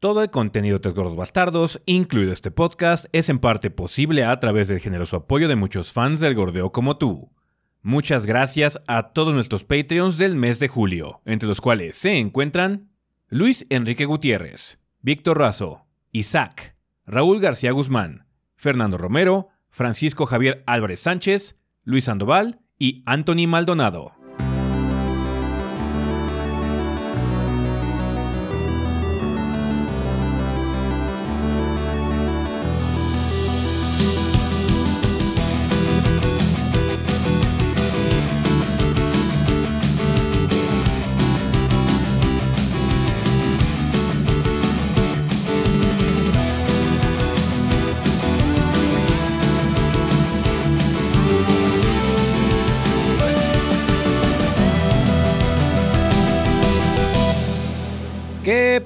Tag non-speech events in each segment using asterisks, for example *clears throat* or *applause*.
Todo el contenido de Tres Gordos Bastardos, incluido este podcast, es en parte posible a través del generoso apoyo de muchos fans del gordeo como tú. Muchas gracias a todos nuestros Patreons del mes de julio, entre los cuales se encuentran Luis Enrique Gutiérrez, Víctor Razo, Isaac, Raúl García Guzmán, Fernando Romero, Francisco Javier Álvarez Sánchez, Luis Sandoval y Anthony Maldonado.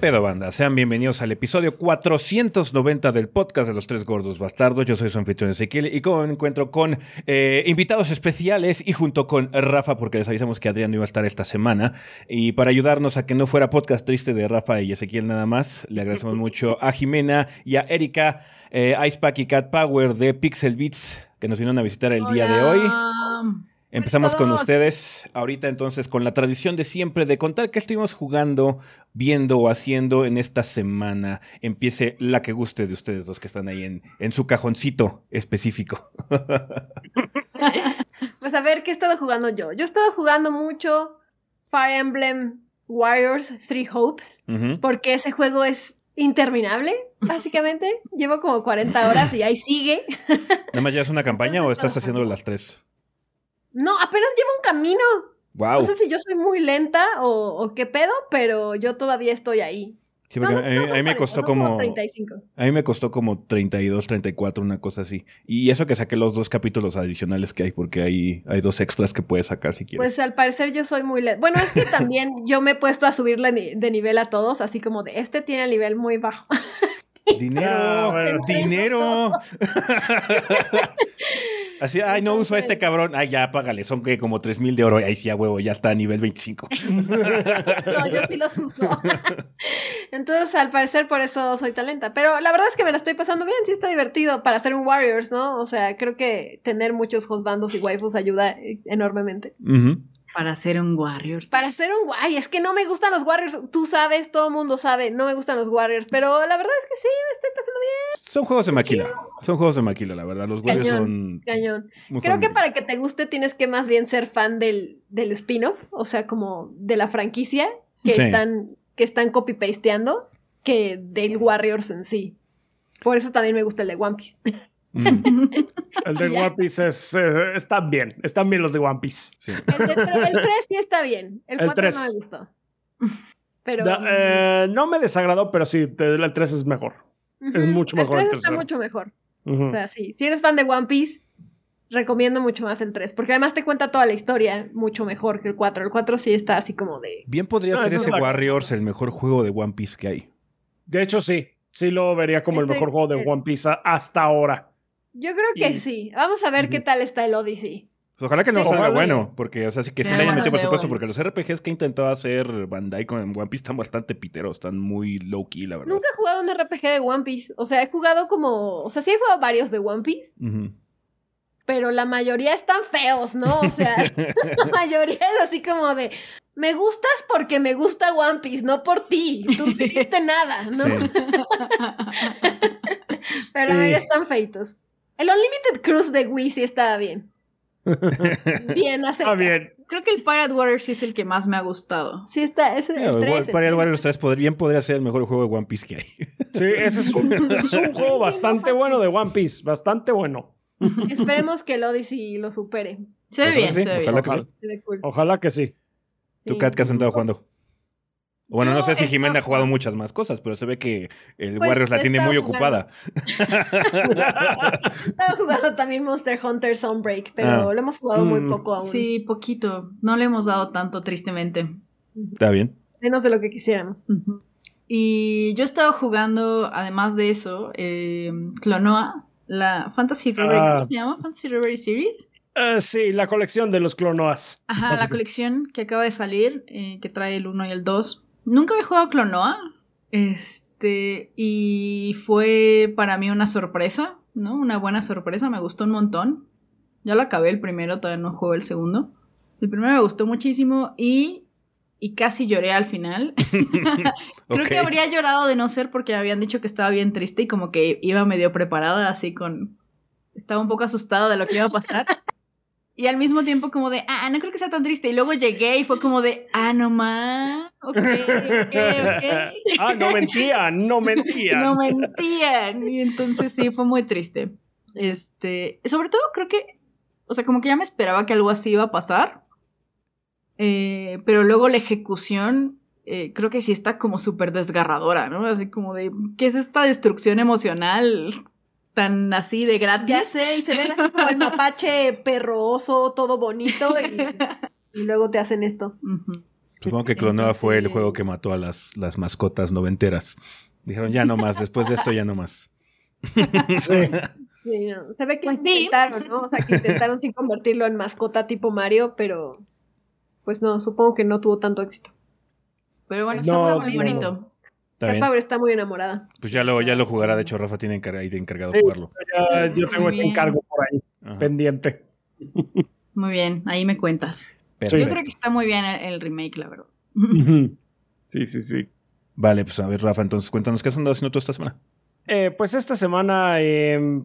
Pedo, banda? Sean bienvenidos al episodio 490 del podcast de los tres gordos bastardos. Yo soy su anfitrión Ezequiel y como me encuentro con eh, invitados especiales y junto con Rafa, porque les avisamos que Adrián no iba a estar esta semana. Y para ayudarnos a que no fuera podcast triste de Rafa y Ezequiel nada más, le agradecemos *laughs* mucho a Jimena y a Erika, eh, Icepack y Cat Power de Pixel Beats, que nos vinieron a visitar el día de hoy. Empezamos con ustedes ahorita entonces con la tradición de siempre de contar qué estuvimos jugando, viendo o haciendo en esta semana. Empiece la que guste de ustedes dos que están ahí en, en su cajoncito específico. *laughs* pues a ver, ¿qué he estado jugando yo? Yo he estado jugando mucho Fire Emblem Warriors Three Hopes, porque ese juego es interminable, básicamente. Llevo como 40 horas y ahí sigue. ¿Nada más ya es una campaña o estás haciendo las tres? No, apenas llevo un camino. ¡Wow! No sé si yo soy muy lenta o, o qué pedo, pero yo todavía estoy ahí. Sí, porque No, a, mí- son a mí me 40, costó como... 35. A mí me costó como 32, 34, una cosa así. Y eso que saqué los dos capítulos adicionales que hay, porque hay, hay dos extras que puedes sacar si quieres. Pues al parecer yo soy muy lenta. Bueno, es que también *laughs* yo me he puesto a subirle de nivel a todos, así como de este tiene el nivel muy bajo. ¡Dinero! Ah. ¡Dinero! *laughs* *laughs* Así, ay, no uso a este cabrón. Ay, ya, págale, son que como 3 mil de oro. Ay, sí, a huevo, ya está a nivel 25. *laughs* No, yo sí los uso. *laughs* Entonces, al parecer, por eso soy tan lenta. Pero la verdad es que me la estoy pasando bien, sí está divertido para hacer un Warriors, ¿no? O sea, creo que tener muchos hostbandos y waifus ayuda eh, enormemente. Ujú. Para ser un Warriors. Para hacer un guay, es que no me gustan los Warriors. Tú sabes, todo el mundo sabe, no me gustan los Warriors. Pero la verdad es que sí, me estoy pasando bien, Son juegos de maquila. Son juegos de maquila, la verdad. Los Warriors Cañón, son. cañón. muy Creo que para que te guste tienes que más bien ser fan del, del spin-off, o sea, como de la franquicia que Sí. están, que están copy-pasteando, que del Warriors en sí. Por eso también me gusta el de One Piece. *laughs* Mm, *laughs* El de. One Piece es, eh, están bien, están bien los de One Piece. sí. El, de tre- el 3 sí está bien, el El 4 tres. no me gustó. *laughs* Pero Da- eh, no me desagradó, pero sí, el 3 es mejor. es mucho mejor el El 3 está tercero. mucho mejor. O sea, sí, si eres fan de One Piece, recomiendo mucho más el 3, porque además te cuenta toda la historia mucho mejor que el 4. El 4 sí está así como de... Bien podría No, ser ese la- Warriors el mejor juego de One Piece que hay. De hecho, sí. Sí lo vería como el mejor juego de One Piece hasta ahora. Yo creo que Y- sí. Vamos a ver qué tal está el Odyssey. Pues ojalá que no Ojalá. salga bueno, porque, o sea, sí que Sí, se le hayan metido presupuesto, bueno. porque los RPGs que intentaba hacer Bandai con One Piece están bastante piteros, están muy low key, la verdad. Nunca he jugado un RPG de One Piece. O sea, he jugado como. O sea, sí he jugado varios de One Piece, pero la mayoría están feos, ¿no? O sea, *laughs* *laughs* la mayoría es así como de. Me gustas porque me gusta One Piece, no por ti. Tú no hiciste nada, ¿no? Sí. *laughs* Pero la Sí. mayoría están feitos. El Unlimited Cruise de Wii sí estaba bien. *laughs* Bien, Está aceptado. bien. Creo que el Pirate Warriors sí es el que más me ha gustado. Sí está, ese Yeah, el War- 3. Pirate Warriors 3 podría- bien podría ser el mejor juego de One Piece que hay. Sí, ese es un, es un juego bastante bueno de One Piece. Bastante bueno. Esperemos que el Odyssey lo supere. Se ve bien, que sí, se ve bien. ojalá que sí. Ojalá, cool. que sí. ¿Tú, Sí. Kat, qué has estado jugando? Bueno, no sé si Jimena ha jugado muchas más cosas, pero se ve que el Pues, Warriors la tiene muy ocupada. *laughs* Estaba jugando también Monster Hunter Sunbreak, pero Ah. lo hemos jugado muy Mm. poco aún. Sí, poquito. No le hemos dado tanto, tristemente. Está bien. Menos de lo que quisiéramos. Y yo he estado jugando, además de eso, eh, Clonoa, la Fantasy Ah. ¿cómo se llama? Fantasy Reverie Series. Eh, sí, la colección de los clonoas. Ajá, la colección que acaba de salir, eh, que trae el 1 y el 2. Nunca había jugado Clonoa. Este, y fue para mí una sorpresa, ¿no? Una buena sorpresa, me gustó un montón. Ya lo acabé el primero, todavía no juego el segundo. El primero me gustó muchísimo y, y casi lloré al final. *laughs* Creo que habría llorado de no ser porque habían dicho que estaba bien triste y como que iba medio preparada, así con... Estaba un poco asustada de lo que iba a pasar. Y al mismo tiempo como de, ah, no creo que sea tan triste. Y luego llegué y fue como de, ah, no más. Ok, ok, ok. *laughs* ah, no mentían, no mentían. No mentían. Y entonces sí, fue muy triste. Este, sobre todo creo que, o sea, como que ya me esperaba que algo así iba a pasar. Eh, pero luego la ejecución, eh, creo que sí está como súper desgarradora, ¿no? Así como de, ¿qué es esta destrucción emocional tan así de gratis? Ya sé, y se ven así como el mapache perroso, todo bonito, y, y luego te hacen esto. Supongo que Clonoa fue el juego que mató a las, las mascotas noventeras. Dijeron, ya no más, después de esto ya no más. *laughs* Sí. Sí, no, Se ve que Pues sí. intentaron, ¿no? O sea, que intentaron sí convertirlo en mascota tipo Mario, pero pues no, supongo que no tuvo tanto éxito. Pero bueno, sí No, está muy no. bonito. Está bien. Power está muy enamorada. Pues ya lo, ya lo jugará. De hecho, Rafa tiene encar- ahí de encargado Sí. jugarlo. Ya, yo tengo Muy ese bien. encargo por ahí, Ajá. pendiente. Muy bien, ahí me cuentas. Perfecto. Yo creo que está muy bien el, el remake, la verdad. Sí, sí, sí. Vale, pues a ver, Rafa, entonces cuéntanos qué has andado haciendo tú esta semana. Eh, pues esta semana, eh,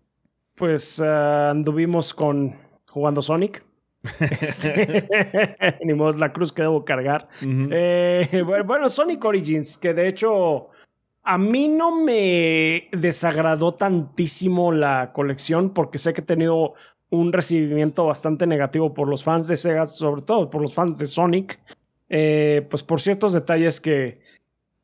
pues ah, anduvimos con jugando Sonic. Este, *laughs* ni modo, es la cruz que debo cargar. Eh, bu- bueno, Sonic Origins, que de hecho a mí no me desagradó tantísimo la colección porque sé que he tenido un recibimiento bastante negativo por los fans de Sega, sobre todo por los fans de Sonic, eh, pues por ciertos detalles que,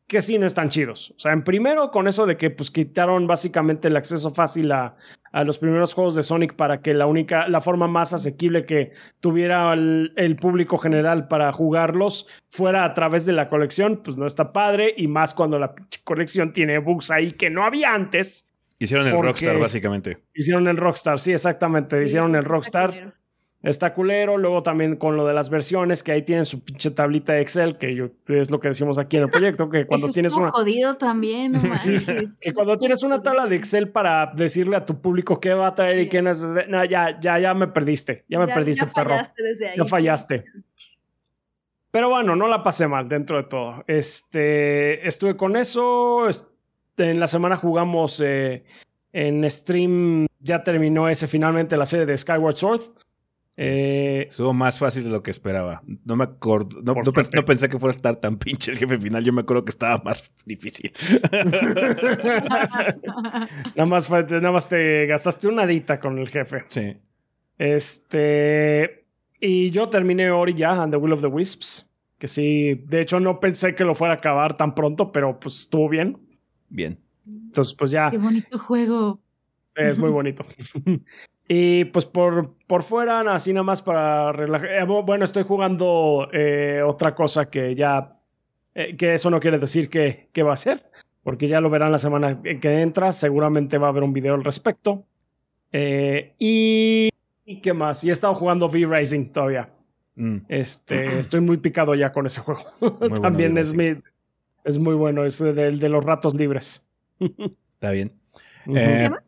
que sí no están chidos. O sea, en primero con eso de que pues quitaron básicamente el acceso fácil a, a los primeros juegos de Sonic para que la única, la forma más asequible que tuviera el, el público general para jugarlos fuera a través de la colección, pues no está padre y más cuando la pinche colección tiene bugs ahí que no había antes. Hicieron el Rockstar, básicamente. Hicieron el Rockstar, sí, exactamente, hicieron el sí, Rockstar. Está culero. Luego también con lo de las versiones, que ahí tienen su pinche tablita de Excel, que yo, es lo que decimos aquí en el proyecto, que *laughs* cuando Eso tienes una... jodido también, no *laughs* Sí, que cuando tienes una tabla de Excel para decirle a tu público qué va a traer y qué necesita, no, ya, ya, ya me perdiste, ya me perdiste, ya perro. fallaste desde ahí. Ya fallaste. *laughs* Pero bueno, no la pasé mal dentro de todo. Este, estuve con eso. En la semana jugamos eh, en stream. Ya terminó ese finalmente la serie de Skyward Sword. Eh, Estuvo más fácil de lo que esperaba. No me acuerdo, no, pensé que fuera a estar tan pinche el jefe final. Yo me acuerdo que estaba más difícil. *laughs* nada, más fue- nada más te gastaste una dita con el jefe. Sí. Este. Y yo terminé Ori ya, and the Will of the Wisps. Que sí, de hecho no pensé que lo fuera a acabar tan pronto, pero pues estuvo bien. Bien. Entonces, pues ya. Qué bonito juego. Es muy *laughs* bonito. Y pues por, por fuera, así nada más para relajar. eh, bu- bueno, estoy jugando eh, otra cosa que ya. eh, que eso no quiere decir que, que va a ser. Porque ya lo verán la semana que entra. Seguramente va a haber un video al respecto. Eh, y. ¿Y qué más? Y he estado jugando V-Rising todavía. Mm. Este, *clears throat* estoy muy picado ya con ese juego. *laughs* bueno También es, mi- es muy bueno. Es del de los ratos libres. *laughs* Está bien. Ujú. Eh, llama?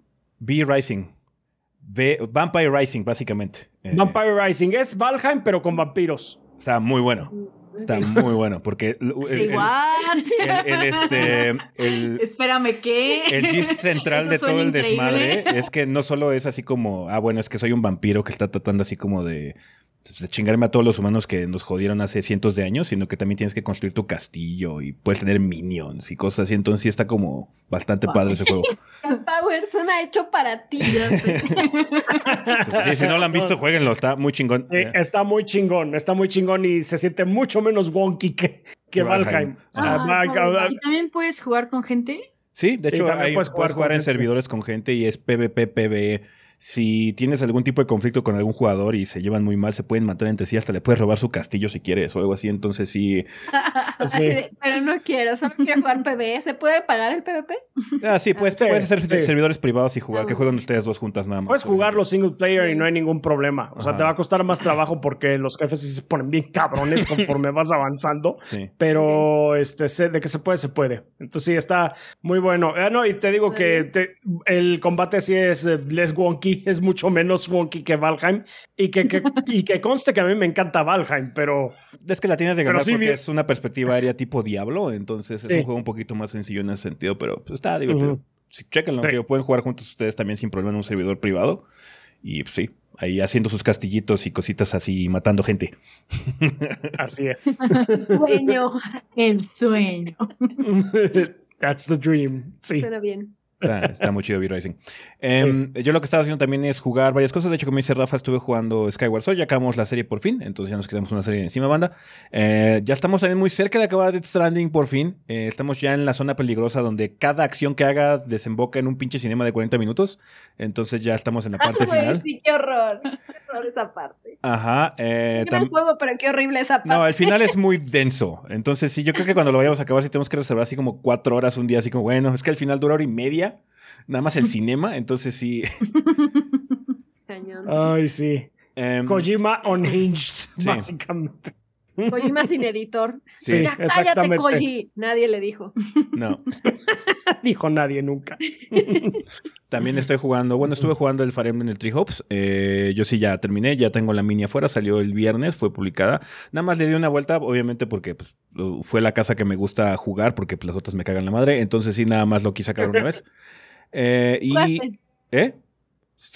Vampire Rising, básicamente. Eh, Vampire Rising es Valheim, pero con vampiros. Está muy bueno. Está muy bueno. Porque *laughs* el, Sí, el- what? el- el, este, el, *laughs* Espérame, ¿qué? el gist central de todo el increíble. desmadre es que no solo es así como, ah, bueno, es que soy un vampiro que está tratando así como de, pues, de chingarme a todos los humanos que nos jodieron hace cientos de años, sino que también tienes que construir tu castillo y puedes tener minions y cosas así. Entonces sí está como bastante padre ese juego. *laughs* Power suena hecho para ti. Ya sé. Entonces, sí, si no lo han visto, jueguenlo, está muy chingón. Eh, Eh, está muy chingón, está muy chingón y se siente mucho menos wonky que, que Valheim. Valheim. O sea, Ah, va- joder. va- ¿Y también puedes jugar con gente? Sí, de Sí, hecho, también hay- puedes puedes, jugar jugar con en gente. servidores con gente y es PvP, PvE. Si tienes algún tipo de conflicto con algún jugador y se llevan muy mal, se pueden matar entre sí, hasta le puedes robar su castillo si quieres o algo así. Entonces sí. *laughs* Pero no quiero, solo quiero jugar PvE. ¿Se puede pagar el PvP? Ah, sí, pues Sí, puedes hacer sí. servidores privados y jugar, Ah. que jueguen ustedes dos juntas nada más. Puedes jugarlo single player y no hay ningún problema. O sea, Ajá. te va a costar más trabajo porque los jefes sí se ponen bien cabrones *laughs* conforme vas avanzando. Sí. Pero este, sé de que se puede, se puede. Entonces sí, está muy bueno. Ah, no, y te digo que te- el combate sí es eh, less wonky, *laughs* es mucho menos wonky que Valheim. Y que, que- *laughs* y que conste que a mí me encanta Valheim, pero Es que la tienes de ganar sí, porque es una perspectiva aérea tipo Diablo, entonces es Sí. un juego un poquito más sencillo en ese sentido, pero pues, está divertido. Sí, chéquenlo, Sí. que pueden jugar juntos ustedes también sin problema en un servidor privado. Y pues, sí, ahí haciendo sus castillitos y cositas así, y matando gente. *laughs* así es. Sueño. El sueño. That's the dream. Sí. Suena bien. Está, está muy chido V-Rising. Em, Yo lo que estaba haciendo también es jugar varias cosas. De hecho, como dice Rafa, estuve jugando Skyward Sword. Ya acabamos la serie por fin. Entonces ya nos quedamos una serie encima, banda. Eh, ya estamos también muy cerca de acabar Death Stranding por fin. Eh, estamos ya en la zona peligrosa donde cada acción que haga desemboca en un pinche cinema de 40 minutos. Entonces ya estamos en la parte Güey, final. sí, qué horror. Qué horror esa parte. Ajá. eh, tam- juego, pero qué horrible esa parte. no, el final es *laughs* muy denso. Entonces, sí, yo creo que cuando lo vayamos a acabar, sí tenemos que reservar así como cuatro horas un día, así como, bueno, es que el final dura hora y media, nada más el cinema. Entonces, sí. *laughs* Cañón. Ay, sí. em, Kojima unhinged, *laughs* Sí. básicamente. Kojima sin editor. Sí, ya cállate, exactamente. Koji. Nadie le dijo. no. *laughs* Dijo nadie nunca. También estoy jugando, bueno, estuve jugando el Fire Emblem el Tree Hopes. Eh, yo sí ya terminé, ya tengo la mini afuera, salió el viernes, fue publicada. Nada más le di una vuelta, obviamente, porque pues, fue la casa que me gusta jugar, porque pues, las otras me cagan la madre. Entonces, sí, nada más lo quise sacar una vez. Eh, y. ¿Eh?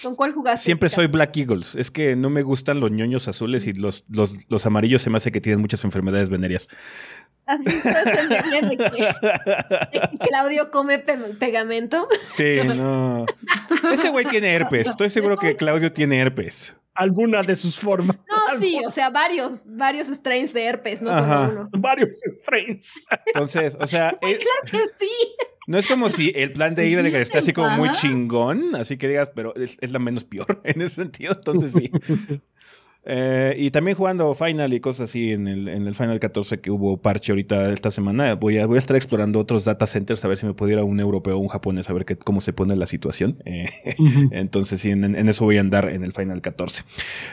¿Con cuál jugaste? Siempre soy Black Eagles. Es que no me gustan los ñoños azules y los, los, los amarillos se me hace que tienen muchas enfermedades venéreas. ¿Has visto ese meme de que, Claudio come pe- pegamento? Sí, no. Ese güey tiene herpes. Estoy seguro que Claudio tiene herpes. Alguna de sus formas. No, sí, o sea, varios, varios strains de herpes, no solo uno. Varios strains. Entonces, o sea, eh, Claro que sí. No es como si el plan de Idle esté así como muy chingón, así que digas, pero es, es la menos peor *laughs* en ese sentido. Entonces, sí. *laughs* Eh, y también jugando Final y cosas así en el, en el Final 14 que hubo parche ahorita esta semana. Voy a, voy a estar explorando otros data centers a ver si me pudiera un europeo o un japonés a ver qué, cómo se pone la situación. Eh, *laughs* entonces, sí, en, en eso voy a andar en el Final 14.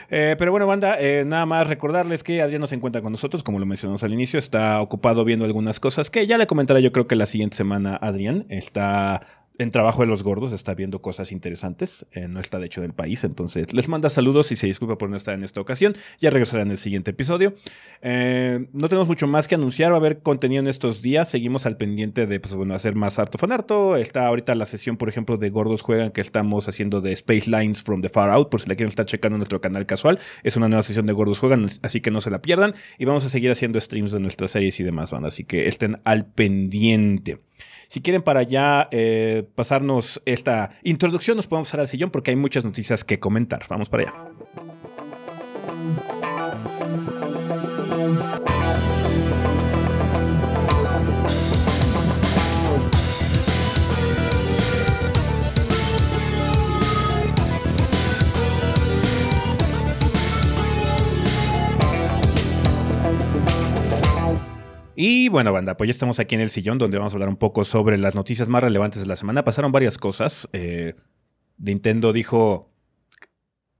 Eh, pero bueno, banda, nada más recordarles que Adrián no se encuentra con nosotros, como lo mencionamos al inicio. Está ocupado viendo algunas cosas que ya le comentaré yo creo que la siguiente semana Adrián. Está en trabajo de los gordos, está viendo cosas interesantes. eh, no está de hecho en el país, entonces les manda saludos y se disculpa por no estar en esta ocasión. Ya regresará en el siguiente episodio. Eh, no tenemos mucho más que anunciar. Va a haber contenido en estos días. Seguimos al pendiente de pues, bueno, hacer más harto fanarto. Está ahorita la sesión, por ejemplo, de Gordos Juegan que estamos haciendo de Space Lines from the Far Out. Por si la quieren estar checando nuestro canal casual. Es una nueva sesión de Gordos Juegan, así que no se la pierdan. Y vamos a seguir haciendo streams de nuestras series y demás, van. Así que estén al pendiente. Si quieren para ya eh, pasarnos esta introducción, nos podemos pasar al sillón porque hay muchas noticias que comentar. Vamos para allá. Y bueno, banda, pues ya estamos aquí en el sillón donde vamos a hablar un poco sobre las noticias más relevantes de la semana. Pasaron varias cosas. Eh, Nintendo dijo,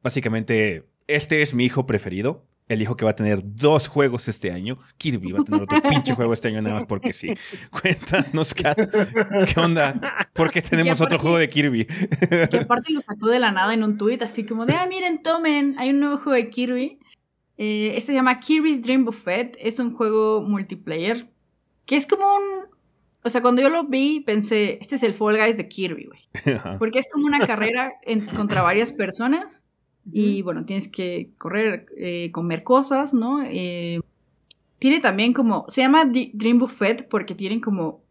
básicamente, este es mi hijo preferido. El hijo que va a tener dos juegos este año. Kirby va a tener otro *laughs* pinche juego este año nada más porque sí. Cuéntanos, Kat, ¿qué onda? ¿Por qué tenemos otro juego de Kirby? Que aparte lo sacó de la nada en un tweet, así como de, ah, miren, tomen, hay un nuevo juego de Kirby. Eh, este se llama Kirby's Dream Buffet. Es un juego multiplayer. Que es como un. O sea, cuando yo lo vi, pensé, este es el Fall Guys de Kirby, güey. Porque es como una *laughs* carrera en- contra varias personas. Y bueno, tienes que correr, eh, comer cosas, ¿no? Eh, tiene también como. Se llama Di- Dream Buffet porque tienen como.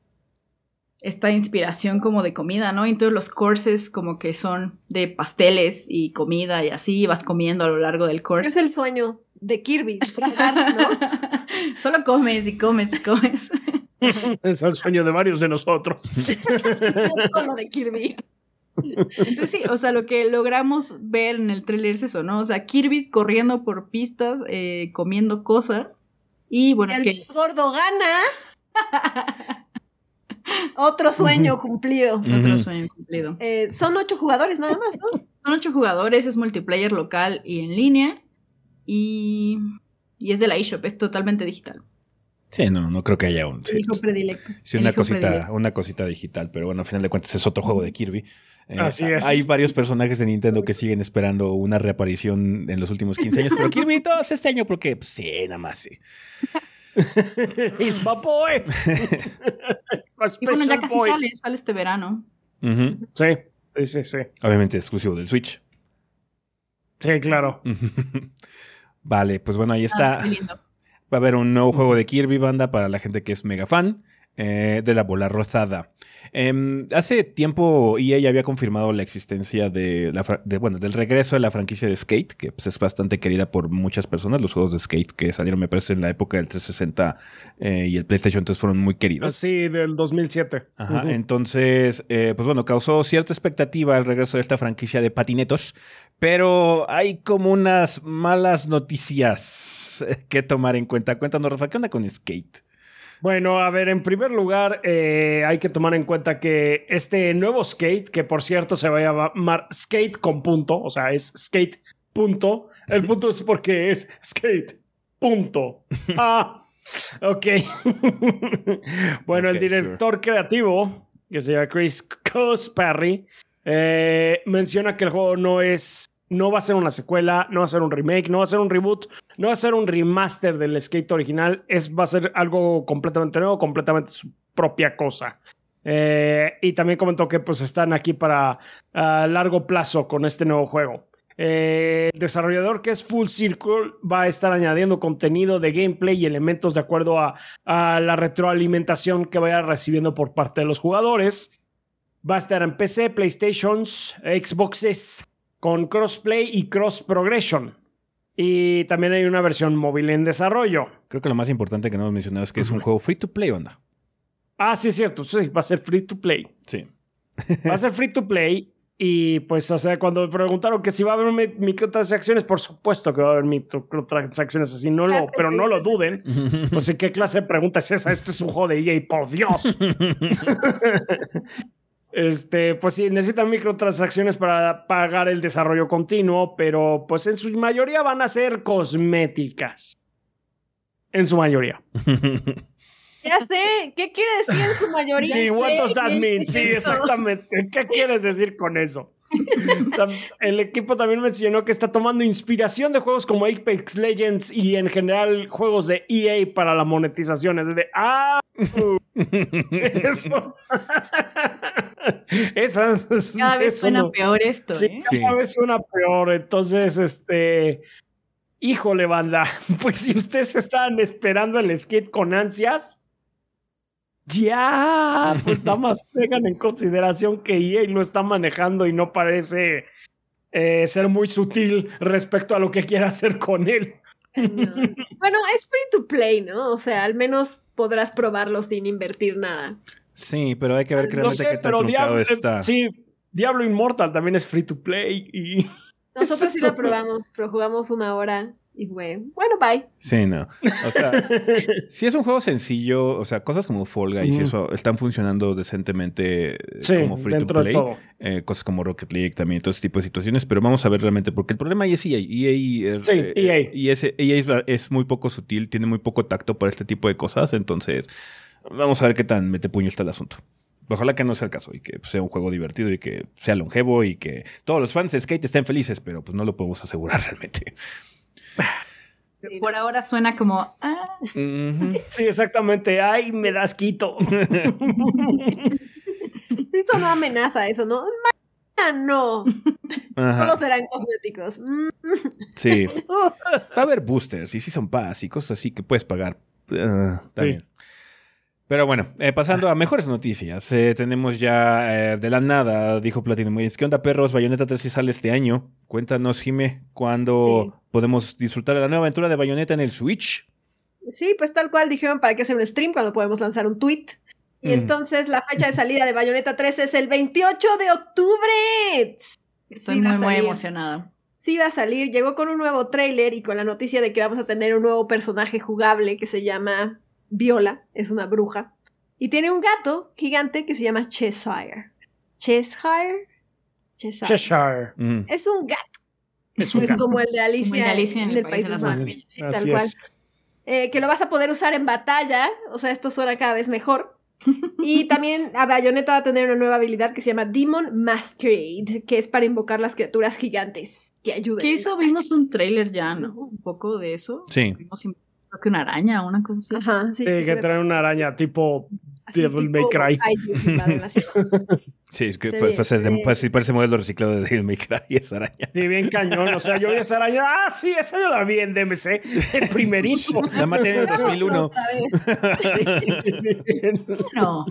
Esta inspiración como de comida, ¿no? Entonces los courses como que son de pasteles y comida y así vas comiendo a lo largo del course. Es el sueño de Kirby, tragar, ¿no? *laughs* Solo comes y comes y comes. *laughs* Es el sueño de varios de nosotros. No *laughs* solo de Kirby. Entonces sí, o sea, lo que logramos ver en el trailer es eso, ¿no? O sea, Kirby corriendo por pistas, eh, comiendo cosas. Y bueno, el que... gordo gana. Otro sueño cumplido. Otro sueño cumplido. Eh, son ocho jugadores nada más, ¿no? Son ocho jugadores, es multiplayer local y en línea. Y, y es de la eShop, es totalmente digital. Sí, no, no creo que haya un. Hijo predilecto. Sí, una cosita, una cosita digital, pero bueno, al final de cuentas es otro juego de Kirby. Eh, Así es. Hay varios personajes de Nintendo que siguen esperando una reaparición en los últimos 15 años, pero Kirby todos este año porque, pues, sí, nada más sí. *laughs* It's my boy. *laughs* y bueno, ya casi sale, sale este verano. Sí, sí, sí, sí. Obviamente exclusivo del Switch. Sí, claro. *laughs* vale, pues bueno, ahí está. Ah, Va a haber un nuevo juego de Kirby Banda para la gente que es mega fan eh, de la bola rosada. Em, hace tiempo EA ya había confirmado la existencia de, la, bueno, del regreso de la franquicia de Skate, que pues, es bastante querida por muchas personas. Los juegos de Skate que salieron, me parece, en la época del 360 eh, y el PlayStation 3 fueron muy queridos. Sí, del 2007. Ajá, entonces, eh, pues bueno, causó cierta expectativa el regreso de esta franquicia de patinetos, pero hay como unas malas noticias que tomar en cuenta. Cuéntanos, Rafa, ¿qué onda con Skate? Bueno, a ver, en primer lugar, eh, hay que tomar en cuenta que este nuevo skate, que por cierto se va a llamar skate con punto, o sea, es skate punto. El punto es porque es skate punto. *laughs* Ah, ok. *laughs* bueno, el director creativo, que se llama Chris Cosperry, eh, menciona que el juego no es no va a ser una secuela, no va a ser un remake, no va a ser un reboot, no va a ser un remaster del skate original, es, va a ser algo completamente nuevo, completamente su propia cosa. Eh, y también comentó que pues están aquí para largo plazo con este nuevo juego. Eh, el desarrollador que es Full Circle va a estar añadiendo contenido de gameplay y elementos de acuerdo a, a la retroalimentación que vaya recibiendo por parte de los jugadores. Va a estar en PC, PlayStations, Xboxes, con crossplay y cross progression. Y también hay una versión móvil en desarrollo. Creo que lo más importante que no hemos mencionado es que es un juego free to play, onda. Ah, sí, es cierto. Sí, va a ser free to play. Sí. va a ser free to play. Y pues, o sea, cuando me preguntaron que si va a haber microtransacciones, por supuesto que va a haber microtransacciones así, no lo, pero no lo duden. *laughs* Pues, ¿qué clase de pregunta es esa? Este es un juego de EA, por Dios. *laughs* Este, pues sí, necesitan microtransacciones para pagar el desarrollo continuo, pero pues en su mayoría van a ser cosméticas. En su mayoría. *laughs* Ya sé, ¿qué quiere decir en su mayoría? Sí, what does that mean? Sí, exactamente. ¿Qué quieres decir con eso? *laughs* El equipo también mencionó que está tomando inspiración de juegos como Apex Legends y en general juegos de EA para la monetización. Es de, ah, *laughs* eso. *laughs* cada vez suena peor esto. Sí, ¿eh? cada vez suena peor. Entonces, este, híjole, banda, *laughs* pues si ustedes estaban esperando el skate con ansias, ya, pues nada más *laughs* tengan en consideración que EA lo está manejando y no parece eh, ser muy sutil respecto a lo que quiere hacer con él. Bueno, es free to play, ¿no? O sea, al menos podrás probarlo sin invertir nada. Sí, pero hay que ver realmente qué tan Diablo, está. Sí, Diablo Immortal también es free to play y... *laughs* Nosotros sí lo probamos, lo jugamos una hora y fue, bueno, bye. Sí, no. O sea, *laughs* si es un juego sencillo, o sea, cosas como Fall Guys y eso están funcionando decentemente eh, como free to play. Eh, cosas como Rocket League también, todo ese tipo de situaciones, pero vamos a ver realmente, porque el problema ahí es EA. EA, sí, EA. Y ese, EA es, muy poco sutil, tiene muy poco tacto para este tipo de cosas, entonces vamos a ver qué tan mete puño está el asunto. Ojalá que no sea el caso y que sea un juego divertido y que sea longevo y que todos los fans de Skate estén felices, pero pues no lo podemos asegurar *laughs* realmente. Por ahora suena como. Ah. Sí, exactamente. Ay, me das quito. *laughs* eso no amenaza, eso no. No. Solo serán cosméticos. *laughs* Sí. Va a haber boosters y son Pass y cosas así que puedes pagar. Uh, pero bueno, eh, pasando a mejores noticias. Eh, tenemos ya eh, de la nada, dijo Platinum ¿Qué onda, perros? Bayonetta 3 sí sale este año. Cuéntanos, Jime, ¿cuándo podemos disfrutar de la nueva aventura de Bayonetta en el Switch? Sí, pues tal cual dijeron para qué hacer un stream cuando podemos lanzar un tweet. Y Mm. entonces la fecha de salida de Bayonetta 3 es el 28 de octubre. Estoy Sí muy, muy emocionada. Sí va a salir, llegó con un nuevo tráiler y con la noticia de que vamos a tener un nuevo personaje jugable que se llama Viola, es una bruja. Y tiene un gato gigante que se llama Cheshire. Cheshire. Cheshire. Cheshire. Mm. Es un gato. Es un Es gato. como el de Alicia, Como el de Alicia en el País de las Maravillas. Sí, Así tal cual. es. Eh, que lo vas a poder usar en batalla. O sea, esto suena cada vez mejor. *laughs* Y también a Bayonetta va a tener una nueva habilidad que se llama Demon Masquerade, que es para invocar las criaturas gigantes que ayudan. Que eso vimos un tráiler ya, ¿no? Un poco de eso. Sí. Vimos creo que una araña o una cosa así. Ajá, sí. Sí, que que se- trae una araña tipo así Devil tipo May Cry. *laughs* Sí, es que pues, pues, es de- pues, parece modelo reciclado de Devil May Cry y *laughs* esa araña. Sí, bien cañón. O sea, yo vi esa araña. Ah, sí, esa yo la vi en DMC. El primerito. *laughs* La maté en el 2001. Otra vez. No.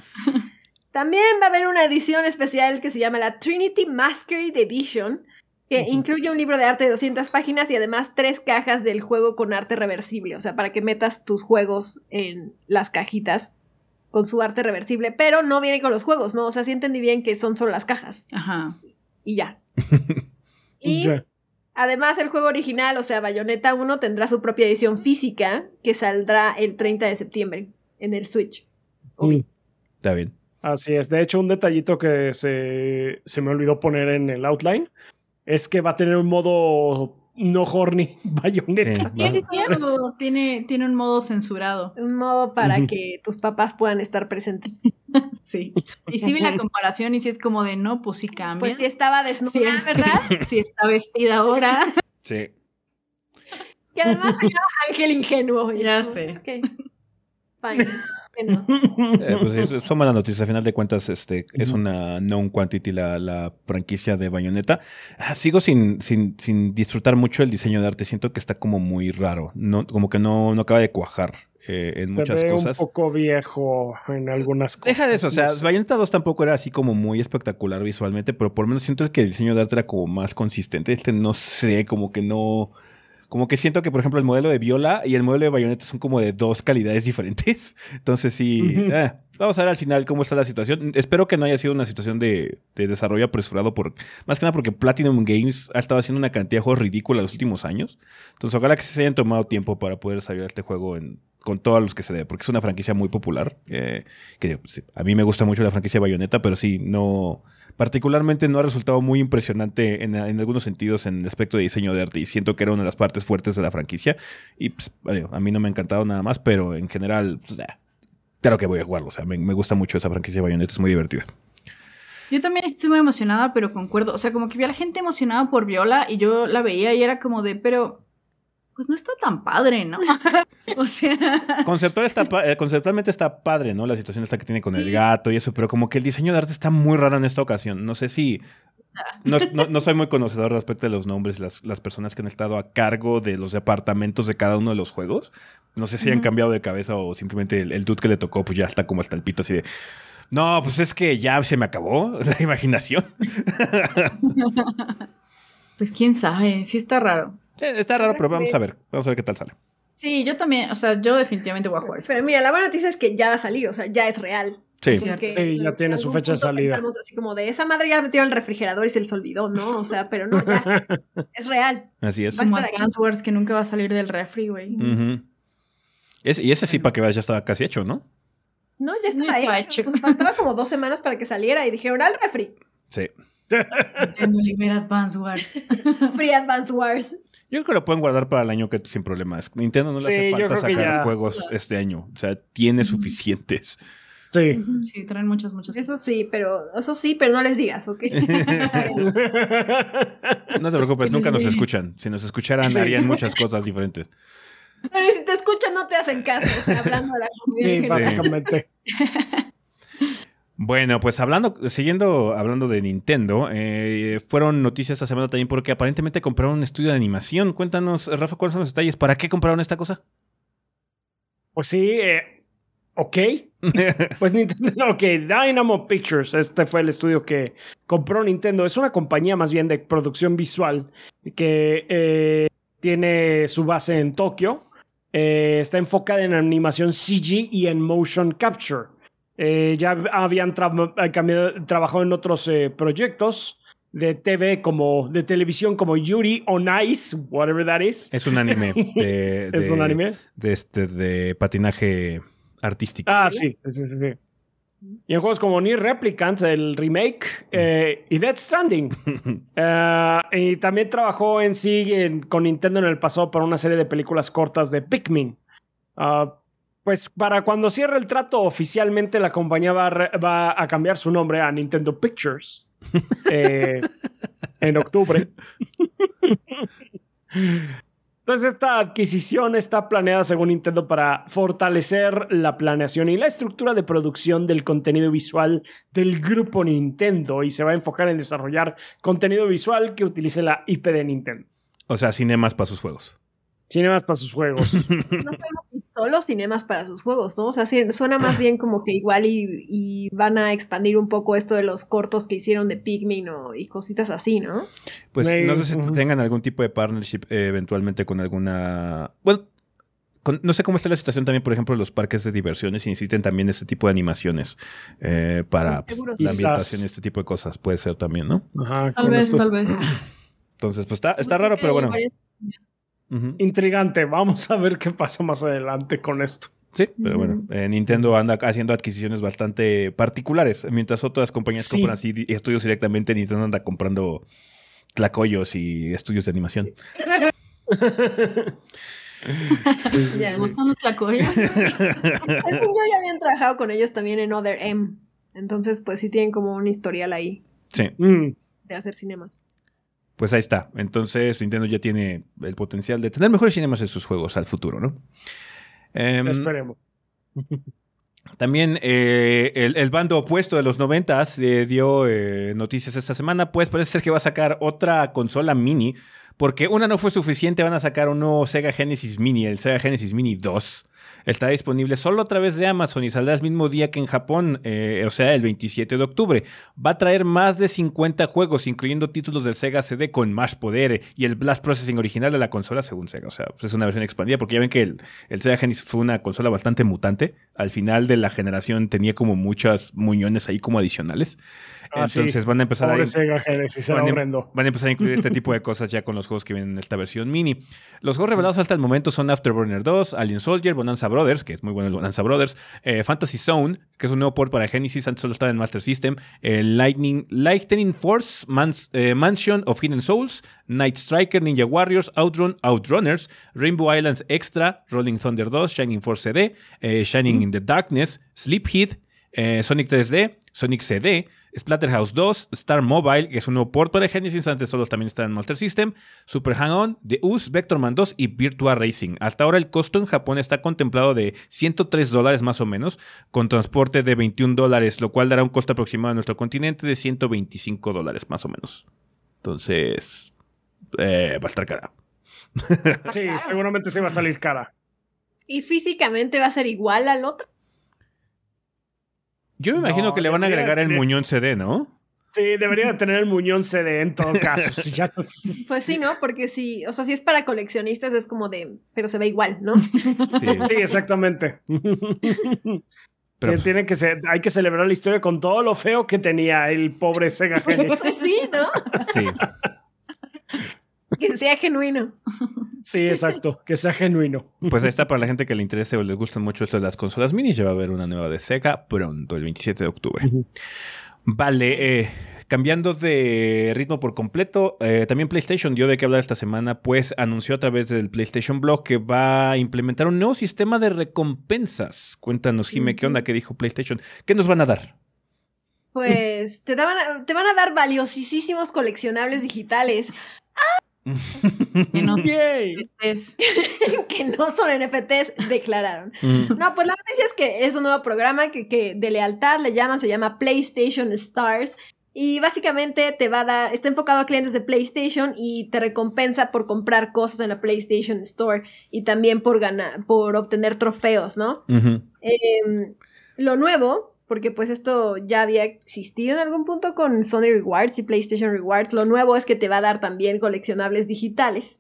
También va a haber una edición especial que se llama la Trinity Masquerade Edition, que incluye un libro de arte de 200 páginas y además tres cajas del juego con arte reversible, o sea, para que metas tus juegos en las cajitas con su arte reversible, pero no viene con los juegos, ¿no? O sea, sí entendí bien que son solo las cajas Ajá. y ya. *laughs* y Ya. además el juego original, o sea, Bayonetta 1 tendrá su propia edición física que saldrá el 30 de septiembre en el Switch. Mm, Está bien. Así es. De hecho, un detallito que se, se me olvidó poner en el outline es que va a tener un modo no horny *laughs* bayoneta. Sí. Sí, es cierto. Tiene, tiene un modo censurado. Un modo para que tus papás puedan estar presentes. *laughs* Sí. Y sí vi la comparación y sí es como de no, pues sí cambia. Pues sí estaba desnuda, Sí, es- ¿verdad? *laughs* Sí está vestida ahora. Sí. Que además se llama Ángel Ingenuo. Y Ya sé. ok, Fine. No. Eh, pues es- son malas noticias. A final de cuentas, este, es una known quantity la, la franquicia de Bayonetta. Ah, sigo sin, sin, sin disfrutar mucho el diseño de arte. Siento que está como muy raro. No, como que no, no acaba de cuajar eh, en Se muchas ve cosas. un poco viejo en algunas cosas. Deja de eso, o sea. Bayonetta 2 tampoco era así como muy espectacular visualmente, pero por lo menos siento que el diseño de arte era como más consistente. Este no sé, como que no. Como que siento que, por ejemplo, el modelo de Viola y el modelo de Bayonetta son como de dos calidades diferentes. *laughs* Entonces, sí. Eh, vamos a ver al final cómo está la situación. Espero que no haya sido una situación de, de desarrollo apresurado, por, más que nada porque Platinum Games ha estado haciendo una cantidad de juegos ridícula los últimos años. Entonces, ojalá que se hayan tomado tiempo para poder salir a este juego en, con todos los que se dé, porque es una franquicia muy popular. eh, que pues, a mí me gusta mucho la franquicia Bayonetta, pero sí, no. Particularmente no ha resultado muy impresionante en, algunos sentidos en el aspecto de diseño de arte y siento que era una de las partes fuertes de la franquicia. Y pues, a mí no me ha encantado nada más, pero en general, pues, claro que voy a jugarlo. O sea, me, gusta mucho esa franquicia Bayonetta, es muy divertida. Yo también estoy muy emocionada, pero concuerdo. O sea, como que vi a la gente emocionada por Viola y yo la veía y era como de, pero pues no está tan padre, ¿no? *laughs* o sea, Conceptual está, pa- eh, conceptualmente está padre, ¿no? La situación está que tiene con el gato y eso, pero como que el diseño de arte está muy raro en esta ocasión. No sé si. No, no- no soy muy conocedor respecto de los nombres, las, las personas que han estado a cargo de los departamentos de cada uno de los juegos. No sé si hayan cambiado de cabeza o simplemente el, el dude que le tocó, pues ya está como hasta el pito así de. No, pues es que ya se me acabó *laughs* la imaginación. *laughs* pues quién sabe, sí está raro. Está raro, pero vamos a ver. Vamos a ver qué tal sale. Sí, yo también, o sea, yo definitivamente voy a jugar eso. Pero mira, la buena noticia es que ya va a salir, o sea, ya es real. Sí. Sí. Ya en tiene su fecha de salida. Así como de esa madre ya metieron al refrigerador y se les olvidó, ¿no? O sea, pero no, ya. *laughs* es real. Así es. Como. Advance Wars que nunca va a salir del refri, güey. Es- y ese sí, para que veas, ya estaba casi hecho, ¿no? No, ya estaba, ya estaba hecho. hecho. Pues faltaba *laughs* como dos semanas para que saliera y dijeron al refri. Sí. Nintendo libera Advance Wars. *laughs* Free Advance Wars. Yo creo que lo pueden guardar para el año que sin problemas. Nintendo no le Sí, hace falta sacar juegos este año. O sea, tiene suficientes. Sí. Sí, traen muchas, muchas. Eso sí, pero eso sí, pero no les digas, ¿ok? *laughs* No te preocupes, nunca nos escuchan. Si nos escucharan, Sí. harían muchas cosas diferentes. Pero si te escuchan, no te hacen caso, o sea, hablando de la comunidad Sí, básicamente. *laughs* Bueno, pues hablando, siguiendo hablando de Nintendo, eh, fueron noticias esta semana también porque aparentemente compraron un estudio de animación. Cuéntanos, Rafa, cuáles son los detalles. ¿Para qué compraron esta cosa? Pues sí, eh, ok. *laughs* Pues Nintendo, *laughs* ok, Dynamo Pictures, este fue el estudio que compró Nintendo. Es una compañía más bien de producción visual que eh, tiene su base en Tokio. Eh, está enfocada en animación CG y en motion capture. Eh, ya habían tra- eh, cambiado- trabajado en otros eh, proyectos de TV como de televisión como Yuri on Ice, whatever that is. Es un anime *laughs* de, ¿Es un anime? de este de patinaje artístico. Ah, sí. sí. Y en juegos como Nier Replicant, el remake, eh, y Death Stranding. *laughs* Eh, y también trabajó en sí en- con Nintendo en el pasado para una serie de películas cortas de Pikmin. Ah, pues para cuando cierre el trato oficialmente, la compañía va a, re- va a cambiar su nombre a Nintendo Pictures *laughs* eh, en octubre. Entonces esta adquisición está planeada según Nintendo para fortalecer la planeación y la estructura de producción del contenido visual del grupo Nintendo y se va a enfocar en desarrollar contenido visual que utilice la IP de Nintendo. O sea, cinemas para sus juegos. Cinemas para sus juegos. *laughs* No solo cinemas para sus juegos, ¿no? O sea, suena más bien como que igual y, y van a expandir un poco esto de los cortos que hicieron de Pikmin o, y cositas así, ¿no? Pues no sé si tengan algún tipo de partnership eh, eventualmente con alguna. Bueno, con- no sé cómo está la situación también, por ejemplo, en los parques de diversiones y necesiten también este tipo de animaciones eh, para pues, la ambientación y este tipo de cosas. Puede ser también, ¿no? Ajá, Tal vez, esto- tal vez. Entonces, pues está, está Pues raro, pero bueno. Intrigante. Vamos a ver qué pasa más adelante con esto. Sí, pero bueno, eh, Nintendo anda haciendo adquisiciones bastante particulares, mientras otras compañías Sí. compran así di- estudios directamente, Nintendo anda comprando tlacoyos y estudios de animación. *laughs* Ya, ¿Me gustan los tlacoyos? *laughs* Yo ya habían trabajado con ellos también en Other M. Entonces, pues sí tienen como un historial ahí Sí, Mm. de hacer cinema. Pues ahí está. Entonces Nintendo ya tiene el potencial de tener mejores cinemas en sus juegos al futuro, ¿no? Em, Esperemos. También eh, el, el bando opuesto de los noventas eh, dio eh, noticias esta semana, pues parece ser que va a sacar otra consola mini, porque una no fue suficiente, van a sacar un nuevo Sega Genesis Mini, el Sega Genesis Mini 2. Está disponible solo a través de Amazon y saldrá el mismo día que en Japón, eh, o sea, el 27 de octubre. Va a traer más de 50 juegos, incluyendo títulos del Sega CD con más poder y el Blast Processing original de la consola, según Sega. O sea, pues es una versión expandida, porque ya ven que el, el Sega Genesis fue una consola bastante mutante. Al final de la generación tenía como muchas muñones ahí como adicionales. Ah, sí. Entonces van a empezar a Pobre Sega Genesis, van, a, horrendo. van a empezar a incluir este *laughs* tipo de cosas ya con los juegos que vienen en esta versión mini. Los juegos revelados hasta el momento son Afterburner 2, Alien Soldier, Bonanza Brothers, que es muy bueno el Bonanza Brothers, eh, Fantasy Zone, que es un nuevo port para Genesis, antes solo estaba en Master System, eh, Lightning, Lightning Force, eh, Mansion of Hidden Souls, Night Striker, Ninja Warriors, Outrun, Outrunners, Rainbow Islands Extra, Rolling Thunder 2, Shining Force CD, Shining in the Darkness, Sleep Heat, Sonic 3D, Sonic CD, Splatterhouse 2, Star Mobile, que es un nuevo port para Genesis, antes solo también está en Master System, Super Hang-On, The Us, Vectorman 2 y Virtua Racing. Hasta ahora el costo en Japón está contemplado de 103 dólares más o menos, con transporte de 21 dólares, lo cual dará un costo aproximado en nuestro continente de 125 dólares más o menos. Entonces, eh, va a estar cara. Sí, seguramente se va a salir cara. ¿Y físicamente va a ser igual al otro? Yo me imagino No, que le van a agregar el muñón CD, ¿no? Sí, debería de tener el muñón CD en todo *laughs* caso. si ya no- Pues sí, ¿no? Porque si, o sea, si es para coleccionistas es como de, pero se ve igual, ¿no? Sí. *laughs* Sí, exactamente. *laughs* Pero- tiene que ser, hay que celebrar la historia con todo lo feo que tenía el pobre Sega Genesis. Pues sí, ¿no? Sí. Que sea genuino. Sí, exacto, que sea genuino. Pues ahí está para la gente que le interese o le gustan mucho esto de las consolas mini. Ya va a haber una nueva de Sega pronto, el 27 de octubre. Vale, eh, cambiando de ritmo por completo, eh, también PlayStation dio de qué hablar esta semana, pues anunció a través del PlayStation Blog que va a implementar un nuevo sistema de recompensas. Cuéntanos, Jime, ¿qué onda? ¿Qué dijo PlayStation? ¿Qué nos van a dar? Pues te, daban a- te van a dar valiosísimos coleccionables digitales *laughs* Que no *laughs* que son NFTs, declararon. *laughs* Mm, No, pues la noticia es que es un nuevo programa que, que de lealtad le llaman, se llama PlayStation Stars. Y básicamente te va a dar, está enfocado a clientes de PlayStation y te recompensa por comprar cosas en la PlayStation Store y también por ganar, por obtener trofeos, ¿no? Em, lo nuevo, porque pues esto ya había existido en algún punto con Sony Rewards y PlayStation Rewards, lo nuevo es que te va a dar también coleccionables digitales.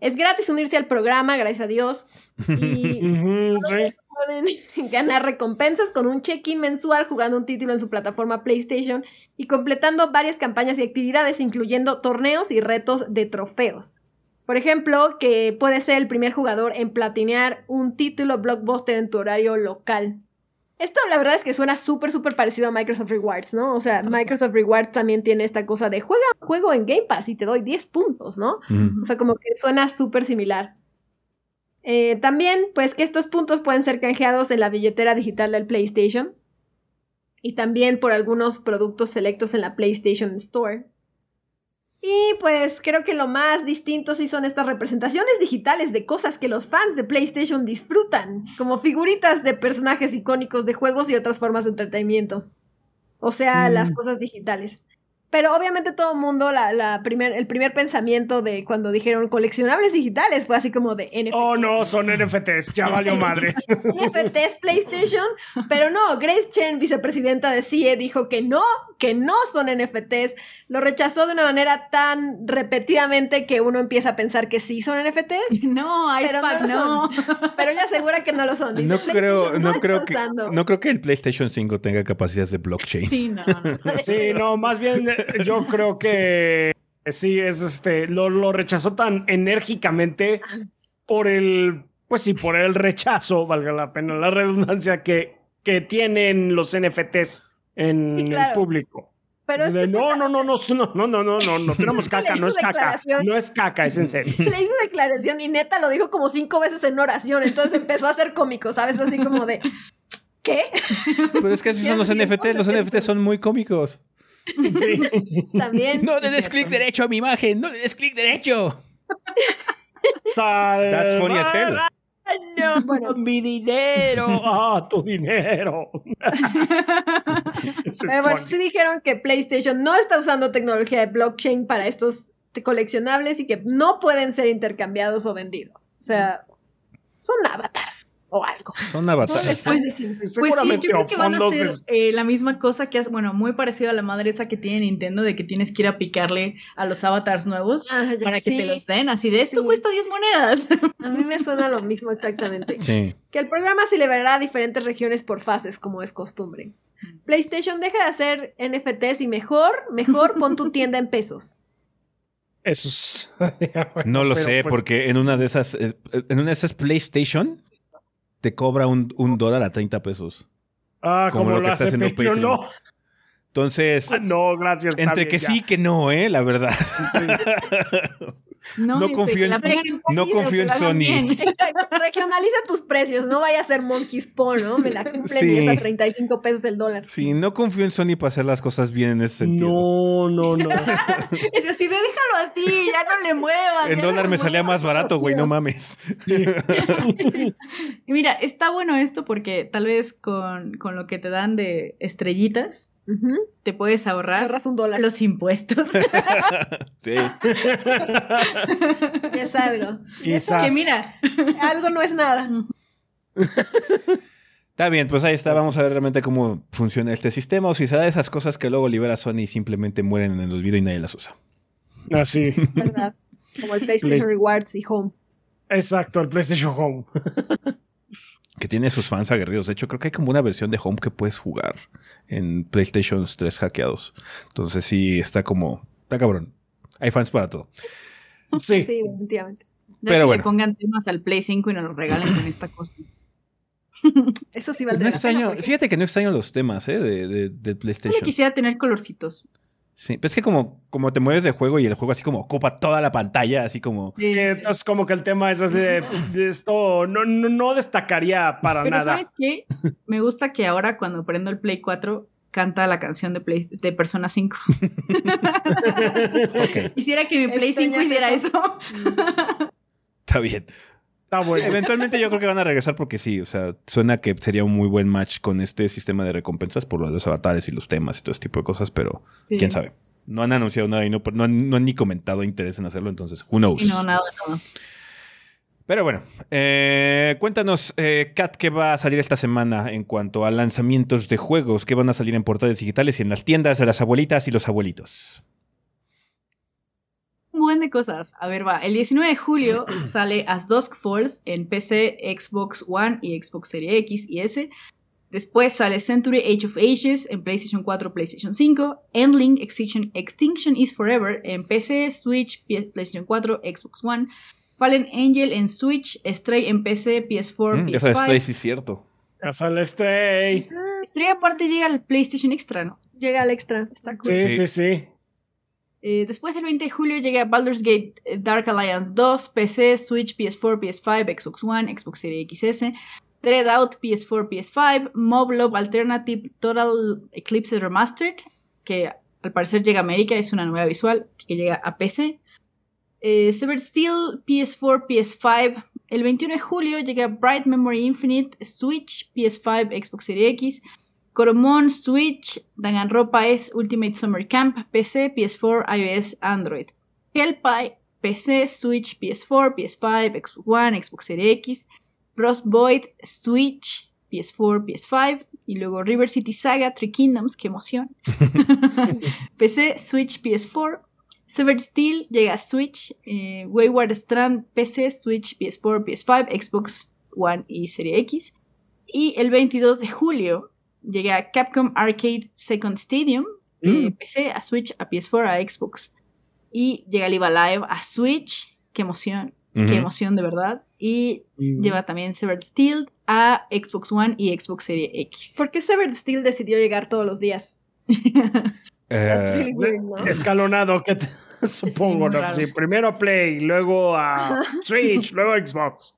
Es gratis unirse al programa, gracias a Dios. *laughs* Y sí. pueden *laughs* ganar recompensas con un check-in mensual jugando un título en su plataforma PlayStation y completando varias campañas y actividades, incluyendo torneos y retos de trofeos. Por ejemplo, que puede ser el primer jugador en platinear un título blockbuster en tu horario local. Esto la verdad es que suena súper, súper parecido a Microsoft Rewards, ¿no? O sea, Microsoft Rewards también tiene esta cosa de juega juego en Game Pass y te doy 10 puntos, ¿no? O sea, como que suena súper similar. Eh, también, pues que estos puntos pueden ser canjeados en la billetera digital del PlayStation y también por algunos productos selectos en la PlayStation Store. Y pues creo que lo más distinto sí son estas representaciones digitales de cosas que los fans de PlayStation disfrutan, como figuritas de personajes icónicos de juegos y otras formas de entretenimiento. O sea, las Mm. cosas digitales. Pero obviamente todo el mundo, la, la primer, el primer pensamiento de cuando dijeron coleccionables digitales fue así como de NFT. Oh, no, son NFTs, ya valió *laughs* madre. NFTs PlayStation, pero no, Grace Chen, vicepresidenta de CIE, dijo que no, que no son NFTs. Lo rechazó de una manera tan repetidamente que uno empieza a pensar que sí son NFTs, *laughs* No, pero no no. Pero ella asegura que no lo son. Dice, No creo, "PlayStation no, creo que, usando". no creo que el PlayStation 5 tenga capacidades de blockchain. Sí, no, no. *laughs* Sí, no, más bien eh, yo creo que sí, es este, lo, lo rechazó tan enérgicamente por el, pues sí, por el rechazo, valga la pena la redundancia, que, que tienen los NFTs en Sí, claro. el público. Pero De, no, no, no, no, no, no, no, no, no, no tenemos caca, no es caca, no es caca, es en serio. le hizo declaración y neta lo dijo como cinco veces en oración, entonces empezó a ser cómico, ¿sabes? Así como de, ¿qué? Pero es que así *laughs* son los NFTs. Los NFTs son muy cómicos. Sí. *laughs* También. No le des clic derecho a mi imagen. No le des clic derecho. *laughs* That's funny as hell. No, *laughs* Bueno. mi dinero. *laughs* Ah, tu dinero. *laughs* Bueno, sí dijeron que PlayStation no está usando tecnología de blockchain para estos coleccionables y que no pueden ser intercambiados o vendidos. O sea, son avatars o algo. Son No avatares. Pues- decir. Pues sí, Seguramente yo creo que van a hacer eh, la misma cosa que hace, bueno, muy parecido a la madre esa que tiene Nintendo de que tienes que ir a picarle a los avatars nuevos Ah, ya, para que sí. te los den, así de esto Sí. cuesta 10 monedas. A mí me suena lo mismo exactamente. *laughs* Sí. Que el programa se liberará a diferentes regiones por fases, como es costumbre. PlayStation deja de hacer NFTs y mejor, mejor pon tu *laughs* tienda en pesos. Eso es- *laughs* No lo sé, pues, porque en una de esas, eh, en una de esas PlayStation te cobra un, un dólar a 30 pesos. Ah, como como, lo que lo está hace haciendo Patreon. No, Entonces, Ah, no, gracias. está entre bien, que ya. sí que no, ¿eh? La verdad. *laughs* No confío en- no confío en Sony. *laughs* regionaliza tus precios, no vaya a ser Monkey's Paw, ¿no? Me la cumplen Sí. y es a 35 pesos el dólar. Sí, no confío en Sony para hacer las cosas bien en ese sentido. No, no, no. *laughs* Es así de déjalo así, ya no le muevas. No dólar me salía más barato, güey, no mames. *laughs* Mira, está bueno esto porque tal vez con, con lo que te dan de estrellitas Te puedes ahorrar Ahorras un dólar. los impuestos. *laughs* Sí. *laughs* Es algo. Quizás. que mira, *laughs* Algo no es nada. Está bien, pues ahí está. Vamos a ver realmente cómo funciona este sistema o si será de esas cosas que luego libera Sony y simplemente mueren en el olvido y nadie las usa. Así. ¿Verdad? Como el PlayStation Play- Rewards y Home. Exacto, el PlayStation Home. Que tiene sus fans aguerridos. De hecho, creo que hay como una versión de Home que puedes jugar en PlayStation 3 hackeados. Entonces sí, está como... Está cabrón. Hay fans para todo. *laughs* Sí. Sí, definitivamente. ya Pero que bueno. le pongan temas al Play 5 y nos los regalen con esta cosa. *laughs* Eso sí No valdría la pena. extraño, porque- fíjate que no extraño los temas ¿eh? de, de, de Yo PlayStation. quisiera tener colorcitos. Sí, pero es que como, como te mueves de juego y el juego así como ocupa toda la pantalla, así como... Que Entonces, como que el tema es así de, de esto no, no, no destacaría para Pero nada. ¿sabes qué? Me gusta que ahora cuando prendo el Play 4 canta la canción de, Play, de Persona 5. *laughs* Ok, Quisiera que mi Play 5 ¿Extrañas hiciera eso? eso. está bien. Está bueno. Eventualmente yo creo que van a regresar porque sí, o sea, suena que sería un muy buen match con este sistema de recompensas por los avatares y los temas y todo ese tipo de cosas, pero Sí. quién sabe. No han anunciado nada y no, no, han, no han ni comentado interés en hacerlo, entonces, who knows. No, nada, nada. Pero bueno, eh, cuéntanos, eh, Kat, ¿qué va a salir esta semana en cuanto a lanzamientos de juegos que van a salir en portales digitales y en las tiendas de las abuelitas y los abuelitos? Un buen de cosas. A ver, va. El 19 de julio *clears throat* sale As Dusk Falls en PC, Xbox One y Xbox Series X y S. Después sale Century Age of Ages en PlayStation 4, PlayStation 5. Endling Extinction, Extinction is Forever en PC, Switch, PlayStation 4, Xbox One. Fallen Angel en Switch, Stray en PC, PS4, Mm, PS5. esa de Stray sí es cierto. Ya sale Stray. Stray aparte llega al PlayStation Extra, ¿no? Llega al extra. Está cool. Sí, Sí. sí, sí. Eh, después, el 20 de julio, llega Baldur's Gate eh, Dark Alliance 2, PC, Switch, PS4, PS5, Xbox One, Xbox Series XS, Dread Out, PS4, PS5, Mob Alternative Total Eclipse Remastered, que al parecer llega a América, es una nueva visual que llega a PC. Eh, Severed Steel, PS4, PS5. El 21 de julio llega Bright Memory Infinite, Switch, PS5, Xbox Series X, Coromon, Switch, Danganronpa es Ultimate Summer Camp, PC, PS4, iOS, Android. Hellpie, PC, Switch, PS4, PS5, Xbox One, Xbox Series X. Frostboyd, Switch, PS4, PS5. Y luego River City Saga, Three Kingdoms, qué emoción. *laughs* *laughs* PC, Switch, PS4. Severed Steel llega a Switch. eh, Wayward Strand, PC, Switch, PS4, PS5, Xbox One y Serie X. Y el 22 de julio llega Capcom Arcade Second Stadium, eh, Mm. PC, a Switch, a PS4, a Xbox. Y llega Live Live a Switch. Qué emoción, qué emoción de verdad. Y Mm. lleva también Severed Steel a Xbox One y Xbox Series X. ¿Por qué Severed Steel decidió llegar todos los días? *laughs* That's Eh, really weird, ¿no? Escalonado, que te- *laughs* supongo, ¿no? Sí, primero Play, luego a *laughs* Switch, luego Xbox.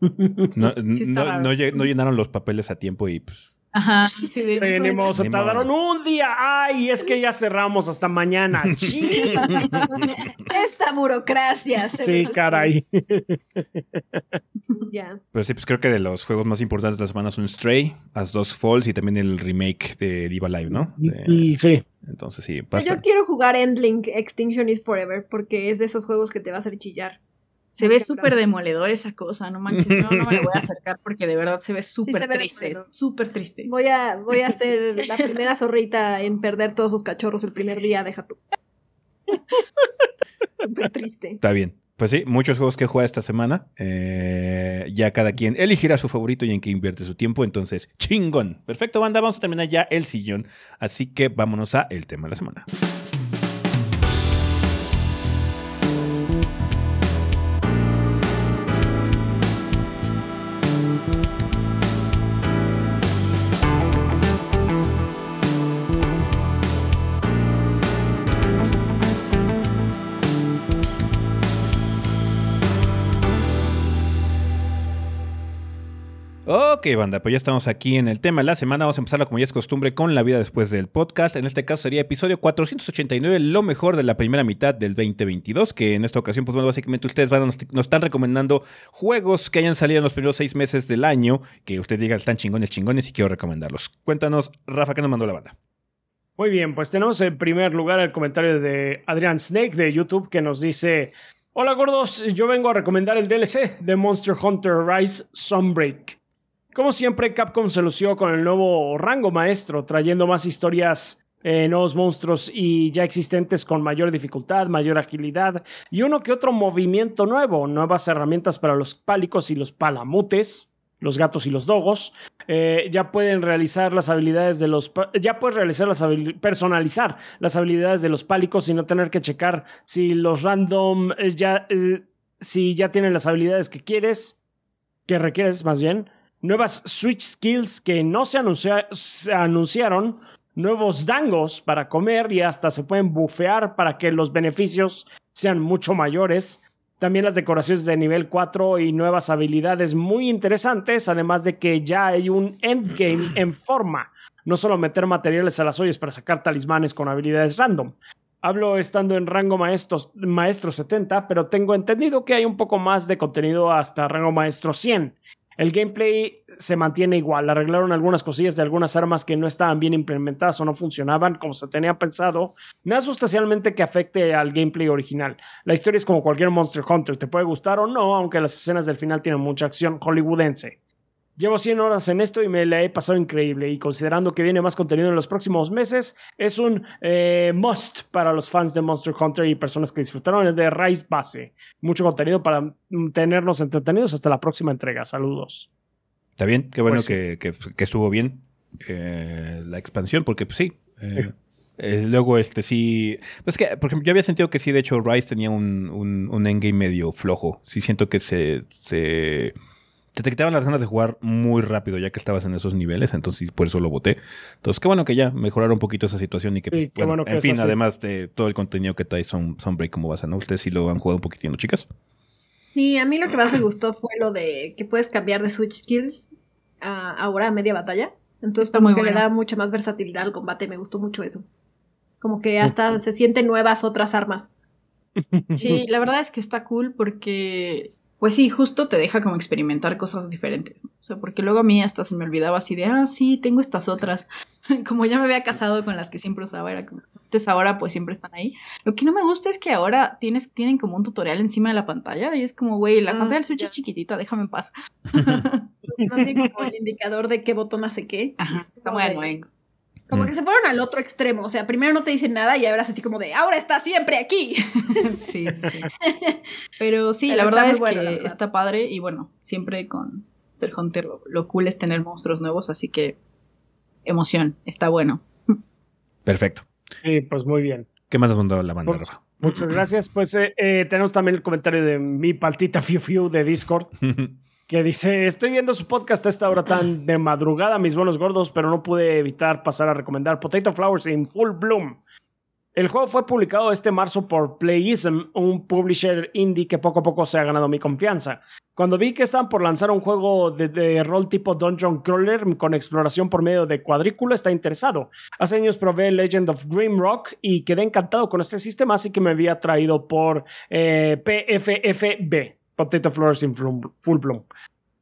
no, Sí no- no llenaron los papeles a tiempo y pues. Ajá, *laughs* sí, de- Sí, ni modo, se Ni tardaron modo. un día. Ay, es que ya cerramos hasta mañana. *laughs* Sí, Esta burocracia. sí caray. *laughs* Ya. Pero sí, pues creo que de los juegos más importantes de la semana son Stray, As Dos Falls y también el remake de Diva Live, ¿no? De- Sí. entonces sí, Yo basta. quiero jugar Endlink Extinction is Forever porque es de esos juegos que te va a hacer chillar. Se ve súper demoledor esa cosa, no manches, no, no me la voy a acercar porque de verdad se ve súper triste, súper triste. Voy a, voy a ser *laughs* la primera zorrita en perder todos sus cachorros el primer día, deja tú. *laughs* Súper triste. Está bien. Pues sí, muchos juegos que jugar esta semana. Eh, ya cada quien elegirá su favorito y en qué invierte su tiempo. Entonces, chingón. Perfecto, banda. Vamos a terminar ya el sillón. Así que vámonos a el tema de la semana. Ok, banda, pues ya estamos aquí en el tema de la semana. Vamos a empezarlo como ya es costumbre con la vida después del podcast. En este caso sería episodio 489, lo mejor de la primera mitad del 2022, que en esta ocasión, pues bueno, básicamente ustedes van, nos, nos están recomendando juegos que hayan salido en los primeros seis meses del año, que usted diga están chingones, chingones y quiero recomendarlos. Cuéntanos, Rafa, ¿qué nos mandó la banda? Muy bien, pues tenemos en primer lugar el comentario de Adrián Snake de YouTube que nos dice: Hola gordos, yo vengo a recomendar el DLC de Monster Hunter Rise Sunbreak. Como siempre, Capcom se lució con el nuevo rango maestro, trayendo más historias, eh, nuevos monstruos y ya existentes con mayor dificultad, mayor agilidad y uno que otro movimiento nuevo, nuevas herramientas para los pálicos y los palamutes, los gatos y los dogos. Eh, ya pueden realizar las habilidades de los ya puedes realizar las personalizar las habilidades de los pálicos y no tener que checar si los random eh, ya si ya tienen las habilidades que quieres que requieres más bien nuevas switch skills que no se, anuncia- se anunciaron nuevos dangos para comer y hasta se pueden bufear para que los beneficios sean mucho mayores también las decoraciones de nivel 4 y nuevas habilidades muy interesantes, además de que ya hay un endgame en forma. No solo meter materiales a las ollas para sacar talismanes con habilidades random. Hablo estando en rango maestro 70, pero tengo entendido que hay un poco más de contenido hasta rango maestro 100. El gameplay se mantiene igual. Arreglaron algunas cosillas de algunas armas que no estaban bien implementadas o no funcionaban como se tenía pensado. Nada sustancialmente que afecte al gameplay original. La historia es como cualquier Monster Hunter. Te puede gustar o no, aunque las escenas del final tienen mucha acción hollywoodense. Llevo 100 horas en esto y me la he pasado increíble y considerando que viene más contenido en los próximos meses, es un eh, must para los fans de Monster Hunter y personas que disfrutaron el de Rise Base. Mucho contenido para tenernos entretenidos hasta la próxima entrega. Saludos. Está bien, qué bueno pues que, que, estuvo bien eh, la expansión, porque pues, sí. Eh, eh, luego, este sí. Pues que, porque yo había sentido que sí, de hecho, Rise tenía un, un, un endgame medio flojo. Sí, siento que se, se se te quitaban las ganas de jugar muy rápido ya que estabas en esos niveles, entonces por eso lo voté. Entonces, qué bueno que ya mejoraron un poquito esa situación y que, pues, bueno, en fin, además de todo el contenido que trae Sunbreak como base, ¿no? Ustedes sí lo han jugado un poquitito, chicas. Sí, a mí lo que más me gustó fue lo de que puedes cambiar de Switch Skills a ahora a media batalla. Entonces, como que le da mucha más versatilidad al combate, me gustó mucho eso. Como que hasta se sienten nuevas otras armas. *laughs* Sí, la verdad es que está cool porque pues sí, justo te deja como experimentar cosas diferentes. ¿no? O sea, porque luego a mí hasta se me olvidaba así de, ah, sí, tengo estas otras. *laughs* como ya me había casado con las que siempre usaba, era como, entonces ahora pues siempre están ahí. Lo que no me gusta es que ahora tienes, tienen como un tutorial encima de la pantalla y es como, güey, la ah, pantalla del Switch es chiquitita, déjame en paz. *laughs* *laughs* También como el indicador de qué botón hace qué. Ajá, está muy annoying. Como mm. que se fueron al otro extremo. O sea, primero no te dicen nada y ahora es así como de, ahora está siempre aquí. *laughs* sí, sí. *laughs* Pero sí, la verdad es que está padre y bueno, siempre con Ser Hunter lo, cool es tener monstruos nuevos, así que emoción, está bueno. Perfecto. Sí, pues muy bien. ¿Qué más has mandado la banda, pues, Muchas gracias. Pues eh, eh, tenemos también el comentario de mi paltita Fiu Fiu de Discord. *laughs* que dice, estoy viendo su podcast a esta hora tan de madrugada, mis buenos gordos, pero no pude evitar pasar a recomendar Potato Flowers in Full Bloom. El juego fue publicado este marzo por Playism, un publisher indie que poco a poco se ha ganado mi confianza. Cuando vi que estaban por lanzar un juego de, rol tipo Dungeon Crawler con exploración por medio de cuadrículo, está interesado. Hace años probé Legend of Grimrock y quedé encantado con este sistema, así que me había traído por eh, PFFB. Potato Flowers in Full Bloom.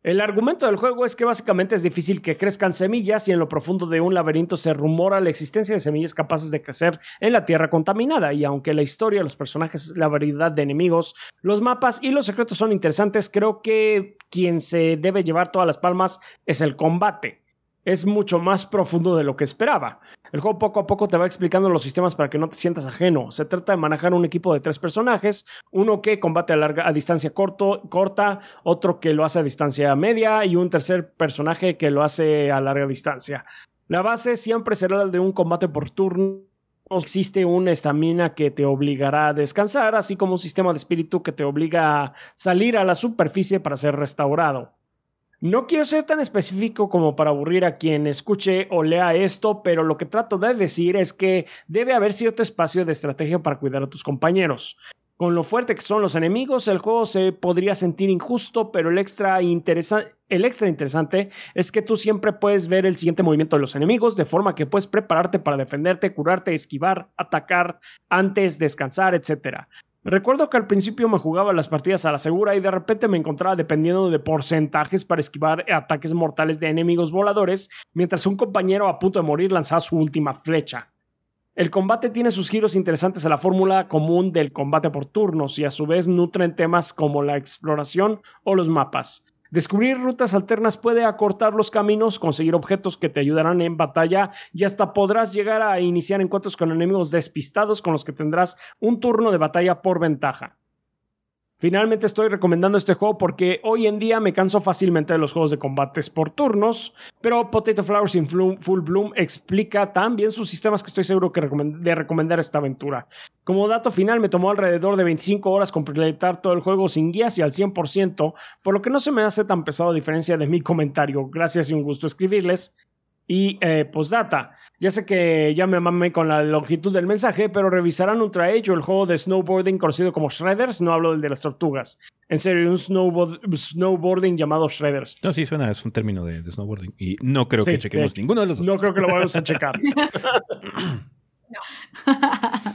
El argumento del juego es que básicamente es difícil que crezcan semillas y en lo profundo de un laberinto se rumora la existencia de semillas capaces de crecer en la tierra contaminada y aunque la historia, los personajes, la variedad de enemigos, los mapas y los secretos son interesantes, creo que quien se debe llevar todas las palmas es el combate. Es mucho más profundo de lo que esperaba. El juego poco a poco te va explicando los sistemas para que no te sientas ajeno. Se trata de manejar un equipo de tres personajes, uno que combate a, larga, distancia corto, corta, otro que lo hace a distancia media y un tercer personaje que lo hace a larga distancia. La base siempre será la de un combate por turno existe una estamina que te obligará a descansar, así como un sistema de espíritu que te obliga a salir a la superficie para ser restaurado. No quiero ser tan específico como para aburrir a quien escuche o lea esto, pero lo que trato de decir es que debe haber cierto espacio de estrategia para cuidar a tus compañeros. Con lo fuerte que son los enemigos, el juego se podría sentir injusto, pero el extra, interesante es que tú siempre puedes ver el siguiente movimiento de los enemigos, de forma que puedes prepararte para defenderte, curarte, esquivar, atacar, antes, descansar, etc. Recuerdo que al principio me jugaba las partidas a la segura y de repente me encontraba dependiendo de porcentajes para esquivar ataques mortales de enemigos voladores, mientras un compañero a punto de morir lanzaba su última flecha. El combate tiene sus giros interesantes a la fórmula común del combate por turnos y a su vez nutren temas como la exploración o los mapas. Descubrir rutas alternas puede acortar los caminos, conseguir objetos que te ayudarán en batalla y hasta podrás llegar a iniciar encuentros con enemigos despistados con los que tendrás un turno de batalla por ventaja. Finalmente estoy recomendando este juego porque hoy en día me canso fácilmente de los juegos de combates por turnos, pero Potato Flowers in Full Bloom explica también sus sistemas que estoy seguro que de recomendar esta aventura. Como dato final, me tomó alrededor de 25 horas completar todo el juego sin guías y al 100%, por lo que no se me hace tan pesado a diferencia de mi comentario. Gracias y un gusto escribirles. Y eh, postdata, ya sé que ya me mamé con la longitud del mensaje, pero revisarán Ultra Age o el juego de snowboarding conocido como Shredders, no hablo del de las tortugas. En serio, un snowboarding llamado Shredders. No, sí, suena, es un término de, snowboarding. Y no creo que chequemos ninguno de los dos. No creo que lo vayamos a checar. *laughs* no.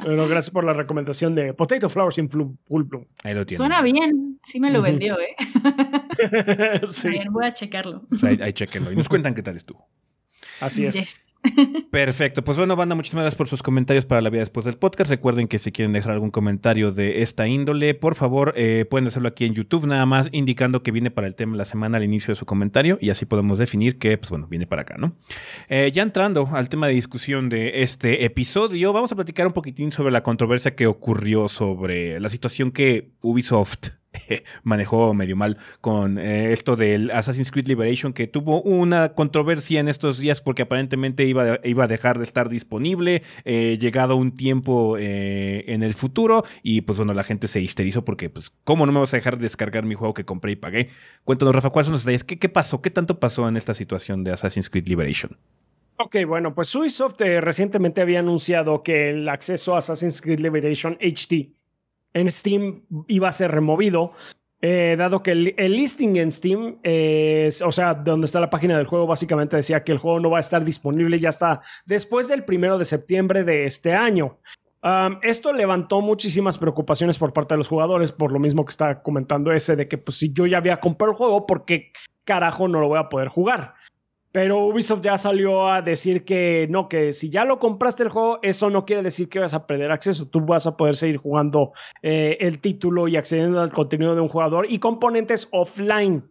Pero gracias por la recomendación de Potato Flowers in Full Bloom. Ahí lo tiene. Suena bien, sí me lo vendió, ¿eh? *laughs* sí. Bien, voy a checarlo. ahí, chequenlo y nos cuentan qué tal estuvo. Así es. *laughs* Perfecto. Pues bueno, banda, muchísimas gracias por sus comentarios para la vida después del podcast. Recuerden que si quieren dejar algún comentario de esta índole, por favor, eh, pueden hacerlo aquí en YouTube, nada más indicando que viene para el tema de la semana al inicio de su comentario y así podemos definir que, pues bueno, viene para acá, ¿no? Eh, ya entrando al tema de discusión de este episodio, vamos a platicar un poquitín sobre la controversia que ocurrió sobre la situación que Ubisoft *laughs* manejó medio mal con eh, esto del Assassin's Creed Liberation, que tuvo una controversia en estos días porque aparentemente iba, iba a dejar de estar disponible, eh, llegado un tiempo eh, en el futuro, y pues bueno, la gente se histerizó porque, pues, ¿cómo no me vas a dejar descargar mi juego que compré y pagué? Cuéntanos, Rafa, ¿cuáles son los detalles? ¿Qué, qué pasó? ¿Qué tanto pasó en esta situación de Assassin's Creed Liberation? Ok, bueno, pues Ubisoft recientemente había anunciado que el acceso a Assassin's Creed Liberation HD en Steam iba a ser removido, eh, dado que el, listing en Steam, o sea, donde está la página del juego, básicamente decía que el juego no va a estar disponible ya hasta después del primero de septiembre de este año. esto levantó muchísimas preocupaciones por parte de los jugadores, por lo mismo que está comentando ese, de que pues si yo ya había comprado el juego, ¿por qué carajo no lo voy a poder jugar? Pero Ubisoft ya salió a decir que no, que si ya lo compraste el juego, eso no quiere decir que vas a perder acceso. Tú vas a poder seguir jugando eh, el título y accediendo al contenido de un jugador y componentes offline.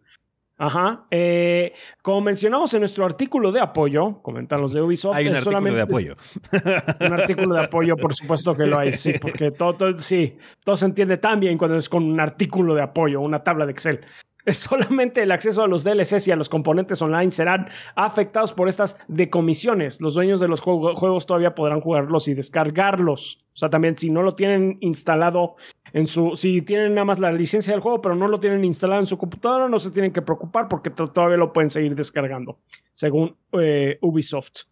Ajá. Eh, como mencionamos en nuestro artículo de apoyo, comentan los de Ubisoft. Hay un artículo de apoyo. *laughs* Un artículo de apoyo, por supuesto que lo hay, sí, porque todo, todo, sí, todo se entiende tan bien cuando es con un artículo de apoyo, una tabla de Excel. *laughs* Solamente el acceso a los DLCs y a los componentes online serán afectados por estas decomisiones. Los dueños de los juegos todavía podrán jugarlos y descargarlos. O sea, también si no lo tienen instalado en su... Si tienen nada más la licencia del juego, pero no lo tienen instalado en su computadora, no se tienen que preocupar porque todavía lo pueden seguir descargando, según eh, Ubisoft.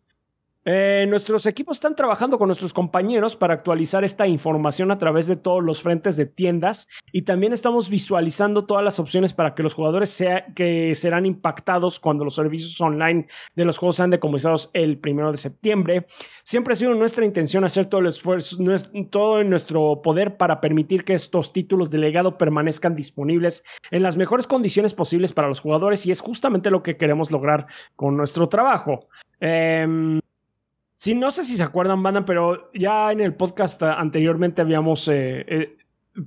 Eh, nuestros equipos están trabajando con nuestros compañeros para actualizar esta información a través de todos los frentes de tiendas y también estamos visualizando todas las opciones para que los jugadores sea, que serán impactados cuando los servicios online de los juegos sean decomisados el primero de septiembre. Siempre ha sido nuestra intención hacer todo el esfuerzo, todo en nuestro poder para permitir que estos títulos de legado permanezcan disponibles en las mejores condiciones posibles para los jugadores y es justamente lo que queremos lograr con nuestro trabajo. Eh, Sí, no sé si se acuerdan, banda, pero ya en el podcast anteriormente habíamos eh, eh,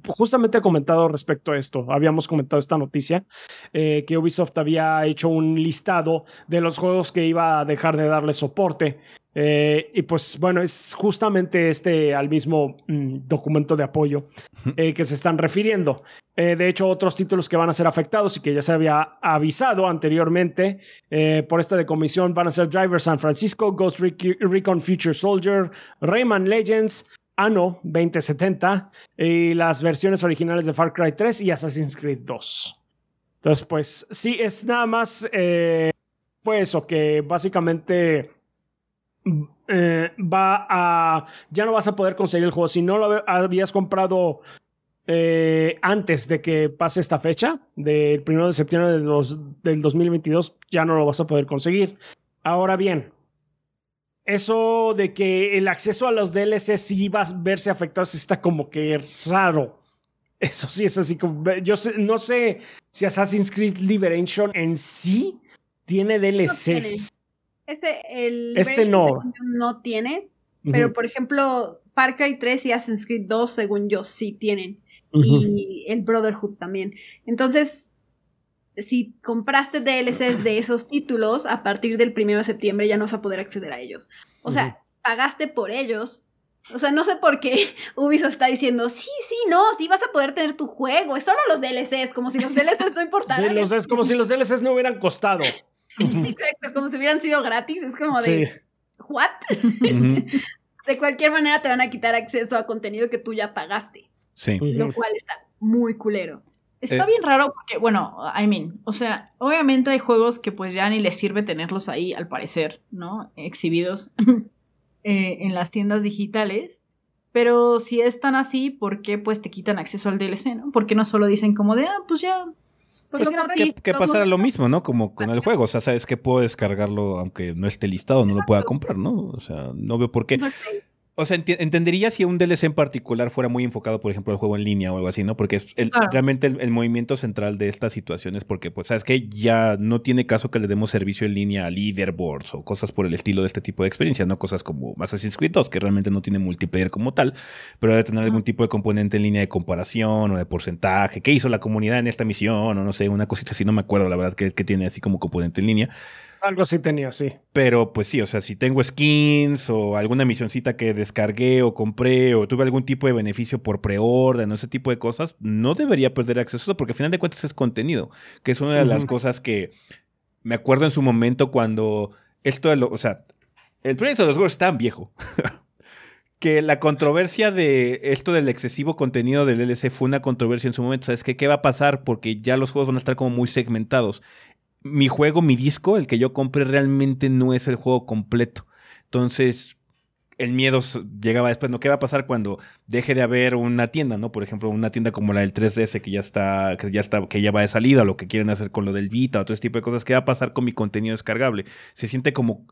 justamente comentado respecto a esto. Habíamos comentado esta noticia eh, que Ubisoft había hecho un listado de los juegos que iba a dejar de darle soporte. y pues bueno, es justamente este al mismo mm, documento de apoyo que se están refiriendo. Eh, de hecho, otros títulos que van a ser afectados y que ya se había avisado anteriormente eh, por esta decomisión van a ser Driver San Francisco, Ghost Recon Future Soldier, Rayman Legends, Anno 2070 y las versiones originales de Far Cry 3 y Assassin's Creed 2. Entonces, pues sí, es nada más eh, fue eso, que básicamente va a. Ya no vas a poder conseguir el juego. Si no lo habías comprado eh, antes de que pase esta fecha, del 1 de septiembre del, del 2022, ya no lo vas a poder conseguir. Ahora bien, eso de que el acceso a los DLC sí va a verse afectado está como que raro. Eso sí es así como. Yo no sé si Assassin's Creed Liberation en sí tiene DLCs. Este, el este no. no tiene, pero por ejemplo, Far Cry 3 y Assassin's Creed 2, según yo, sí tienen y el Brotherhood también. Entonces, si compraste DLCs de esos títulos, a partir del primero de septiembre ya no vas a poder acceder a ellos. O sea, pagaste por ellos. O sea, no sé por qué *laughs* Ubisoft está diciendo, sí, sí, no, sí vas a poder tener tu juego. Es solo los DLCs, como si los DLCs no importaran. es como si los DLCs no hubieran costado. *laughs* Exacto, como si hubieran sido gratis. Es como de, ¿what? *laughs* de cualquier manera te van a quitar acceso a contenido que tú ya pagaste. Sí. Lo cual está muy culero. Está eh, bien raro porque, bueno, I mean, o sea, obviamente hay juegos que pues ya ni les sirve tenerlos ahí, al parecer, ¿no? Exhibidos *laughs* eh, en las tiendas digitales. Pero si es tan así, ¿por qué pues te quitan acceso al DLC, no? ¿Por qué no solo dicen como de, ah, pues ya... Pues que, que pasara lo mismo, ¿no? Como con el juego. O sea, sabes que puedo descargarlo aunque no esté listado, no lo pueda comprar, ¿no? O sea, no veo por qué. O sea, entendería si un DLC en particular fuera muy enfocado, por ejemplo, al juego en línea o algo así, ¿no? Porque es realmente el, movimiento central de esta situación es porque, pues, ¿sabes que Ya no tiene caso que le demos servicio en línea a leaderboards o cosas por el estilo de este tipo de experiencias, ¿no? Cosas como Assassin's Creed 2, que realmente no tiene multiplayer como tal, pero debe tener algún tipo de componente en línea de comparación o de porcentaje. ¿Qué hizo la comunidad en esta misión? O no sé, una cosita así, no me acuerdo, la verdad, que, que tiene así como componente en línea. Algo así tenía, sí. Pero pues sí, o sea, si tengo skins o alguna misioncita que descargué o compré o tuve algún tipo de beneficio por preorden o ese tipo de cosas, no debería perder acceso porque al final de cuentas es contenido, que es una de las cosas que me acuerdo en su momento cuando esto de lo, o sea, el proyecto de los juegos es tan viejo. *laughs* que la controversia de esto del excesivo contenido del DLC fue una controversia en su momento. ¿Sabes qué? ¿Qué va a pasar? Porque ya los juegos van a estar como muy segmentados mi juego, mi disco, el que yo compré realmente no es el juego completo. Entonces, el miedo llegaba después, ¿no? ¿Qué va a pasar cuando deje de haber una tienda, ¿no? Por ejemplo, una tienda como la del 3DS que ya está, que ya está, que ya va de salida, lo que quieren hacer con lo del Vita, o todo ese tipo de cosas. ¿Qué va a pasar con mi contenido descargable? Se siente como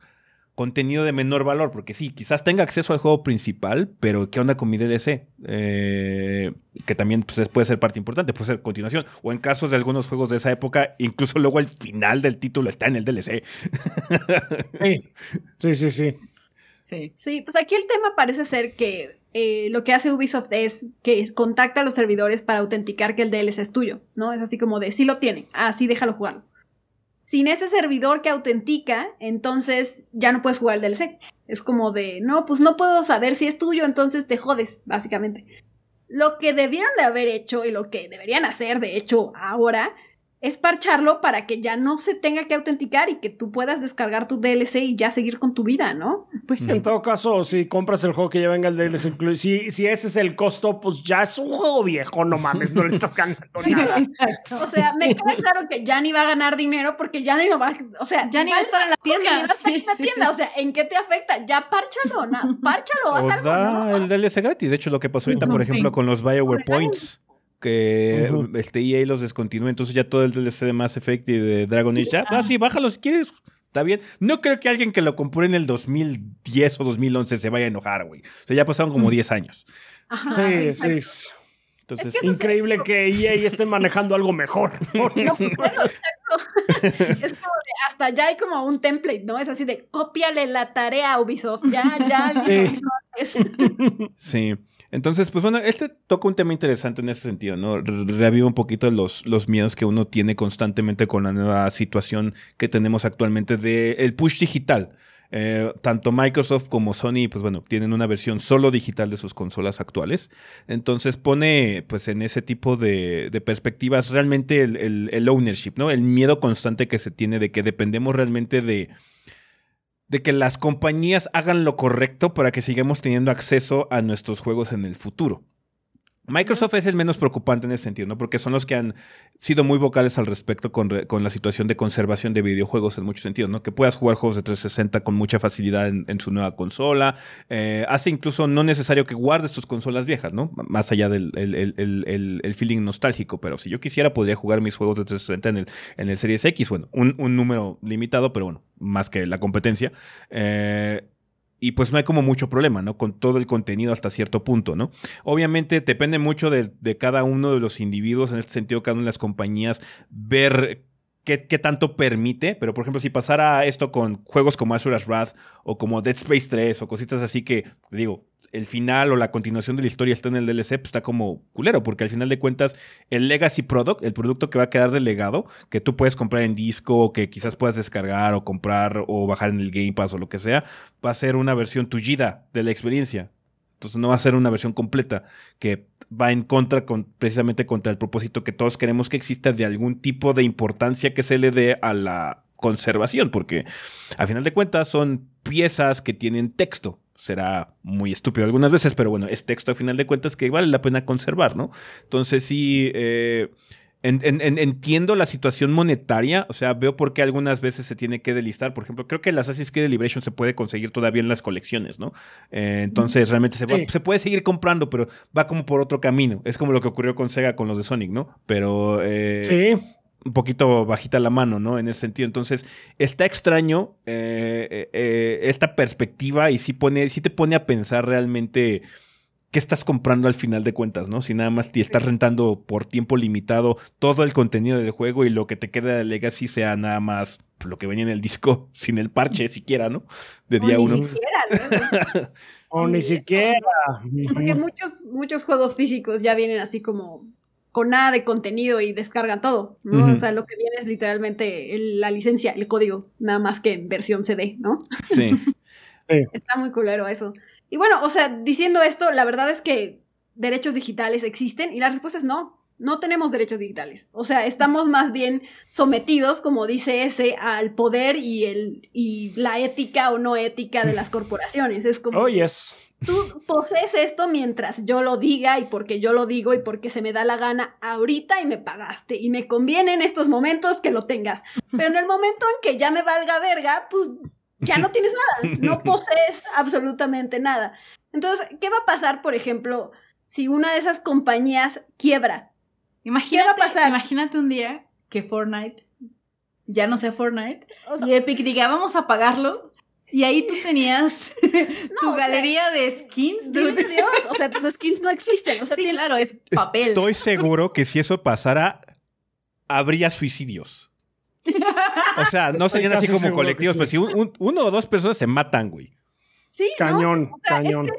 contenido de menor valor, porque sí, quizás tenga acceso al juego principal, pero ¿qué onda con mi DLC? Eh, que también pues, puede ser parte importante, puede ser continuación, o en casos de algunos juegos de esa época, incluso luego el final del título está en el DLC. sí, sí, sí. Sí, sí pues aquí el tema parece ser que eh, lo que hace Ubisoft es que contacta a los servidores para autenticar que el DLC es tuyo, ¿no? Es así como de, sí lo tiene, así ah, déjalo jugar sin ese servidor que autentica, entonces ya no puedes jugar el DLC. Es como de, no, pues no puedo saber si es tuyo, entonces te jodes, básicamente. Lo que debieron de haber hecho y lo que deberían hacer, de hecho, ahora, es parcharlo para que ya no se tenga que autenticar y que tú puedas descargar tu DLC y ya seguir con tu vida, ¿no? Pues En todo caso, si compras el juego que ya venga el DLC incluido, si, si ese es el costo, pues ya es un juego viejo, no mames, no le estás ganando *laughs* nada. o sea, me queda claro que ya ni va a ganar dinero porque ya ni lo va, o sea, ya ni va a estar en la tienda. la tienda, o sea, ¿en qué te afecta? Ya párchalo, no, párchalo, haz algo, el DLC gratis, de hecho lo que pasó ahorita, por ejemplo, con los BioWare Points que este EA los descontinúe, entonces ya todo el DLC de Mass Effect y de Dragon Age, ya, ah, sí, bájalo si quieres, está bien. No creo que alguien que lo compró en el 2010 o 2011 se vaya a enojar, güey. O sea, ya pasaron como 10 años. sí, sí. Entonces, es increíble que EA esté manejando algo mejor. *laughs* no, es como de, hasta ya hay como un template, ¿no? Es así de cópiale la tarea a Ubisoft. Ya, ya. Sí. sí. Entonces, pues bueno, este toca un tema interesante en ese sentido, ¿no? Revive un poquito los, los miedos que uno tiene constantemente con la nueva situación que tenemos actualmente del el push digital. Eh, tanto Microsoft como Sony, pues bueno, tienen una versión solo digital de sus consolas actuales. Entonces pone, pues en ese tipo de, perspectivas, realmente el, el, ownership, ¿no? El miedo constante que se tiene de que dependemos realmente de, de que las compañías hagan lo correcto para que sigamos teniendo acceso a nuestros juegos en el futuro. Microsoft es el menos preocupante en ese sentido, ¿no? Porque son los que han sido muy vocales al respecto con, la situación de conservación de videojuegos en muchos sentidos, ¿no? Que puedas jugar juegos de 360 con mucha facilidad en, su nueva consola. Eh, hace incluso no necesario que guardes tus consolas viejas, ¿no? Más allá del el, feeling nostálgico. Pero si yo quisiera, podría jugar mis juegos de 360 en el, en el Series X. Bueno, un, un número limitado, pero bueno, más que la competencia. Eh, y pues no hay como mucho problema, ¿no? Con todo el contenido hasta cierto punto, ¿no? Obviamente depende mucho de, de, cada uno de los individuos, en este sentido, cada una de las compañías, ver qué, tanto permite, pero por ejemplo, si pasara esto con juegos como Azura's Wrath o como Dead Space 3 o cositas así que, digo, el final o la continuación de la historia está en el DLC, pues está como culero, porque al final de cuentas, el legacy product, el producto que va a quedar del legado, que tú puedes comprar en disco, que quizás puedas descargar o comprar o bajar en el Game Pass o lo que sea, va a ser una versión tullida de la experiencia. Entonces no va a ser una versión completa que va en contra con, precisamente contra el propósito que todos queremos que exista de algún tipo de importancia que se le dé a la conservación, porque a final de cuentas son piezas que tienen texto. Será muy estúpido algunas veces, pero bueno, es texto a final de cuentas que vale la pena conservar, ¿no? Entonces sí, eh, entiendo la situación monetaria, o sea, veo por qué algunas veces se tiene que delistar. Por ejemplo, creo que el Assassin's Creed Liberation se puede conseguir todavía en las colecciones, ¿no? Eh, entonces, realmente se, se, puede seguir comprando, pero va como por otro camino. Es como lo que ocurrió con Sega con los de Sonic, ¿no? Pero. Eh, sí. Un poquito bajita la mano, ¿no? En ese sentido. Entonces, está extraño eh, eh, eh, esta perspectiva y sí, pone, sí te pone a pensar realmente qué estás comprando al final de cuentas, ¿no? Si nada más te estás rentando por tiempo limitado todo el contenido del juego y lo que te queda de Legacy sea nada más lo que venía en el disco, *laughs* sin el parche siquiera, ¿no? De día o uno. Ni siquiera, ¿no? *laughs* o ni siquiera. Porque muchos, muchos juegos físicos ya vienen así como con nada de contenido y descargan todo, ¿no? O sea, lo que viene es literalmente el- la licencia, el código, nada más que en versión CD, ¿no? *laughs* Sí. Está muy culero eso. Y bueno, o sea, diciendo esto, la verdad es que derechos digitales existen y la respuesta es no. No tenemos derechos digitales. O sea, estamos más bien sometidos, como dice ese, al poder y, el, y la ética o no ética de las *laughs* corporaciones. Es como, Oh, yes. tú posees esto mientras yo lo diga y porque yo lo digo y porque se me da la gana ahorita y me pagaste y me conviene en estos momentos que lo tengas. Pero en el momento en que ya me valga verga, pues ya no tienes nada, no *laughs* posees absolutamente nada. Entonces, ¿qué va a pasar, por ejemplo, si una de esas compañías quiebra? Imagínate, ¿Qué va a pasar? imagínate un día que Fortnite ya no sea Fortnite O sea, y Epic diga, vamos a pagarlo. Y ahí tú tenías *laughs* *laughs* tu o sea, galería de skins. dile dude. Dios, o sea, tus skins no existen. O sea, sí, claro, es papel. Estoy *laughs* seguro que si eso pasara, habría suicidios. O sea, no serían así como colectivos, sí. pero si un- un- uno o dos personas se matan, güey. sí, ¿no? Cañón, O sea, es cañón. que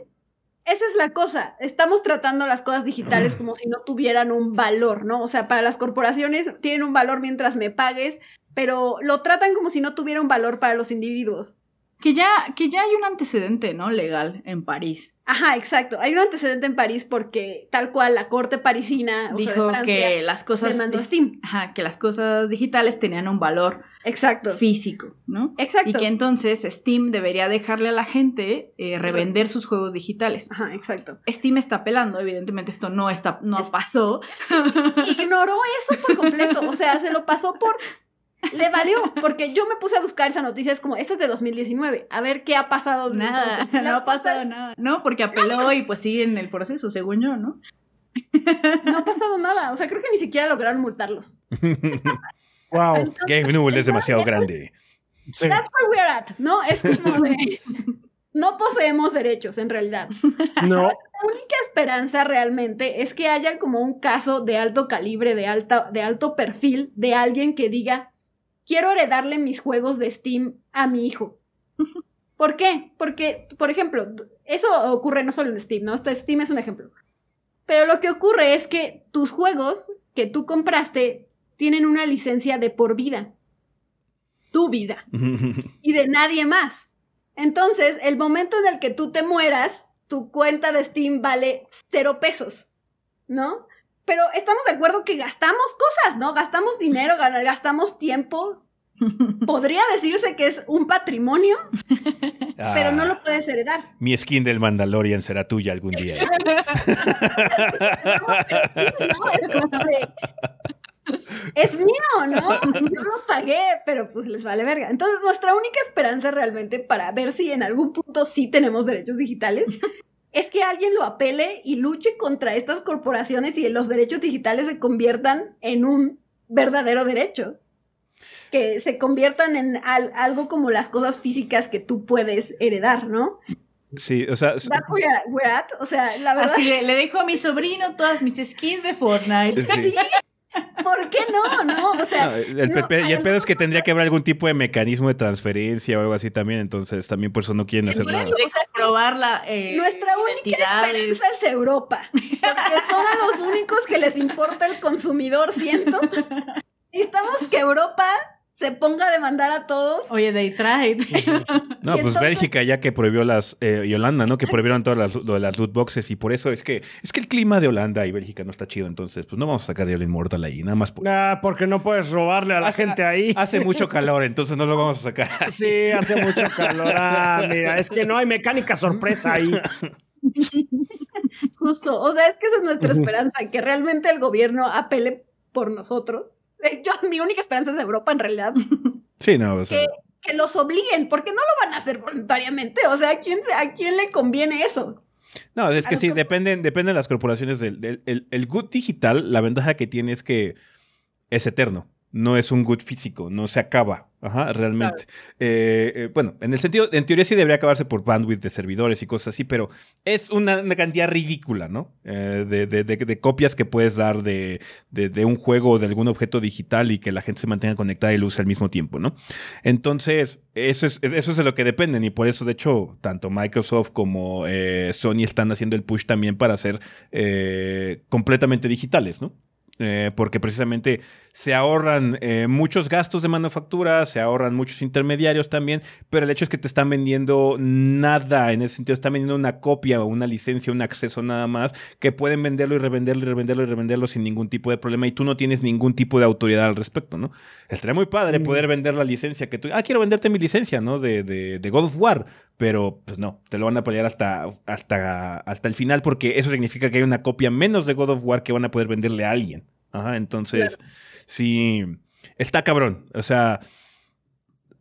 esa es la cosa. Estamos tratando las cosas digitales *clears throat* como si no tuvieran un valor, ¿no? O sea, para las corporaciones tienen un valor mientras me pagues, pero lo tratan como si no tuviera un valor para los individuos. Que ya, que ya hay un antecedente, ¿no? Legal en París. Ajá, exacto. Hay un antecedente en París porque tal cual la corte parisina o sea, de Dijo Francia, que las cosas. demandó Steam. Ajá, que las cosas digitales tenían un valor Exacto. físico, ¿no? Exacto. Y que entonces Steam debería dejarle a la gente eh, revender sus juegos digitales. Ajá, exacto. Steam está apelando, evidentemente esto no está, no Es- pasó. *laughs* Ignoró eso por completo. O sea, se lo pasó por. Le valió, porque yo me puse a buscar esa noticia, es como, esa es de 2019, a ver qué ha pasado. Nada, entonces. *laughs* no ha pasado nada. No, porque apeló y pues sigue en el proceso, según yo, ¿no? No ha pasado nada, o sea, creo que ni siquiera lograron multarlos. *laughs* Wow. Entonces, Gabe Newell es demasiado grande. Sí. That's where we're at, ¿no? Es como *laughs* de, no poseemos derechos en realidad. No. *laughs* La única esperanza realmente es que haya como un caso de alto calibre, de, alta, de alto perfil, de alguien que diga, quiero heredarle mis juegos de Steam a mi hijo. *laughs* ¿Por qué? Porque, por ejemplo, eso ocurre no solo en Steam, ¿no? Este Steam es un ejemplo. Pero lo que ocurre es que tus juegos que tú compraste tienen una licencia de por vida. Tu vida *laughs* y de nadie más. Entonces, el momento en el que tú te mueras, tu cuenta de Steam vale cero pesos, ¿no? Pero estamos de acuerdo que gastamos cosas, ¿no? Gastamos dinero, *laughs* gastamos tiempo. Podría decirse que es un patrimonio, pero no Ah, lo puedes heredar. Mi skin del Mandalorian será tuya algún día. *laughs* ¿no? Es como de, Es mío, ¿no? Yo lo pagué, pero pues les vale verga. Entonces, nuestra única esperanza realmente para ver si en algún punto sí tenemos derechos digitales es que alguien lo apele y luche contra estas corporaciones y los derechos digitales se conviertan en un verdadero derecho. Que se conviertan en al- algo como las cosas físicas que tú puedes heredar, ¿no? Sí, o sea, at. O sea, la verdad. Así de, le dejo a mi sobrino todas mis skins de Fortnite. sí. ¿Por qué no? ¿No? O sea. No, el, no, y el pedo es que tendría que haber algún tipo de mecanismo de transferencia o algo así también, entonces también por eso no quieren hacer nada. la, eh, Nuestra única esperanza es Europa. Porque son a los únicos que les importa el consumidor, siento. *laughs* Necesitamos que Europa se ponga a demandar a todos. Oye, they tried. No, pues entonces- Bélgica ya que prohibió las, eh, y Holanda, ¿no? Que prohibieron todas las, lo de las loot boxes y por eso es que, es que el clima de Holanda y Bélgica no está chido, entonces pues no vamos a sacar Diablo Immortal ahí, nada más por... Nah, porque no puedes robarle a la Hace- gente ahí. *laughs* Hace mucho calor, entonces no lo vamos a sacar. Sí, hace mucho calor. Ah, mira, es que no hay mecánica sorpresa ahí. *laughs* Justo. O sea, es que esa es nuestra esperanza, que realmente el gobierno apele por nosotros. Eh, Yo, *laughs* mi única esperanza es Europa, en realidad. Sí, no, o sea, Que los obliguen, porque no lo van a hacer voluntariamente. O sea, ¿a quién, a quién le conviene eso? No, es que sí, dependen, dependen las corporaciones del, del- el, el good digital, la ventaja que tiene es que es eterno. No es un good físico, no se acaba. Ajá, realmente. Eh, eh, bueno, en el sentido, en teoría sí debería acabarse por bandwidth de servidores y cosas así, pero es una, cantidad ridícula, ¿no? Eh, de, de, de, copias que puedes dar de, un juego o de algún objeto digital y que la gente se mantenga conectada y lo use al mismo tiempo, ¿no? Entonces, eso es, eso es de lo que dependen y por eso, de hecho, tanto Microsoft como Sony están haciendo el push también para ser completamente digitales, ¿no? Porque precisamente se ahorran eh, muchos gastos de manufactura, se ahorran muchos intermediarios también, pero el hecho es que te están vendiendo nada, en ese sentido, están vendiendo una copia o una licencia, un acceso nada más, que pueden venderlo y revenderlo y revenderlo y revenderlo sin ningún tipo de problema y tú no tienes ningún tipo de autoridad al respecto, ¿no? Estaría muy padre mm. poder vender la licencia que tú, ah, quiero venderte mi licencia, ¿no? De, de, de God of War, pero pues no, te lo van a pelear hasta, hasta, hasta el final porque eso significa que hay una copia menos de God of War que van a poder venderle a alguien. Ajá, entonces, sí, está cabrón. O sea,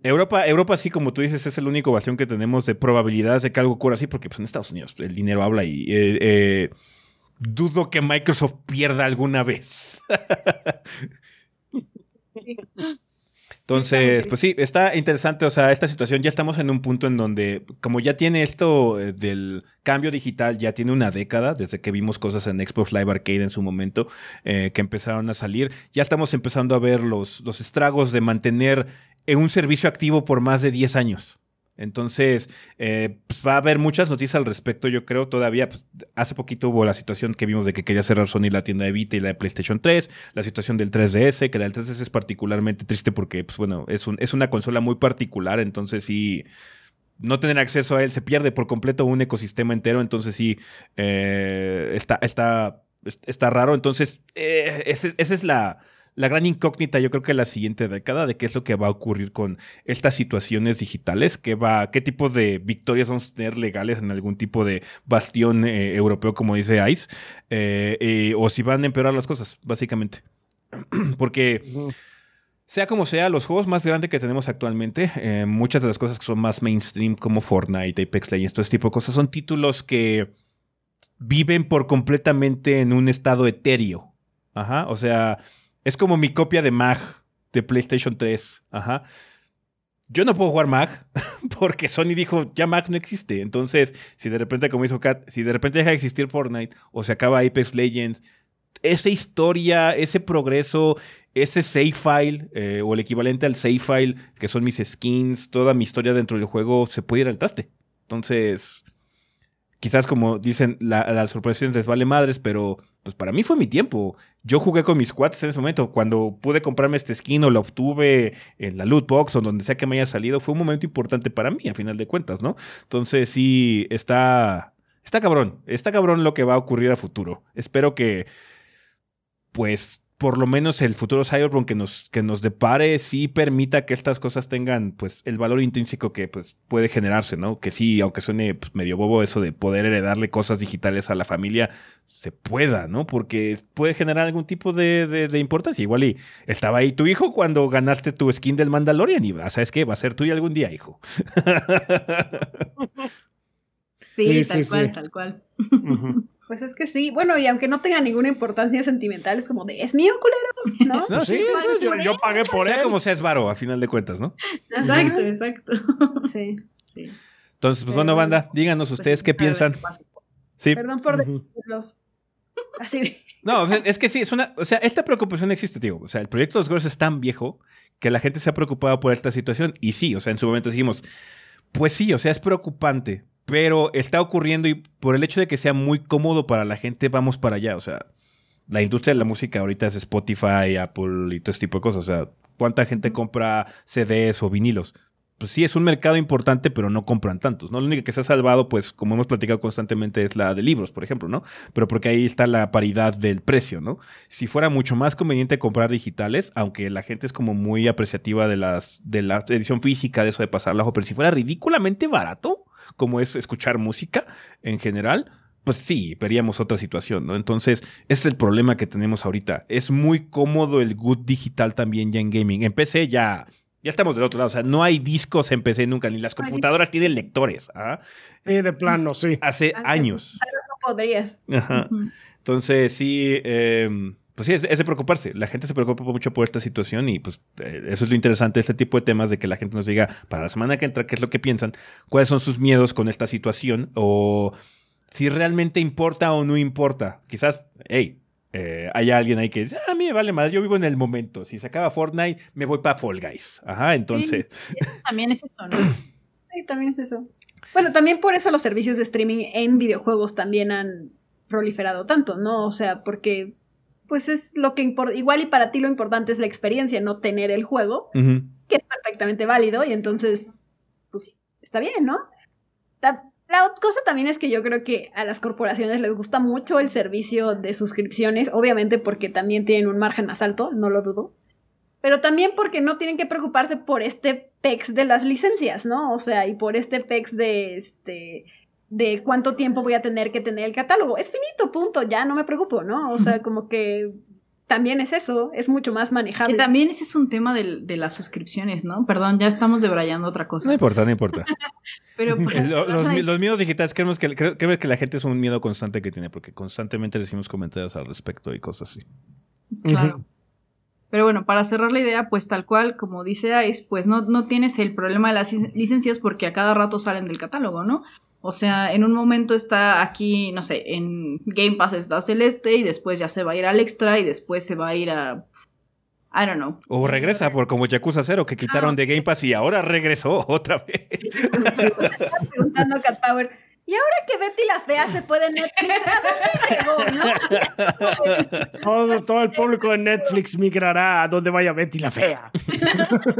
Europa, Europa sí, como tú dices, es el único ovación que tenemos de probabilidades de que algo ocurra así, porque pues, en Estados Unidos el dinero habla y eh, eh, dudo que Microsoft pierda alguna vez. *laughs* Entonces, pues sí, está interesante, o sea, esta situación. Ya estamos en un punto en donde, como ya tiene esto eh, del cambio digital, ya tiene una década, desde que vimos cosas en Xbox Live Arcade en su momento, eh, que empezaron a salir, ya estamos empezando a ver los, los estragos de mantener un servicio activo por más de 10 años. Entonces, eh, pues va a haber muchas noticias al respecto, yo creo, todavía. Pues, hace poquito hubo la situación que vimos de que quería cerrar Sony la tienda de Vita y la de PlayStation 3, la situación del 3DS, que la del 3DS es particularmente triste porque, pues bueno, es, un, es una consola muy particular, entonces sí no tener acceso a él se pierde por completo un ecosistema entero, entonces sí eh, está, está, está raro. Entonces, eh, esa es la, la gran incógnita, yo creo que la siguiente década, de qué es lo que va a ocurrir con estas situaciones digitales, qué, va, qué tipo de victorias vamos a tener legales en algún tipo de bastión eh, europeo, como dice ICE, eh, eh, o si van a empeorar las cosas, básicamente. *clears throat* Porque... Sea como sea, los juegos más grandes que tenemos actualmente, muchas de las cosas que son más mainstream como Fortnite, Apex Legends, todo este tipo de cosas, son títulos que viven por completamente en un estado etéreo. Ajá, o sea, es como mi copia de Mag de PlayStation 3. Ajá. Yo no puedo jugar Mag *laughs* porque Sony dijo, ya Mag no existe. Entonces, si de repente, como hizo Kat, si de repente deja de existir Fortnite o se acaba Apex Legends, esa historia, ese progreso, ese save file eh, o el equivalente al save file, que son mis skins, toda mi historia dentro del juego, se puede ir al traste. Entonces, quizás como dicen, las corporaciones les vale madres, pero pues para mí fue mi tiempo. Yo jugué con mis cuates en ese momento. Cuando pude comprarme este skin o lo obtuve en la loot box o donde sea que me haya salido, fue un momento importante para mí, a final de cuentas, ¿no? Entonces sí, está, está cabrón. Está cabrón lo que va a ocurrir a futuro. Espero que, pues, por lo menos el futuro Cyberpunk que nos, que nos depare sí permita que estas cosas tengan pues el valor intrínseco que pues puede generarse, ¿no? Que sí, aunque suene pues, medio bobo eso de poder heredarle cosas digitales a la familia, se pueda, ¿no? Porque puede generar algún tipo de, importancia. Igual y estaba ahí tu hijo cuando ganaste tu skin del Mandalorian y ah, ¿sabes qué? Va a ser tuyo algún día, hijo. *laughs* Sí, tal cual, tal cual. Pues es que sí, bueno, y aunque no tenga ninguna importancia sentimental, es como de, es mío, culero, ¿no? *laughs* no sí, yo, pagué por él. Sea como sea, es varo, a final de cuentas, ¿no? Exacto, exacto. *laughs* Sí, sí. Entonces, pues bueno, banda, díganos pues ustedes qué piensan. Sí. Perdón por decirlos. *laughs* Así de... No, es que sí, es una, o sea, esta preocupación existe, tío. O sea, el proyecto de los Gross es tan viejo que la gente se ha preocupado por esta situación. Y sí, o sea, en su momento dijimos, pues sí, o sea, es preocupante, pero está ocurriendo y por el hecho de que sea muy cómodo para la gente, vamos para allá. O sea, la industria de la música ahorita es Spotify, Apple y todo este tipo de cosas. O sea, ¿cuánta gente compra CDs o vinilos? Pues sí, es un mercado importante, pero no compran tantos, ¿no? Lo único que se ha salvado, pues, como hemos platicado constantemente, es la de libros, por ejemplo, ¿no? Pero porque ahí está la paridad del precio, ¿no? Si fuera mucho más conveniente comprar digitales, aunque la gente es como muy apreciativa de las de la edición física, de eso de pasarla, pero si fuera ridículamente barato, como es escuchar música en general, pues sí, veríamos otra situación, ¿no? Entonces, ese es el problema que tenemos ahorita. Es muy cómodo el good digital también ya en gaming. En PC ya, ya estamos del otro lado. O sea, no hay discos en PC nunca, ni las computadoras tienen lectores. ¿ah? Sí, de plano, sí. Hace años. No podrías. Entonces, sí. Em, pues sí, es, es, de preocuparse. La gente se preocupa mucho por esta situación y pues eh, eso es lo interesante de este tipo de temas, de que la gente nos diga para la semana que entra qué es lo que piensan, cuáles son sus miedos con esta situación o si realmente importa o no importa. Quizás, hey, eh, hay alguien ahí que dice, ah, a mí me vale madre, yo vivo en el momento. Si se acaba Fortnite, me voy para Fall Guys. Ajá, entonces... Sí, también es eso, ¿no? *coughs* Sí, también es eso. Bueno, también por eso los servicios de streaming en videojuegos también han proliferado tanto, ¿no? O sea, porque pues es lo que importa. Igual y para ti lo importante es la experiencia, no tener el juego, uh -huh. que es perfectamente válido y entonces, pues está bien, ¿no? La, la cosa también es que yo creo que a las corporaciones les gusta mucho el servicio de suscripciones, obviamente porque también tienen un margen más alto, no lo dudo, pero también porque no tienen que preocuparse por este PEX de las licencias, ¿no? O sea, y por este PEX de este de cuánto tiempo voy a tener que tener el catálogo. Es finito, punto, ya no me preocupo, ¿no? O sea, como que también es eso, es mucho más manejable. Y también ese es un tema de, de, las suscripciones, ¿no? Perdón, ya estamos debrayando otra cosa. No importa, no importa. *laughs* Pero pues, los, *laughs* los, los, miedos digitales, creemos que, creo, creo, que la gente es un miedo constante que tiene, porque constantemente decimos comentarios al respecto y cosas así. Claro. Uh -huh. Pero bueno, para cerrar la idea, pues tal cual, como dice Ice, pues no, no tienes el problema de las licencias porque a cada rato salen del catálogo, ¿no? O sea, en un momento está aquí, no sé, en Game Pass está Celeste y después ya se va a ir al Extra y después se va a ir a... I don't know. O regresa por como Yakuza 0 que quitaron ah, de Game Pass y ahora regresó *laughs* otra vez. preguntando a Cat Power, y ahora que Betty la Fea se fue de Netflix, ¿a dónde llegó, no? Todo, todo, el público de Netflix migrará a donde vaya Betty la Fea. yo, yo,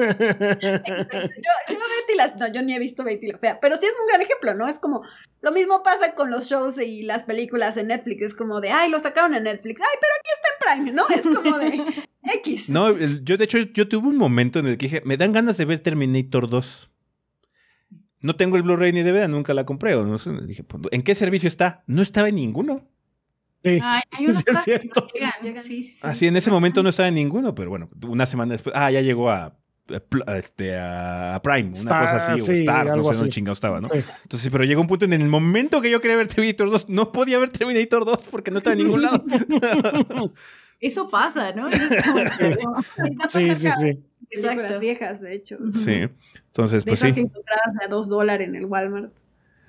Betty la, no, yo ni he visto Betty la Fea, pero sí es un gran ejemplo, ¿no? Es como, lo mismo pasa con los shows y las películas en Netflix, es como de, ay, lo sacaron en Netflix, ay, pero aquí está en Prime, ¿no? Es como de *laughs* X. No, yo de hecho, yo tuve un momento en el que dije, me dan ganas de ver Terminator 2. No tengo el Blu-ray ni DVD, nunca la compré. O no sé, dije, ¿en qué servicio está? No estaba en ninguno. Sí, Ay, hay unos sí, es cierto. que llegan. Sí, sí, sí. Así en ese momento no estaba en ninguno, pero bueno, una semana después, ah, ya llegó a, a, este, a Prime, una Star, cosa así, sí, o Stars, no sé dónde chingado estaba, ¿no? Sí. Entonces, pero llegó un punto en el momento que yo quería ver Terminator 2, no podía ver Terminator 2 porque no estaba en ningún lado. Eso pasa, ¿no? Sí, sí, sí. Películas Exacto. viejas, de hecho. sí. Entonces, De pues esas sí. que encontrabas a dos dólares en el Walmart.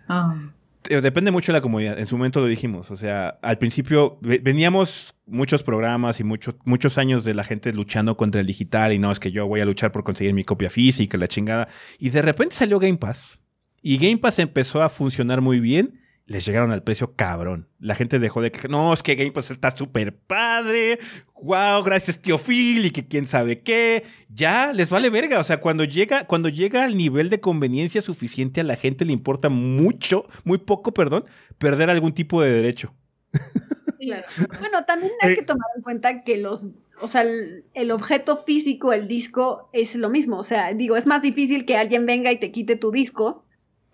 Ah. Depende mucho de la comunidad. En su momento lo dijimos. O sea, al principio ve- veníamos muchos programas y muchos muchos años de la gente luchando contra el digital y no es que yo voy a luchar por conseguir mi copia física, la chingada. Y de repente salió Game Pass. Y Game Pass empezó a funcionar muy bien. Les llegaron al precio cabrón. La gente dejó de que no, es que Game Pass está súper padre. Wow, gracias tío Phil y que quién sabe qué. Ya les vale verga. O sea, cuando llega, cuando llega al nivel de conveniencia suficiente a la gente le importa mucho, muy poco, perdón, perder algún tipo de derecho. Claro. Bueno, también hay Eh. que tomar en cuenta que los, o sea, el, el objeto físico, el disco, es lo mismo. O sea, digo, es más difícil que alguien venga y te quite tu disco,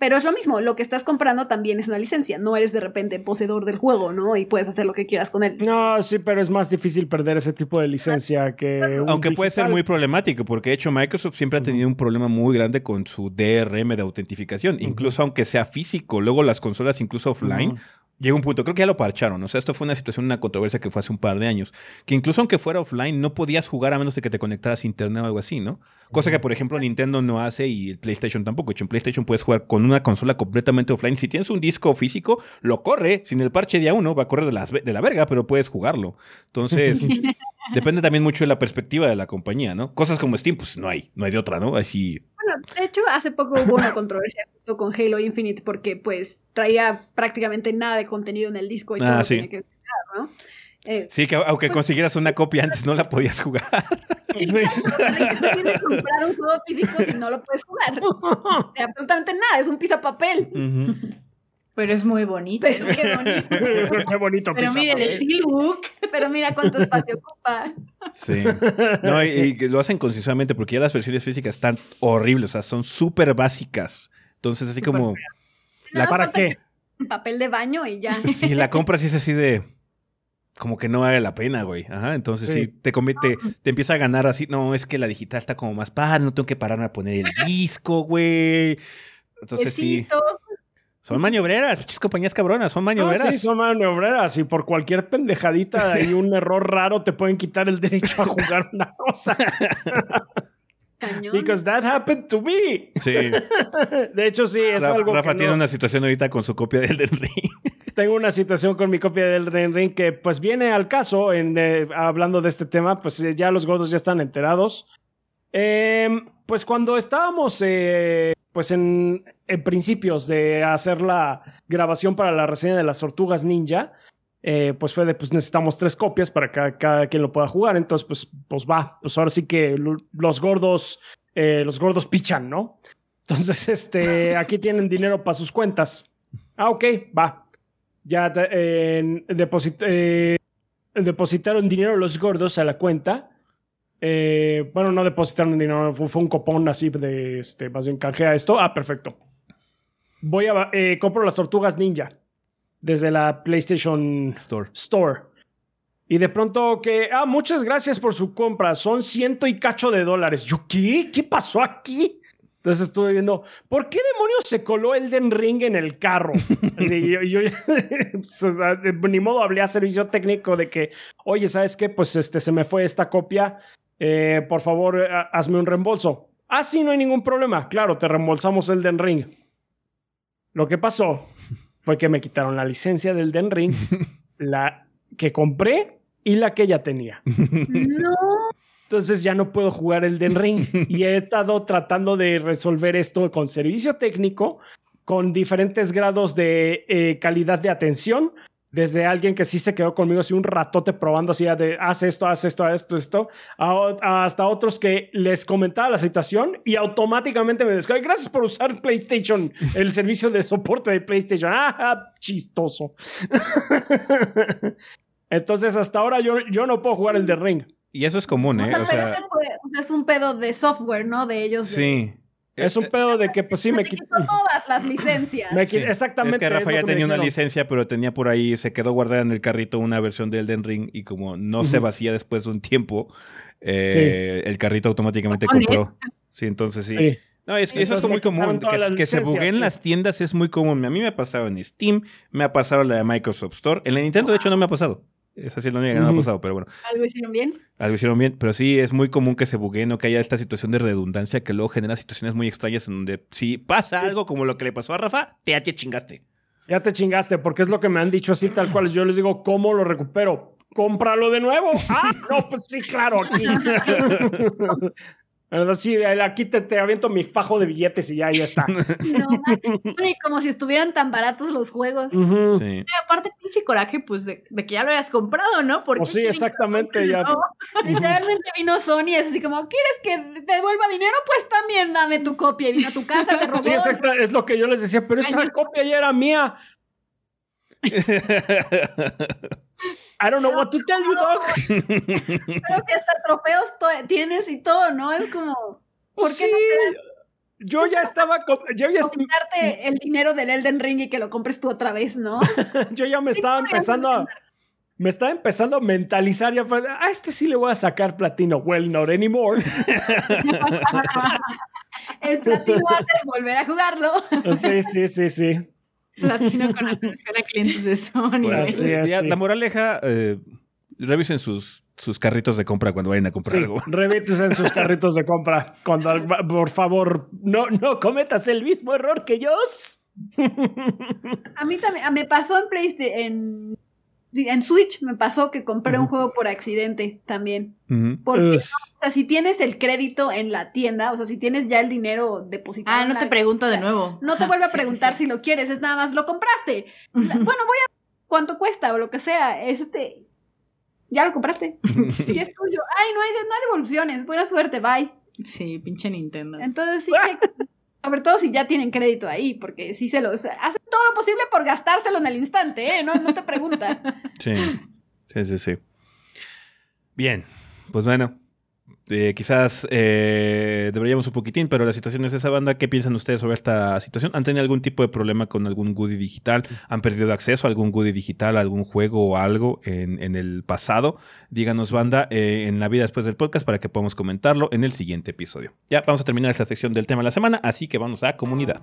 pero es lo mismo. Lo que estás comprando también es una licencia. No eres de repente poseedor del juego, ¿no? Y puedes hacer lo que quieras con él. No, sí, pero es más difícil perder ese tipo de licencia que. un Aunque puede ser muy problemático, porque de hecho Microsoft siempre ha tenido un problema muy grande con su DRM de autentificación, incluso aunque sea físico. Luego las consolas, incluso offline. Llega un punto, creo que ya lo parcharon. O sea, esto fue una situación, una controversia que fue hace un par de años, que incluso aunque fuera offline, no podías jugar a menos de que te conectaras a internet o algo así, ¿no? Cosa que, por ejemplo, Nintendo no hace y el PlayStation tampoco. De hecho, en PlayStation puedes jugar con una consola completamente offline. Si tienes un disco físico, lo corre. Sin el parche día uno, va a correr de, las- de la verga, pero puedes jugarlo. Entonces, *laughs* depende también mucho de la perspectiva de la compañía, ¿no? Cosas como Steam, pues no hay, no hay de otra, ¿no? Así. Bueno, de hecho, hace poco hubo una controversia *laughs* con Halo Infinite porque, pues, traía prácticamente nada de contenido en el disco y Ah, todo sí. tenía que descargar, ¿no? Eh, Sí, que aunque consiguieras una copia antes, no la podías jugar. *laughs* no tienes que comprar un juego físico si no lo puedes jugar. *laughs* De absolutamente nada, es un papel. Ujú. Pero es muy bonito. Pero qué bonito. *laughs* Qué bonito Pero mire, el. Steelbook. Pero mira cuánto espacio ocupa. Sí. No, y, lo hacen concisamente porque ya las versiones físicas están horribles, o sea, son súper básicas. Entonces, así como. Nada ¿Para qué? papel de baño y ya. *laughs* Si la compras y es así de. Como que no vale la pena, güey. Ajá. Entonces sí, Sí. te, come- te, te empieza a ganar así. No, es que la digital está como más padre, no tengo que pararme a poner el disco, güey. Entonces sí. Son maniobreras, muchas compañías cabronas, son Ah, maniobreras. sí, son maniobreras y por cualquier pendejadita y un error raro te pueden quitar el derecho a jugar una cosa. Cañón. Because that happened to me. Sí. *laughs* De hecho, sí, es Rafa, algo Rafa que tiene no- una situación ahorita con su copia del Elden Ring. *laughs* tengo una situación con mi copia del Elden Ring que pues viene al caso en, eh, hablando de este tema, pues eh, ya los gordos ya están enterados. Em, pues cuando estábamos eh, pues en, en principios de hacer la grabación para la reseña de las tortugas ninja, eh, pues fue de pues necesitamos tres copias para que cada, quien lo pueda jugar. Entonces, pues, pues va, pues ahora sí que lo- los gordos, eh, los gordos pichan, ¿no? Entonces, *laughs* este, aquí tienen dinero para sus cuentas. Ah, ok, va. Ya eh, depositaron dinero los gordos a la cuenta. Eh, bueno, no depositaron dinero, fue, fue un copón así de, este, más bien canjea esto. Ah, perfecto. Voy a, eh, compro las tortugas ninja desde la PlayStation Store. Store. Y de pronto que, ah, muchas gracias por su compra, son ciento y cacho de dólares. Yo, ¿qué? ¿Qué pasó aquí? Entonces estuve viendo, ¿por qué demonios se coló Elden Ring en el carro? *laughs* y yo, yo- *laughs* pues, o sea, ni modo, hablé a servicio técnico de que, oye, ¿sabes qué? Pues este, se me fue esta copia, eh, por favor, eh, hazme un reembolso. Ah, sí, no hay ningún problema. Claro, te reembolsamos Elden Ring. Lo que pasó fue que me quitaron la licencia del Den Ring, *laughs* la que compré y la que ya tenía. No. Entonces ya no puedo jugar el Den Ring. Y he estado tratando de resolver esto con servicio técnico, con diferentes grados de eh, calidad de atención. Desde alguien que sí se quedó conmigo así un ratote probando así de haz esto, haz esto, haz esto, esto, a hasta otros que les comentaba la situación y automáticamente me descargué. Gracias por usar PlayStation, el servicio de soporte de PlayStation. Ah, chistoso. *laughs* Entonces hasta ahora yo, yo no puedo jugar el de Ring. Y eso es común, ¿eh? O sea, o es un pedo de software, ¿no? De ellos. de- sí. Es un pedo de que, pues sí, me quitó. todas las licencias. me Sí. qui- Exactamente. Es que Rafa ya tenía una licencia, pero tenía por ahí, se quedó guardada en el carrito una versión de Elden Ring y como no se vacía después de un tiempo, eh, el carrito automáticamente compró. Sí, entonces sí. Sí. No, es que eso es muy común. Que, que se bugueen sí. las tiendas es muy común. A mí me ha pasado en Steam, me ha pasado en la de Microsoft Store. En la Nintendo, de hecho, no me ha pasado. Esa sí es la única que no me ha pasado, pero bueno, ¿Algo hicieron bien? algo hicieron bien. Pero sí, es muy común que se bugueen o que haya esta situación de redundancia que luego genera situaciones muy extrañas en donde si pasa algo como lo que le pasó a Rafa, te, ya te chingaste. Ya te chingaste, porque es lo que me han dicho así tal cual. Yo les digo, ¿cómo lo recupero? cómpralo de nuevo. Ah, no, pues sí, claro, aquí. *laughs* Sí, aquí te, te aviento mi fajo de billetes y ya, ya está. *laughs* *laughs* No, como si estuvieran tan baratos los juegos. Ujú. Sí. Y aparte, pinche coraje, pues, de, de que ya lo hayas comprado, ¿no? Porque Pues sí, exactamente, ya. *laughs* Literalmente vino Sony y es así como, ¿quieres que te devuelva dinero? Pues también dame tu copia. Y vino a tu casa, te robó. Sí, exacto, es lo que yo les decía, pero esa copia ya era mía. I don't know what to tell you, dog. *laughs* Pero que hasta trofeos tienes y todo, ¿no? Es como, ¿por Pues qué sí, no te yo ya estaba, yo ya, quitarte el dinero del Elden Ring y que lo compres tú otra vez, ¿no? *laughs* yo ya me estaba empezando a, me estaba empezando a mentalizar ya, a este sí le voy a sacar platino. Well, not anymore. *laughs* El platino va a volver a jugarlo. Sí, sí, sí, sí. Platino con atención a clientes de Sony. Bueno, Así es, ya, sí. La moraleja, eh, revisen sus, sus carritos de compra cuando vayan a comprar Sí, algo. *laughs* revítense en sus carritos de compra. Cuando, por favor, no, no cometas el mismo error que yo. A mí también, a- me pasó en PlayStation, en, en Switch me pasó que compré un juego por accidente también. Ujú. Porque, Ugh. o sea, si tienes el crédito en la tienda, o sea, si tienes ya el dinero depositado. Ah, no la te pregunta de nuevo. No te vuelve a sí, sí, preguntar sí. si lo quieres, es nada más, lo compraste. La- bueno, voy a cuánto cuesta o lo que sea. Este, ya lo compraste. *laughs* Sí. *laughs* Ya es tuyo. Ay, no hay, de- no hay devoluciones. Buena suerte, bye. Sí, pinche Nintendo. Entonces sí, *laughs* chequen. sobre todo si ya tienen crédito ahí, porque sí se lo o sea, hacen todo lo posible por gastárselo en el instante, ¿eh? No, no te preguntan. *laughs* Sí, sí, sí, sí. Bien, pues bueno, eh, quizás eh, deberíamos un poquitín, pero la situación es esa banda. ¿Qué piensan ustedes sobre esta situación? ¿Han tenido algún tipo de problema con algún goodie digital? ¿Han perdido acceso a algún goodie digital, algún juego o algo en, en el pasado? Díganos, banda, eh, en la vida después del podcast para que podamos comentarlo en el siguiente episodio. Ya vamos a terminar esta sección del tema de la semana, así que vamos a comunidad.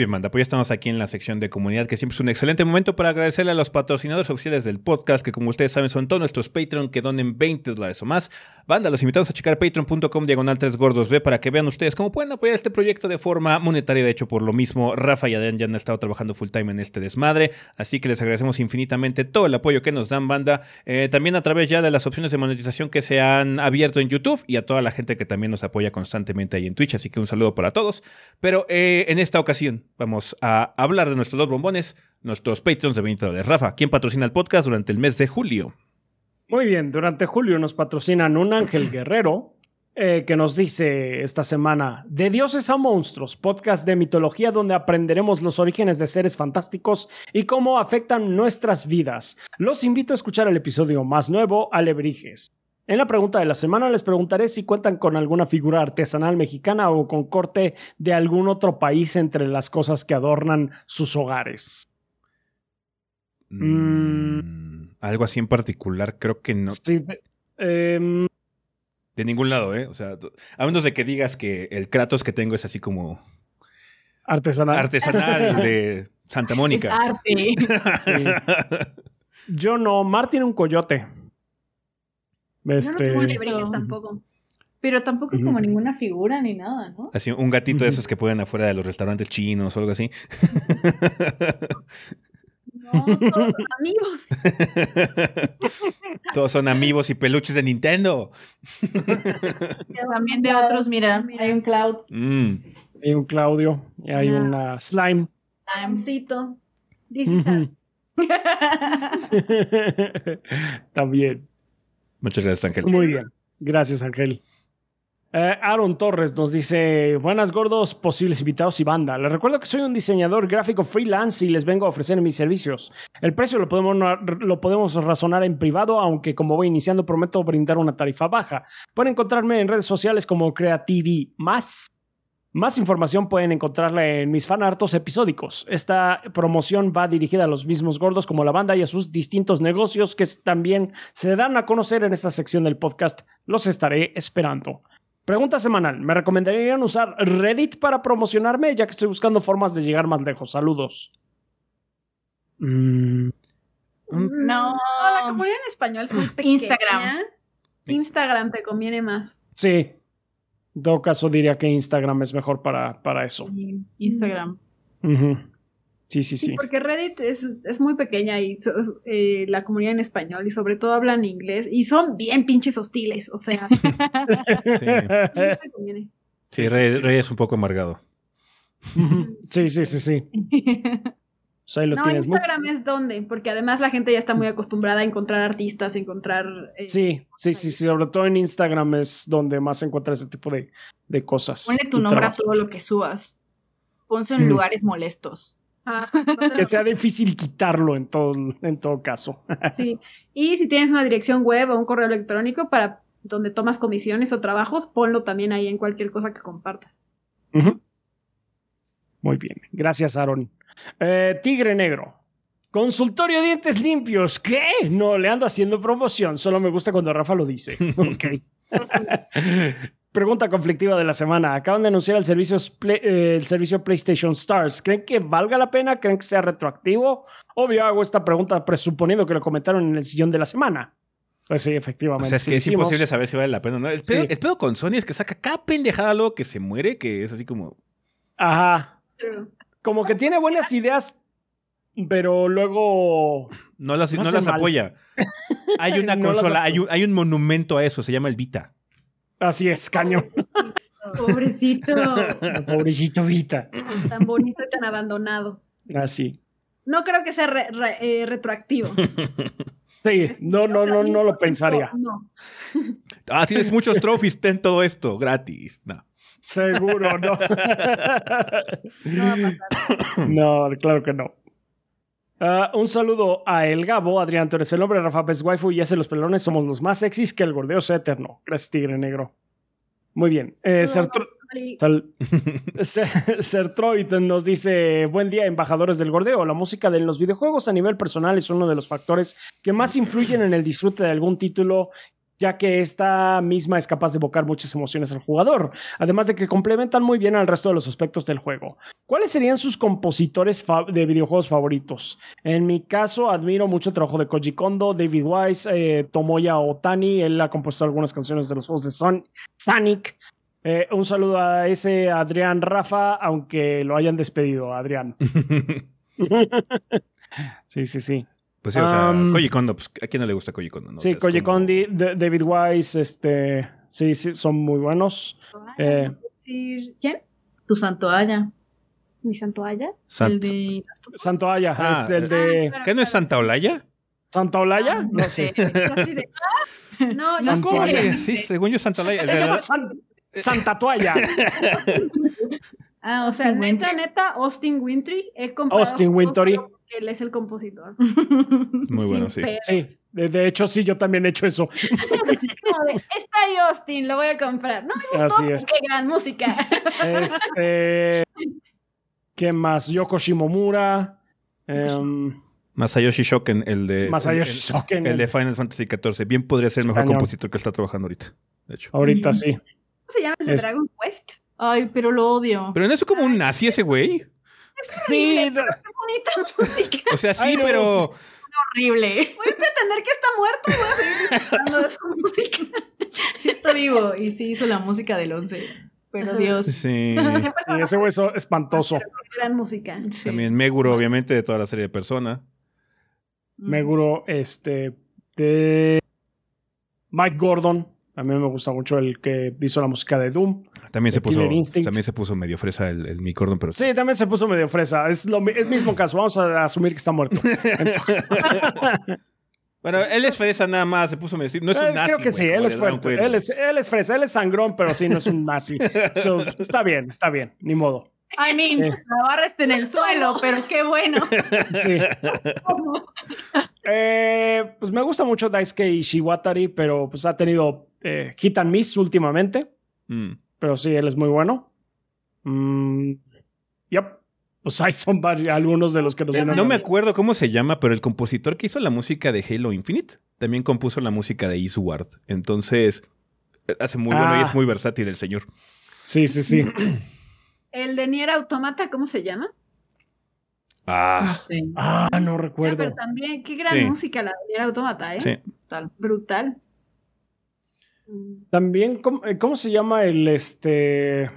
Bien, manda. Pues ya estamos aquí en la sección de comunidad, que siempre es un excelente momento para agradecerle a los patrocinadores oficiales del podcast, que como ustedes saben son todos nuestros Patreon que donen 20 dólares o más. Banda, los invitamos a checar patreon.com diagonal 3 gordos B para que vean ustedes cómo pueden apoyar este proyecto de forma monetaria. De hecho, por lo mismo, Rafa y Adrián ya han estado trabajando full time en este desmadre, así que les agradecemos infinitamente todo el apoyo que nos dan, banda. Eh, también a través ya de las opciones de monetización que se han abierto en YouTube y a toda la gente que también nos apoya constantemente ahí en Twitch, así que un saludo para todos. Pero eh, en esta ocasión vamos a hablar de nuestros dos bombones, nuestros Patreons de 20 dólares. Rafa, ¿quién patrocina el podcast durante el mes de julio? Muy bien, durante julio nos patrocinan un ángel *coughs* guerrero eh, que nos dice esta semana, De dioses a monstruos, podcast de mitología donde aprenderemos los orígenes de seres fantásticos y cómo afectan nuestras vidas. Los invito a escuchar el episodio más nuevo, Alebrijes. En la pregunta de la semana les preguntaré si cuentan con alguna figura artesanal mexicana o con corte de algún otro país entre las cosas que adornan sus hogares. Mm, algo así en particular, creo que no. Sí, sí. Em, De ningún lado, ¿eh? O sea, a menos de que digas que el Kratos que tengo es así como artesanal. artesanal *laughs* de Santa Es Mónica. arte. Sí. Yo no. Mar tiene un coyote. Yo no Este, tengo tampoco. Pero tampoco Ujú. como ninguna figura ni nada, ¿no? Así, un gatito de esos que pueden afuera de los restaurantes chinos o algo así. No, todos amigos. *laughs* Todos son amigos y peluches de Nintendo. También de otros, mira, hay un cloud. Mm. hay un Claudio y hay Ah. una Slime. Amcito. Dice. Ujú. *laughs* También. Muchas gracias, Ángel. Muy bien. Gracias, Ángel. Eh, Aaron Torres nos dice, buenas gordos, posibles invitados y banda. Les recuerdo que soy un diseñador gráfico freelance y les vengo a ofrecer mis servicios. El precio lo podemos, lo podemos razonar en privado, aunque como voy iniciando prometo brindar una tarifa baja. Pueden encontrarme en redes sociales como Creativi Más. Más información pueden encontrarla en mis fanartos episódicos. Esta promoción va dirigida a los mismos gordos como la banda y a sus distintos negocios que también se dan a conocer en esta sección del podcast. Los estaré esperando. Pregunta semanal. ¿Me recomendarían usar Reddit para promocionarme ya que estoy buscando formas de llegar más lejos? Saludos. Mm, No. la comunidad en español es muy pequeña. Instagram. Instagram te conviene más. sí. En todo caso diría que Instagram es mejor para, para eso. Instagram. Sí, sí, Sí, sí. porque Reddit es, es muy pequeña y so- eh, la comunidad en español y sobre todo hablan inglés y son bien pinches hostiles, o sea, *laughs* Sí, *laughs* no sí, es un poco amargado. Sí, sí, sí, sí. *laughs* O sea, ahí lo No, tienes. Muy- Instagram es donde, porque además la gente ya está muy acostumbrada a encontrar artistas, a encontrar... eh, Sí, sí, sí, sí. Sobre todo en Instagram es donde más se encuentra ese tipo de, de cosas. Ponle tu nombre a todo lo que subas. Ponse en Ujú. lugares molestos. ah, *laughs* no Que sea difícil quitarlo en todo, en todo caso. Sí. Y si tienes una dirección web o un correo electrónico para donde tomas comisiones o trabajos, ponlo también ahí en cualquier cosa que compartas. Muy bien. Gracias, Aaron. Eh, Tigre Negro. Consultorio de dientes limpios. ¿Qué? No, le ando haciendo promoción. Solo me gusta cuando Rafa lo dice. *laughs* Ok. Pregunta conflictiva de la semana. Acaban de anunciar el servicio, Play- eh, el servicio PlayStation Stars. ¿Creen que valga la pena? ¿Creen que sea retroactivo? Obvio, hago esta pregunta presuponiendo que lo comentaron en el sillón de la semana. Pues sí, O efectivamente. sea, es sí que lo es hicimos. imposible saber si vale la pena o no. El pedo, Sí. el pedo con Sony es que saca cada pendejada luego que se muere, que es así como. Ajá. Como que tiene buenas ideas, pero luego No las, No no hace las mal. apoya. Hay una *laughs* No consola, hay un, hay un monumento a eso, se llama el Vita. así es, caño. Pobrecito. *laughs* Pobrecito Vita. tan bonito y tan abandonado. Así. No creo que sea re- re- eh, retroactivo. *laughs* Sí, no, no, no, no lo pensaría. No. Ah, tienes muchos trophies, ten todo esto gratis. No. Seguro, no. *laughs* *coughs* No claro que no. Ah, un saludo a El Gabo, Adrián, tú eres el hombre, Rafa Pez Waifu y ese los pelones somos los más sexys que el gordeo sea eterno. Gracias, Tigre Negro. Muy bien. Eh, *laughs* Sertroid nos dice, buen día embajadores del gordeo, la música de los videojuegos a nivel personal es uno de los factores que más influyen en el disfrute de algún título ya que esta misma es capaz de evocar muchas emociones al jugador, además de que complementan muy bien al resto de los aspectos del juego. ¿Cuáles serían sus compositores de videojuegos favoritos? En mi caso, admiro mucho el trabajo de Koji Kondo, David Wise, eh, Tomoya Otani, él ha compuesto algunas canciones de los juegos de Son Sonic. Eh, un saludo a ese Adrián Rafa, aunque lo hayan despedido, Adrián. *laughs* sí, sí, sí. Pues sí, o sea, Koji Kondo, pues, ¿a quién no le gusta Koji Kondo? Sí, Koji Kondo, David Wise, este, sí, sí, son muy buenos. Eh, ¿Quién? Tu Santoalla. ¿Mi Santoalla? el de... Santoalla, ah, este, el de... ¿Qué no es Santa Olaya? ¿Santa Olaya? Ah, no *laughs* *laughs* sé. no, no sé. Sí, según yo Santa Olaya. Santa Toalla. *laughs* ah, o sea, neta, neta, Austin Wintry. Austin Wintry él es el compositor. *laughs* Muy bueno, sí. Sí, de, hecho, sí, yo también he hecho eso. *laughs* está ahí Austin, lo voy a comprar. No me gustó, Así es. qué gran música. Este, ¿Qué más? Yoko Shimomura. Um, Masayoshi Shoken, el de, Masayoshi el, el, de Final Fantasy XIV. Bien podría ser el mejor compositor que está trabajando ahorita. De hecho. Ahorita sí. ¿Cómo se llama el de Dragon Quest? Ay, pero lo odio. Pero no es como un nazi ese güey. Es horrible, sí, qué bonita *laughs* música. O sea, sí, pero. Horrible. Voy a pretender que está muerto y voy a seguir disfrutando de su música. Sí está vivo y sí hizo la música del 11. Pero Dios. Sí. *laughs* ese güey es espantoso. Gran música. También Meguro, obviamente, de toda la serie de Persona. Meguro, este. De. Mike Gordon. A mí me gusta mucho el que hizo la música de Doom. También se, puso, también se puso medio fresa el, el Mi pero... Sí, también se puso medio fresa. Es el mismo caso. Vamos a asumir que está muerto. *laughs* *laughs* bueno, él es fresa nada más. Se puso medio... No es un eh, nazi. Creo que sí, él es fuerte. Él es, él es, fresa. Él es sangrón, pero sí, no es un nazi. *laughs* está bien, está bien. Ni modo. I mean, la barra está en el suelo, pero qué bueno. *laughs* Sí. Eh, pues me gusta mucho Daisuke Ishiwatari, pero pues ha tenido eh, hit and miss últimamente. Mm. Pero sí, él es muy bueno. Mm, yep. Pues ahí son algunos de los que nos vienen. No me acuerdo cómo se llama, pero el compositor que hizo la música de Halo Infinite también compuso la música de Eastward. Entonces, hace muy bueno y es ah. muy versátil el señor. Sí, sí, sí. *clears throat* el de Nier Automata, ¿cómo se llama? Ah, no sé. Ah, no recuerdo. pero también, qué gran música la de Nier Automata, ¿eh? Sí. brutal. También, eh, ¿cómo, se llama el este.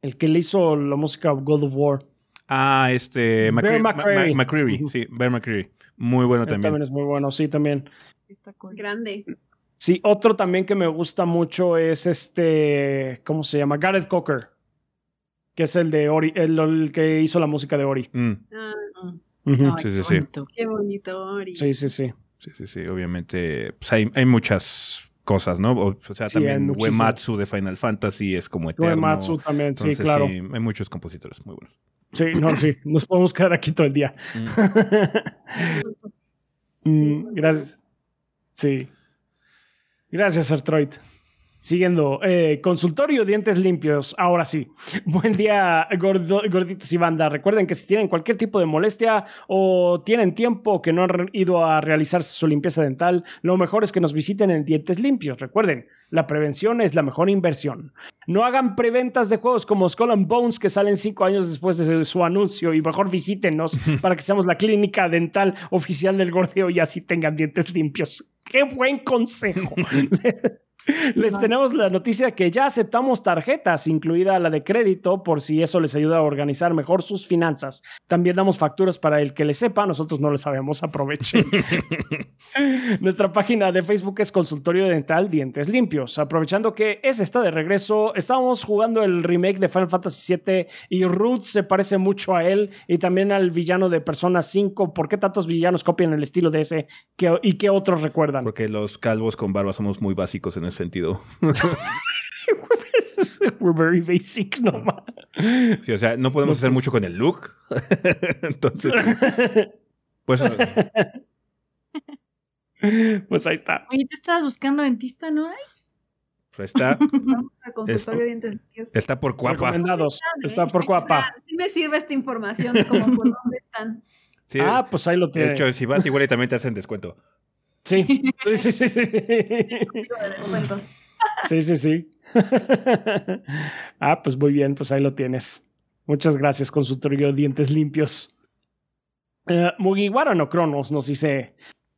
El que le hizo la música God of War? Ah, este. McCreary. sí, Bear McCreary. Muy bueno también. También es muy bueno, sí, también. Está grande. Sí, otro también que me gusta mucho es este. ¿Cómo se llama? Gareth Cocker. Que es el de Ori, el, que hizo la música de Ori. Mm. Ah, sí, sí, sí. Qué bonito, Ori. Sí, sí, sí. Sí, sí, sí. Obviamente, pues hay, hay muchas cosas, ¿no? O, sea, también Uematsu de Final Fantasy es como eterno. Uematsu también, sí, claro. Sí, hay muchos compositores muy buenos. Sí, no, sí, nos podemos quedar aquí todo el día. Mm. *laughs* mm, gracias. Sí. Gracias, Artroid. Siguiendo, eh, consultorio, dientes limpios. Ahora sí. *laughs* Buen día, gorditos y banda. Recuerden que si tienen cualquier tipo de molestia o tienen tiempo que no han ido a realizarse su limpieza dental, lo mejor es que nos visiten en Dientes Limpios. Recuerden, la prevención es la mejor inversión. No hagan preventas de juegos como Skull and Bones que salen cinco años después de su anuncio y mejor visítenos *laughs* para que seamos la clínica dental oficial del gordeo y así tengan dientes limpios. ¡Qué buen consejo! *laughs* *laughs* Les tenemos la noticia que ya aceptamos tarjetas, incluida la de crédito, por si eso les ayuda a organizar mejor sus finanzas. También damos facturas para el que le sepa, nosotros no le sabemos, aprovechen. *laughs* Nuestra página de Facebook es Consultorio Dental Dientes Limpios. Aprovechando que ese está de regreso, estábamos jugando el remake de Final Fantasy VII y Ruth se parece mucho a él y también al villano de Persona 5. ¿Por qué tantos villanos copian el estilo de ese y qué otros recuerdan? Porque los calvos con barba somos muy básicos en sentido. *laughs* We're very basic, no Sí, o sea, no podemos hacer mucho con el look. *laughs* Entonces, pues. *laughs* pues ahí está. Oye, tú estabas buscando dentista, ¿no es? Pues está. está por cuapa. Está por cuapa. sí me sirve esta información de cómo por dónde están. ah, pues ahí lo tiene. De hecho, si vas igual y también te hacen descuento. Sí, *laughs* sí, sí, sí. Sí, sí, sí. sí. ah, pues muy bien, pues ahí lo tienes. Muchas gracias, consultorio Dientes Limpios. Uh, Mugiwara no Cronos nos dice: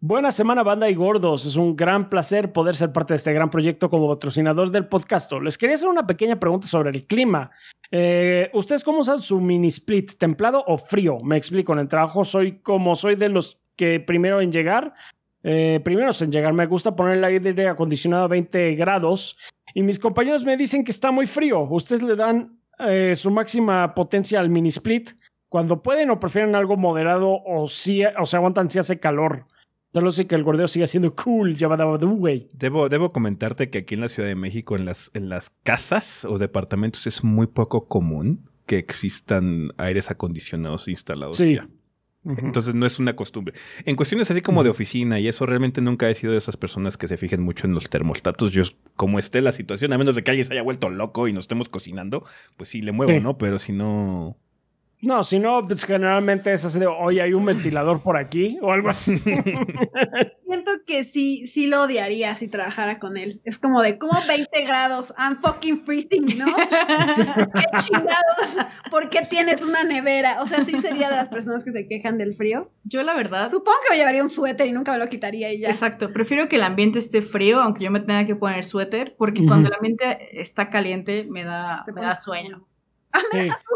Buena semana, banda y gordos. Es un gran placer poder ser parte de este gran proyecto como patrocinador del podcast. Les quería hacer una pequeña pregunta sobre el clima. Eh, ¿Ustedes cómo usan su mini split? ¿Templado o frío? Me explico. En el trabajo soy como soy de los que primero en llegar. Eh, primero en llegar, me gusta poner el aire acondicionado a 20 grados y mis compañeros me dicen que está muy frío. ¿Ustedes le dan eh, su máxima potencia al mini split cuando pueden o prefieren algo moderado o, si, o se aguantan si hace calor? Solo sé que el gordeo sigue siendo cool, güey. Debo, debo comentarte que aquí en la Ciudad de México, en las, en las casas o departamentos, es muy poco común que existan aires acondicionados instalados. Sí. Entonces no es una costumbre. En cuestiones así como de oficina y eso, realmente nunca he sido de esas personas que se fijen mucho en los termostatos. Yo, como esté la situación, a menos de que alguien se haya vuelto loco y nos estemos cocinando, pues sí le muevo, ¿no? Pero si no, no, si no, pues generalmente es así de, oye, hay un ventilador por aquí o algo así. *laughs* Siento que sí, sí lo odiaría si trabajara con él. Es como de, como 20 grados? I'm fucking freezing, ¿no? *laughs* ¿Qué chingados? ¿Por qué tienes una nevera? O sea, sí sería de las personas que se quejan del frío. Yo la verdad... Supongo que me llevaría un suéter y nunca me lo quitaría y ya. Exacto, prefiero que el ambiente esté frío, aunque yo me tenga que poner suéter, porque cuando el ambiente está caliente me da, me da sueño.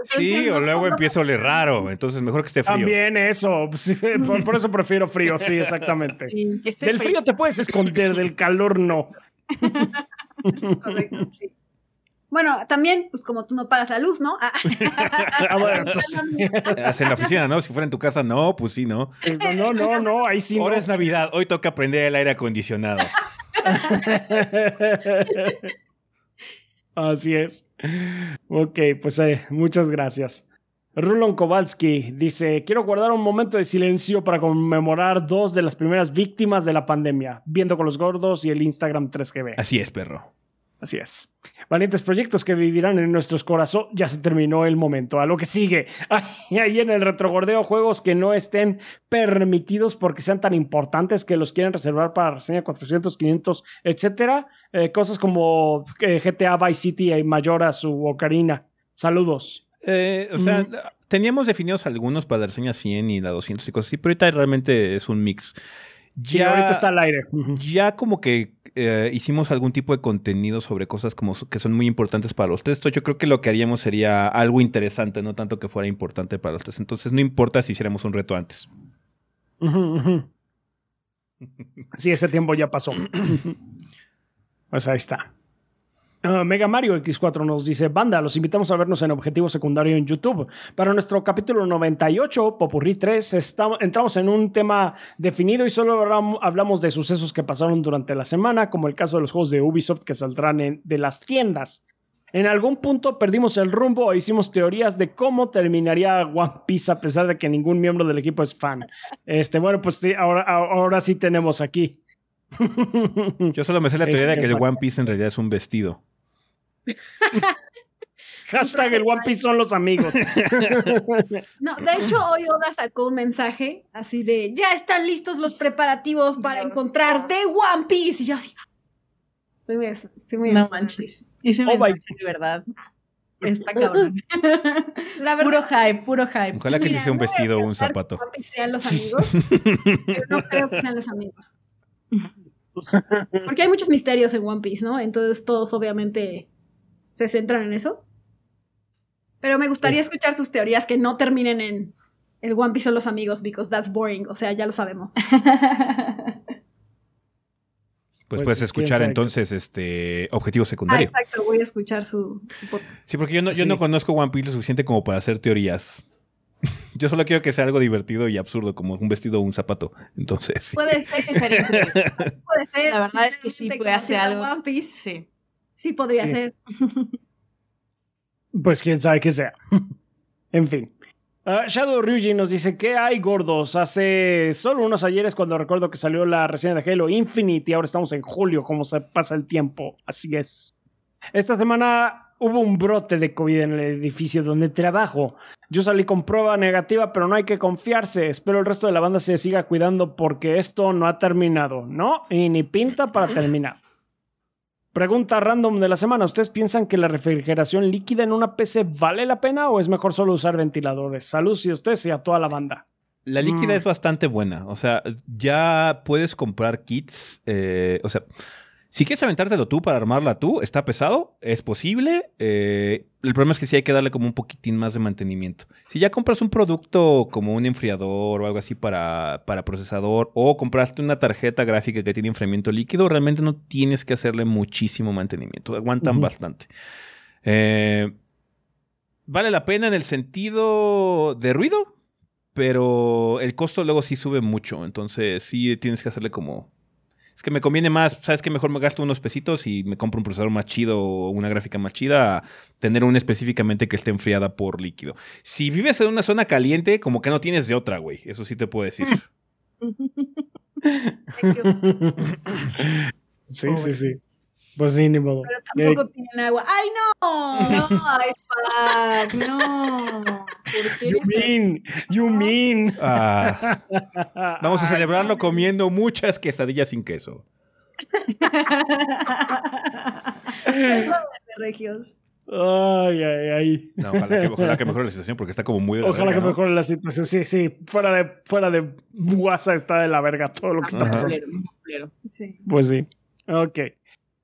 Sí, o luego empiezo a oler raro, entonces mejor que esté frío. También eso, *laughs* por, eso prefiero frío, sí, exactamente. del frío. te puedes esconder, del calor no. *laughs* Correcto, sí. Bueno, también, pues como tú no pagas la luz, ¿no? Ah. *laughs* ah en la oficina, ¿no? Si fuera en tu casa, no, pues sí, ¿no? No, no, no, ahí sí. Ahora es Navidad, hoy toca aprender el aire acondicionado. Así es. Ok, pues eh, muchas gracias. Rulon Kowalski dice, quiero guardar un momento de silencio para conmemorar dos de las primeras víctimas de la pandemia, viendo con los gordos y el Instagram 3GB. Así es, perro. Así es. Valientes proyectos que vivirán en nuestros corazones. Ya se terminó el momento. A lo que sigue. *laughs* Ahí en el retrogordeo, juegos que no estén permitidos porque sean tan importantes que los quieren reservar para reseña 400, 500, etcétera. Eh, cosas como eh, GTA Vice City y Mayoras u Ocarina. Saludos. Eh, o sea, teníamos definidos algunos para la reseña 100 y la 200 y cosas así, pero ahorita realmente es un mix. Ya, ahorita está al aire. Ya como que eh, hicimos algún tipo de contenido sobre cosas como que son muy importantes para los tres. Yo creo que lo que haríamos sería algo interesante, no tanto que fuera importante para los tres. Entonces no importa si hiciéramos un reto antes. Sí, ese tiempo ya pasó. *clears throat* pues ahí está. Ah, Mega Mario X4 nos dice, banda, los invitamos a vernos en Objetivo Secundario en YouTube. Para nuestro capítulo 98, Popurrí 3, entramos en un tema definido y solo hablamos de sucesos que pasaron durante la semana, como el caso de los juegos de Ubisoft que saldrán en, de las tiendas. En algún punto perdimos el rumbo e hicimos teorías de cómo terminaría One Piece a pesar de que ningún miembro del equipo es fan. Este, bueno, pues ahora, ahora sí tenemos aquí. Yo solo me sé la *laughs* teoría de que el One Piece en realidad es un vestido. *laughs* Hashtag el One Piece son los amigos. *laughs* No, de hecho, hoy Oda sacó un mensaje así de ya están listos los preparativos para encontrar The One Piece. Y yo así. Estoy muy, estoy muy no manches. Ese oh mensaje de verdad. Está cabrón. *laughs* puro hype, puro hype. Ojalá que sea un vestido o un zapato. One Piece sean los amigos, pero no creo que sean los amigos. Porque hay muchos misterios en One Piece, ¿no? Entonces todos obviamente se centran en eso. Pero me gustaría escuchar sus teorías que no terminen en el One Piece son los amigos, because that's boring. O sea, ya lo sabemos. *laughs* Pues, puedes escuchar entonces este objetivo secundario. Ah, exacto, voy a escuchar su, Sí, porque yo no, yo no conozco One Piece lo suficiente como para hacer teorías. *laughs* Yo solo quiero que sea algo divertido y absurdo, como un vestido o un zapato. Entonces. Puede ser, *laughs* Puede ser. La verdad es que sí puede hacer algo. One Piece. Sí. Sí, podría ser. Pues quién sabe que sea. *laughs* en fin. Ah, Shadow Ryuji nos dice que hay gordos. Hace solo unos ayeres cuando recuerdo que salió la reseña de Halo Infinite y ahora estamos en julio, como se pasa el tiempo. Así es. Esta semana hubo un brote de COVID en el edificio donde trabajo. Yo salí con prueba negativa, pero no hay que confiarse. Espero el resto de la banda se siga cuidando porque esto no ha terminado, ¿no? Y ni pinta para terminar. Pregunta random de la semana. ¿Ustedes piensan que la refrigeración líquida en una PC vale la pena o es mejor solo usar ventiladores? Saludos y a ustedes y a toda la banda. La líquida Mm. es bastante buena. O sea, ya puedes comprar kits. eh, o sea, si quieres aventártelo tú para armarla tú, está pesado, es posible. eh, el problema es que sí hay que darle como un poquitín más de mantenimiento. Si ya compras un producto como un enfriador o algo así para, para procesador, o compraste una tarjeta gráfica que tiene enfriamiento líquido, realmente no tienes que hacerle muchísimo mantenimiento. Aguantan bastante. Eh, vale la pena en el sentido de ruido, pero el costo luego sí sube mucho. Entonces sí tienes que hacerle como. Es que me conviene más, ¿sabes que Mejor me gasto unos pesitos y me compro un procesador más chido o una gráfica más chida a tener una específicamente que esté enfriada por líquido. Si vives en una zona caliente, como que no tienes de otra, güey. Eso sí te puedo decir. *laughs* sí, sí, sí. Pues sí, ni modo. Pero tampoco tienen agua. ¡Ay, no! No, Spag, no. ¿Por qué? You mean, you mean. Ah, vamos a celebrarlo comiendo muchas quesadillas sin queso. *laughs* Regios. Ay, ay, ay. No, ojalá, que, ojalá que mejore la situación porque está como muy de la Ojalá verga, que ¿no? mejore la situación. Sí, sí. Fuera de, fuera de WhatsApp está de la verga todo lo que está Ajá. pasando. Culero, culero. Sí. Pues sí. Ok.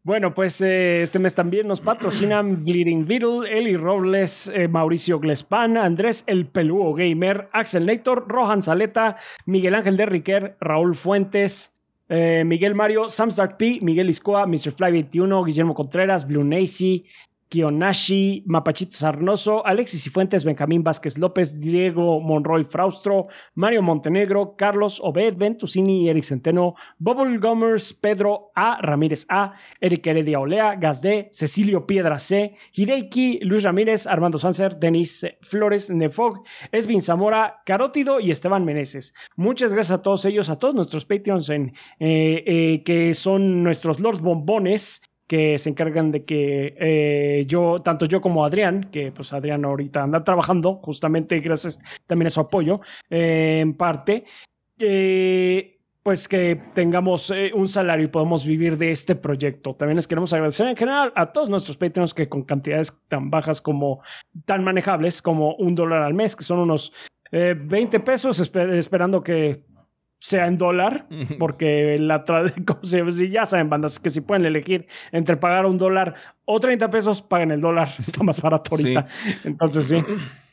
Bueno, pues eh, este mes también nos patrocinan *clears throat* Bleeding Beetle, Eli Robles, eh, Mauricio Glespan, Andrés El Pelúo Gamer, Axel Nator, Rohan Saleta, Miguel Ángel de Riquer, Raúl Fuentes, eh, Miguel Mario, Samstark P, Miguel Iscoa, Mr. Fly 21, Guillermo Contreras, Blue Nacy, Kionashi, Mapachito Sarnoso, Alexis y Fuentes, Benjamín Vázquez López, Diego Monroy Fraustro, Mario Montenegro, Carlos Obed, Ventusini, Eric Centeno, Bubble Gummers, Pedro A. Ramírez A, Eric Heredia Olea, Gazde, Cecilio Piedra C, Hideiki, Luis Ramírez, Armando Sanser, Denis Flores, Nefog, Esvin Zamora, Carótido y Esteban Meneses. Muchas gracias a todos ellos, a todos nuestros Patreons en, eh, eh, que son nuestros Lord Bombones que se encargan de que eh, yo, tanto yo como Adrián, que pues Adrián ahorita anda trabajando, justamente gracias también a su apoyo, eh, en parte, eh, pues que tengamos un salario y podamos vivir de este proyecto. También les queremos agradecer en general a todos nuestros Patreons que con cantidades tan bajas como, tan manejables como un dólar al mes, que son unos eh, 20 pesos, esper- esperando que sea en dólar, porque la *laughs* como si ya saben, bandas, que si pueden elegir entre pagar un dólar o 30 pesos, paguen el dólar. *laughs* Está más barato ahorita. Entonces, sí. *laughs*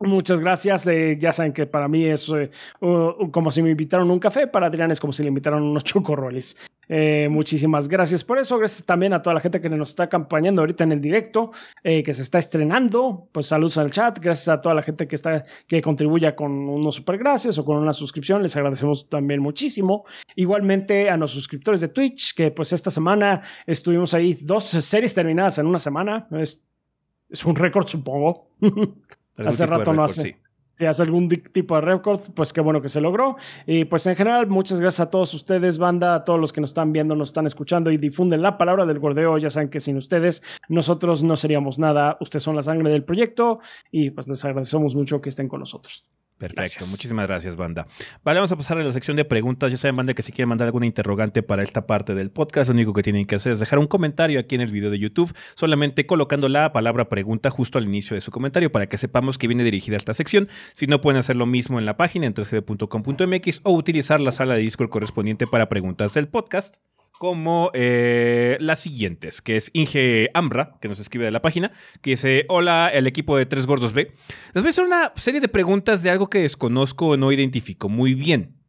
Muchas gracias. eh, ya saben que para mí es eh, como si me invitaron un café. Para Adrián es como si le invitaron unos *laughs* chocorroles. Eh, muchísimas gracias por eso. Gracias también a toda la gente que nos está acompañando ahorita en el directo, eh, que se está estrenando. Pues saludos al chat. Gracias a toda la gente que está que contribuya con unos super gracias o con una suscripción. Les agradecemos también muchísimo. Igualmente a los suscriptores de Twitch, que pues esta semana estuvimos ahí dos series terminadas en una semana. Es un récord, supongo. *laughs* Hace rato no hace. sí. si hace algún tipo de récord, pues qué bueno que se logró. Y pues en general, muchas gracias a todos ustedes, banda, a todos los que nos están viendo, nos están escuchando y difunden la palabra del gordeo. Ya saben que sin ustedes nosotros no seríamos nada. Ustedes son la sangre del proyecto y pues les agradecemos mucho que estén con nosotros. Perfecto, Gracias. muchísimas gracias, banda. Vale, vamos a pasar a la sección de preguntas. Ya saben, banda, que si quieren mandar alguna interrogante para esta parte del podcast, lo único que tienen que hacer es dejar un comentario aquí en el video de YouTube, solamente colocando la palabra pregunta justo al inicio de su comentario para que sepamos que viene dirigida a esta sección. Si no, pueden hacer lo mismo en la página en 3gb.com.mx o utilizar la sala de Discord correspondiente para preguntas del podcast. Como eh, las siguientes, que es Inge Ambra, que nos escribe de la página, que dice: Hola, el equipo de Tres Gordos B. Les voy a hacer una serie de preguntas de algo que desconozco o no identifico muy bien.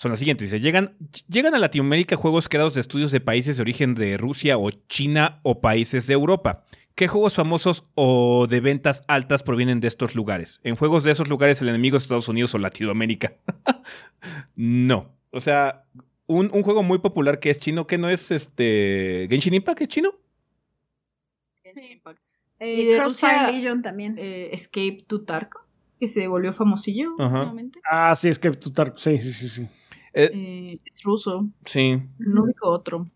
Son las siguientes. Dice, llegan, llegan a Latinoamérica juegos creados de estudios de países de origen de Rusia o China o países de Europa. ¿Qué juegos famosos o de ventas altas provienen de estos lugares? En juegos de esos lugares el enemigo es Estados Unidos o Latinoamérica. *laughs* no. O sea, un, un juego muy popular que es chino, que no es este... Genshin Impact, ¿es chino? Eh, Y de Crossfire Rusia- Legion también. Eh, Escape to Tarkov, que se volvió famosillo últimamente. Ah, sí, es que tú tar- sí, sí, sí, sí. Eh, Eh, es ruso. sí. No ubico otro.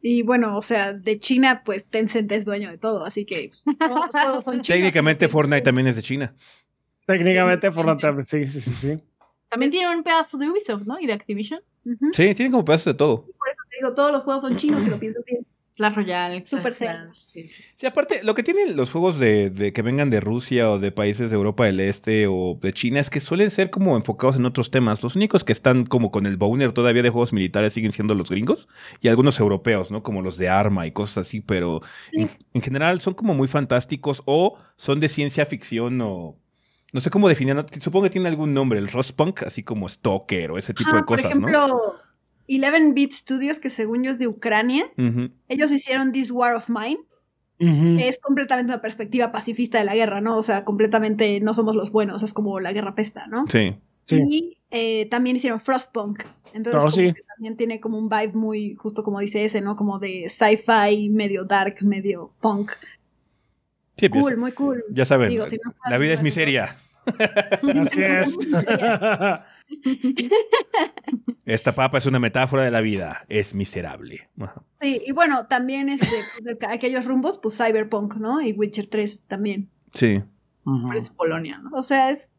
Y bueno, o sea, de China, pues Tencent es dueño de todo, así que pues, *laughs* todos son chinos. Técnicamente Fortnite también es de China. Técnicamente, Fortnite, sí, sí, sí, sí. También tiene un pedazo de Ubisoft, ¿no? Y de Activision. Sí, tienen como pedazos de todo. Por eso te digo, todos los juegos son chinos si lo piensas bien. *clears throat* Clash Royale. Clash- Sí, sí. Sí, aparte, lo que tienen los juegos de, de que vengan de Rusia o de países de Europa del Este o de China es que suelen ser como enfocados en otros temas. Los únicos que están como con el boner todavía de juegos militares siguen siendo los gringos y algunos europeos, ¿no? Como los de Arma y cosas así, pero en, en general son como muy fantásticos o son de ciencia ficción o... No sé cómo definir, supongo que tiene algún nombre, el Rostpunk, así como Stalker o ese tipo Ah, de cosas, por ejemplo, 11-Bit Studios, que según yo es de Ucrania, ¿no? Ellos hicieron This War of Mine, que es completamente una perspectiva pacifista de la guerra, ¿no? O sea, completamente no somos los buenos, es como la guerra pesta, ¿no? Sí. Sí. Y eh, también hicieron Frostpunk. Entonces, Oh, como sí. que también tiene como un vibe muy, justo como dice ese, ¿no? Como de sci-fi, medio dark, medio punk. Sí, pues, Cool, muy cool. ya saben, Digo, si no- la vida es miseria. Así es. *laughs* Esta papa es una metáfora de la vida. Es miserable. Ajá. Sí, y bueno, también este, de aquellos rumbos, pues Cyberpunk, ¿no? Y Witcher 3 también. Sí. Ujú. Por eso Polonia, ¿no? O sea, es.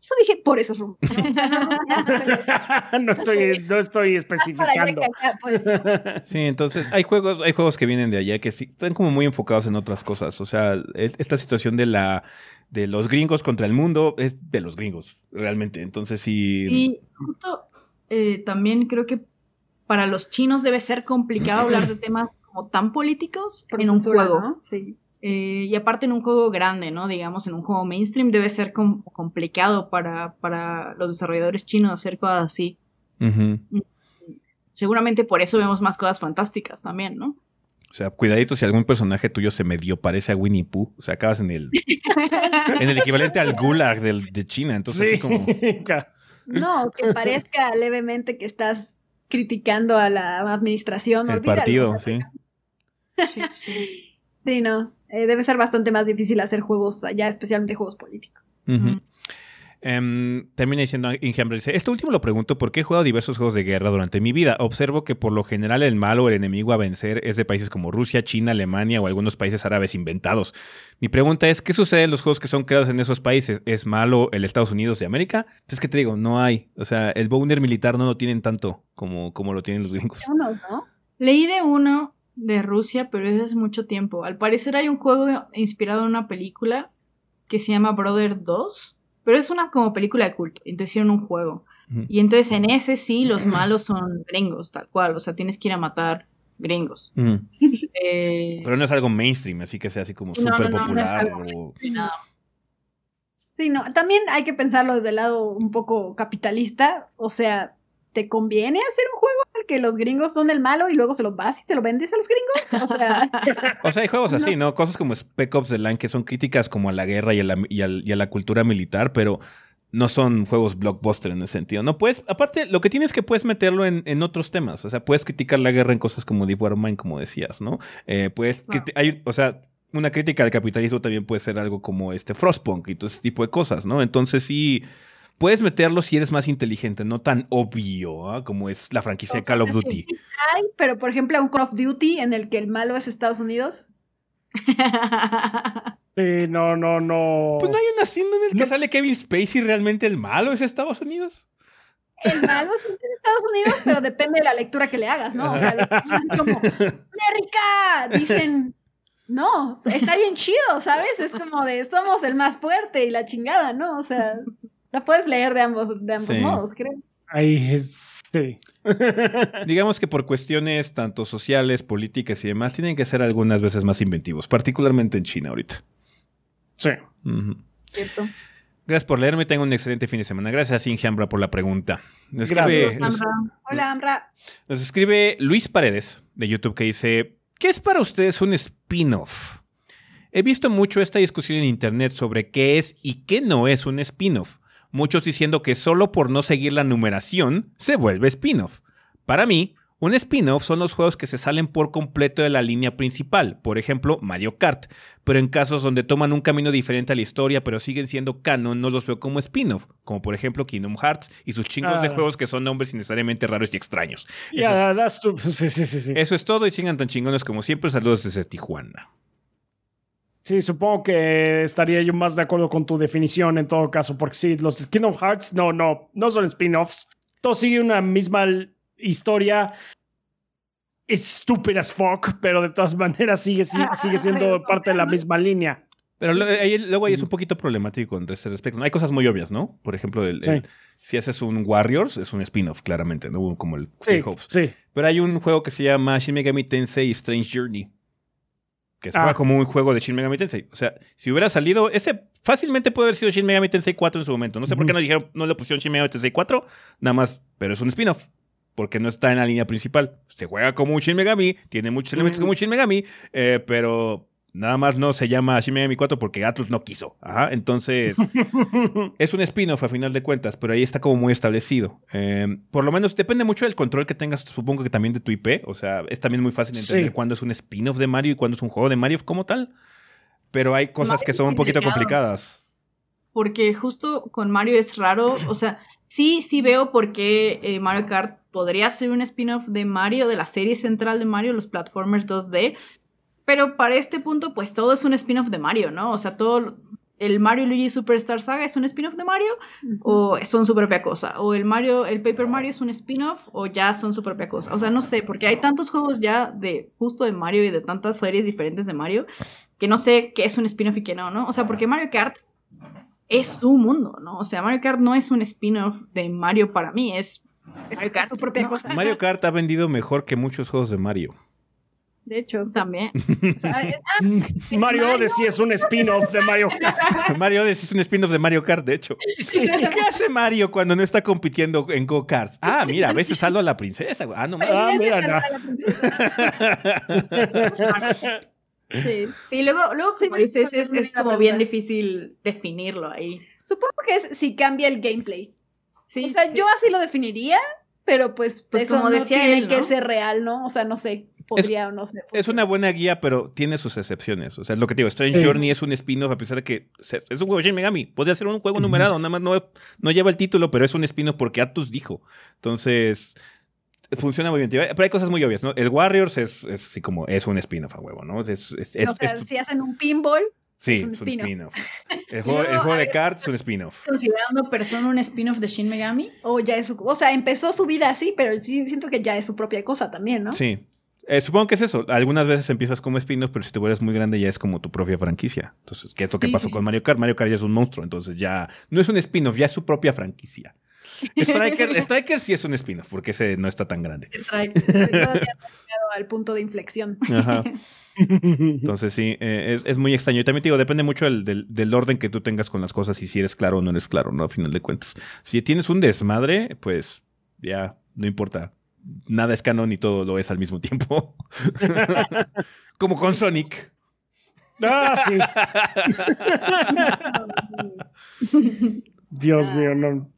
Eso dije por esos *laughs* rumbos. *laughs* ¿no? Estoy, no estoy allá especificando. pues. *laughs* Sí, entonces hay juegos, hay juegos que vienen de allá que sí están como muy enfocados en otras cosas. O sea, es- esta situación de la de los gringos contra el mundo es de los gringos, realmente. Entonces sí. Y justo eh, también creo que para los chinos debe ser complicado hablar de temas como tan políticos Por en un juego. ¿no? Sí. Eh, y aparte en un juego grande, ¿no? Digamos, en un juego mainstream debe ser com- complicado para, para los desarrolladores chinos hacer cosas así. Ujú. Seguramente por eso vemos más cosas fantásticas también, ¿no? O sea, cuidadito si algún personaje tuyo se medio parece a Winnie Pooh. O sea, acabas en el en el equivalente al gulag del, de China. Entonces, sí. así como. No, que parezca levemente que estás criticando a la administración. El olvídalo, partido, o sea, sí. Sí, sí. Sí, no. Eh, debe ser bastante más difícil hacer juegos allá, especialmente juegos políticos. Em, termina diciendo Ingembre, dice, esto último lo pregunto porque he jugado diversos juegos de guerra durante mi vida. Observo que por lo general el malo o el enemigo a vencer es de países como Rusia, China, Alemania o algunos países árabes inventados. Mi pregunta es, ¿qué sucede en los juegos que son creados en esos países? ¿Es malo el Estados Unidos de América? Pues que te digo, no hay. O sea, el boner militar no lo tienen tanto como, como lo tienen los gringos. Unos, ¿no? Leí de uno de Rusia, pero es hace mucho tiempo. Al parecer hay un juego inspirado en una película que se llama Brother 2, pero es una como película de culto. Entonces hicieron un juego. Y entonces en ese sí los malos son gringos, tal cual. O sea, tienes que ir a matar gringos. Eh, Pero no es algo mainstream, así que sea así como No, súper no, no es popular. o-. Sí, no. También hay que pensarlo desde el lado un poco capitalista. O sea, ¿te conviene hacer un juego en el que los gringos son el malo y luego se lo vas y se lo vendes a los gringos? O sea, *laughs* O sea, hay juegos así, ¿no? Cosas como Spec Ops The Line que son críticas como a la guerra y a la, y a la cultura militar, pero no son juegos blockbuster en ese sentido. No puedes, aparte, lo que tienes es que puedes meterlo en, en otros temas. O sea, puedes criticar la guerra en cosas como Deep War Mine, como decías, ¿no? Eh, puedes, hay, o sea, una crítica al capitalismo también puede ser algo como este Frostpunk y todo ese tipo de cosas, ¿no? Entonces sí. Puedes meterlo si eres más inteligente, no tan obvio ¿ah? como es la franquicia de O sea, Call of Duty. hay, pero por ejemplo, un Call of Duty en el que el malo es Estados Unidos. *laughs* Sí, no, no, no. Pues no hay una escena en el que No. sale Kevin Spacey realmente el malo es Estados Unidos. El malo es Estados Unidos, pero depende de la lectura que le hagas, ¿no? O sea, los como, ¡América! Dicen, no, está bien chido, ¿sabes? Es como de, somos el más fuerte y la chingada, ¿no? O sea, la puedes leer de ambos, de ambos Sí. modos, creo. Ahí es. Sí. *laughs* Digamos que por cuestiones tanto sociales, políticas y demás, tienen que ser algunas veces más inventivos, particularmente en China ahorita. Sí. Cierto. Gracias por leerme, tengo un excelente fin de semana. Gracias, Injambra, por la pregunta. Nos escribe, Gracias, nos- Hola, Amra. nos escribe Luis Paredes de YouTube que dice, ¿qué es para ustedes un spin-off? He visto mucho esta discusión en internet sobre qué es y qué no es un spin-off. Muchos diciendo que solo por no seguir la numeración se vuelve spin-off. Para mí, Un spin-off son los juegos que se salen por completo de la línea principal, por ejemplo Mario Kart, pero en casos donde toman un camino diferente a la historia pero siguen siendo canon, no los veo como spin-off, como por ejemplo Kingdom Hearts y sus chingos de Ah. juegos que son nombres innecesariamente raros y extraños. Eso, that's. *laughs* Sí, sí, sí, eso es todo y sigan tan chingones como siempre. Saludos desde Tijuana. Sí, supongo que estaría yo más de acuerdo con tu definición en todo caso, porque sí, los Kingdom Hearts no, no, no son spin-offs. Todo sigue una misma historia. Es stupid as fuck, pero de todas maneras sigue, *laughs* sigue, siendo parte de la misma línea. Pero luego ahí es un poquito problemático en ese respecto. Hay cosas muy obvias, ¿no? Por ejemplo, el- Sí. el- si haces un Warriors, es un spin-off, claramente, ¿no? Como el Sí, Hopes. sí. Pero hay un juego que se llama Shin Megami Tensei Strange Journey. Que se Ah. juega como un juego de Shin Megami Tensei. O sea, si hubiera salido, ese fácilmente puede haber sido Shin Megami Tensei 4 en su momento. No sé por qué no dijeron, no le pusieron Shin Megami Tensei 4, nada más, pero es un spin-off. Porque no está en la línea principal. Se juega como un Shin Megami, tiene muchos elementos como un Shin Megami, eh, pero nada más no se llama Shin Megami 4 porque Atlus no quiso. Ajá, entonces *laughs* es un spin-off a final de cuentas, pero ahí está como muy establecido. Eh, por lo menos depende mucho del control que tengas, supongo que también de tu IP. O sea, es también muy fácil entender Sí. cuándo es un spin-off de Mario y cuándo es un juego de Mario como tal. Pero hay cosas Mario que son un poquito complicadas. Porque justo con Mario es raro, o sea, sí, sí veo por qué eh, Mario Kart podría ser un spin-off de Mario, de la serie central de Mario, los platformers 2D, pero para este punto, pues todo es un spin-off de Mario, ¿no? O sea, todo el Mario Luigi Superstar Saga es un spin-off de Mario o son su propia cosa, o el Mario, el Paper Mario es un spin-off o ya son su propia cosa. O sea, no sé, porque hay tantos juegos ya de justo de Mario y de tantas series diferentes de Mario que no sé qué es un spin-off y qué no, ¿no? O sea, porque Mario Kart es su mundo, ¿no? O sea, Mario Kart no es un spin-off de Mario para mí, es Mario Kart su propia ¿no? cosa. Mario Kart ha vendido mejor que muchos juegos de Mario. De hecho, sí. También. O sea, eh, ah, *laughs* es Mario Odyssey es un spin-off de Mario *laughs* Kart. Mario Odyssey es un spin-off de Mario Kart, de hecho. ¿Qué hace Mario cuando no está compitiendo en go-karts? Ah, mira, a veces salvo a la princesa. Ah, no. Ah, mira, no. la. *laughs* Sí. Sí, luego, luego Sí, como dices, es, es como bien difícil definirlo ahí. Supongo que es si cambia el gameplay. Sí, o sea, sí. yo así lo definiría, pero pues, Pues eso como no decía tiene él, que ¿no? ser real, ¿no? O sea, no sé, podría o no sé. Es una buena guía, pero tiene sus excepciones. O sea, es lo que te digo. Strange Sí. Journey es un spin-off, a pesar de que es un juego de Shin Megami. Podría ser un juego numerado, nada más no, no lleva el título, pero es un spin-off porque Atlus dijo. Entonces, funciona muy bien. Pero hay cosas muy obvias, ¿no? El Warriors es, es así como, es un spin-off a huevo, ¿no? Es, es- es- o sea, es- si hacen un pinball, sí, es un spin-off. *laughs* El juego, el juego de cards es un spin-off. Considerando Persona un spin-off de Shin Megami. o ya es su, o sea, empezó su vida así, pero sí siento que ya es su propia cosa también, ¿no? Sí. Eh, supongo que es eso. Algunas veces empiezas como spin-off, pero si te vuelves muy grande ya es como tu propia franquicia. Entonces, ¿qué es lo que pasó sí, con Mario Kart? Mario Kart ya es un monstruo, entonces ya no es un spin-off, ya es su propia franquicia. *laughs* Striker, Striker sí es un spin-off, porque ese no está tan grande. Todavía no ha llegado al punto de inflexión. Ajá. *laughs* *laughs* Entonces sí, eh, es, es muy extraño. Y también te digo, depende mucho del, del- del orden que tú tengas con las cosas y si eres claro o no eres claro, ¿no? A final de cuentas. Si tienes un desmadre, pues ya no importa. Nada es canon y todo lo es al mismo tiempo. *laughs* Como con Sonic. Ah, sí. *laughs* Dios mío, no.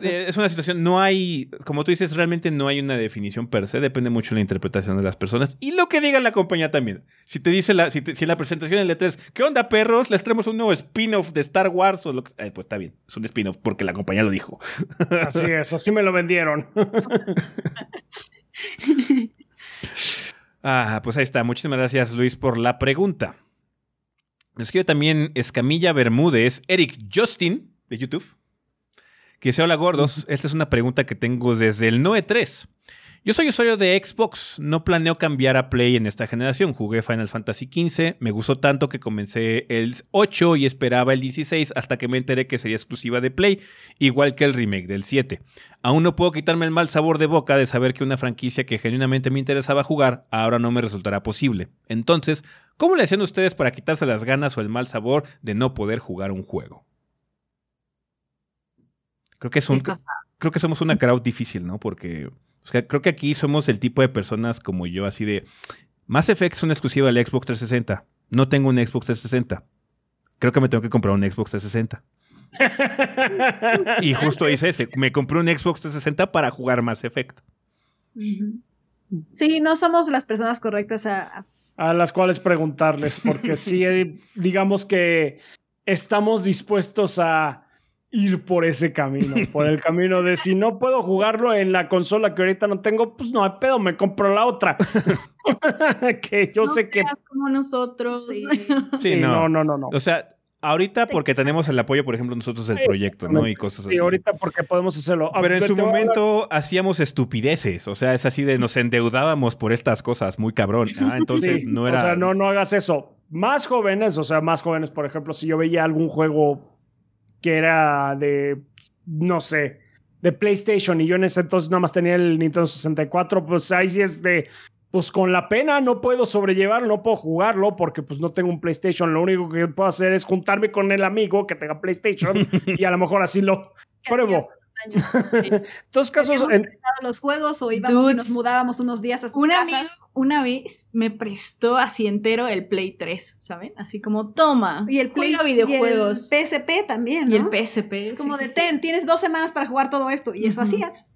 Eh, es una situación, no hay, como tú dices, realmente no hay una definición per se, depende mucho de la interpretación de las personas y lo que diga la compañía también. Si te dice la, si, te- si en la presentación en E3, ¿qué onda perros? Les traemos un nuevo spin-off de Star Wars o lo que eh, pues está bien, es un spin-off porque la compañía lo dijo. Así es, así me lo vendieron. *laughs* Ah, pues ahí está. Muchísimas gracias, Luis, por la pregunta. Nos escribe también Escamilla Bermúdez, Eric Justin, de YouTube, que dice, hola gordos, esta es una pregunta que tengo desde el Noe 3. Yo soy usuario de Xbox, no planeo cambiar a Play en esta generación. Jugué Final Fantasy XV, me gustó tanto que comencé el 8 y esperaba el 16 hasta que me enteré que sería exclusiva de Play, igual que el remake del 7. Aún no puedo quitarme el mal sabor de boca de saber que una franquicia que genuinamente me interesaba jugar ahora no me resultará posible. Entonces, ¿cómo le hacían ustedes para quitarse las ganas o el mal sabor de no poder jugar un juego? Creo que es un, Estás- creo que somos una crowd difícil, ¿no? Porque o sea, creo que aquí somos el tipo de personas como yo, así de Mass Effect es una exclusiva del Xbox 360. No tengo un Xbox 360. Creo que me tengo que comprar un Xbox 360. Y justo hice ese. Me compré un Xbox 360 para jugar Mass Effect. Sí, no somos las personas correctas a, a las cuales preguntarles, porque sí, *laughs* digamos que estamos dispuestos a ir por ese camino, por el camino de si no puedo jugarlo en la consola que ahorita no tengo, pues no hay pedo, me compro la otra. *laughs* *laughs* que yo sé que como nosotros. Sí, no, no, no, no. O sea, Ahorita porque tenemos el apoyo, por ejemplo, nosotros del proyecto, ¿no? Y cosas así. Sí, ahorita porque podemos hacerlo. Pero en su momento hacíamos estupideces, o sea, es así de nos endeudábamos por estas cosas, muy cabrón. Ah, entonces no era... O sea, no, no hagas eso. Más jóvenes, o sea, más jóvenes, por ejemplo, si yo veía algún juego que era de, no sé, de PlayStation y yo en ese entonces nada más tenía el Nintendo 64, pues ahí sí es de, pues con la pena no puedo sobrellevarlo, no puedo jugarlo porque pues no tengo un PlayStation. Lo único que puedo hacer es juntarme con el amigo que tenga PlayStation y a lo mejor así lo *laughs* pruebo. *laughs* En todos casos, en... los juegos o íbamos y nos mudábamos unos días a sus Vez, una vez me prestó así entero el Play 3, ¿saben? Así como, toma, y el Play videojuegos. Y el PSP también, ¿no? Y el PSP. Es como de, ten, tienes dos semanas para jugar todo esto y eso hacías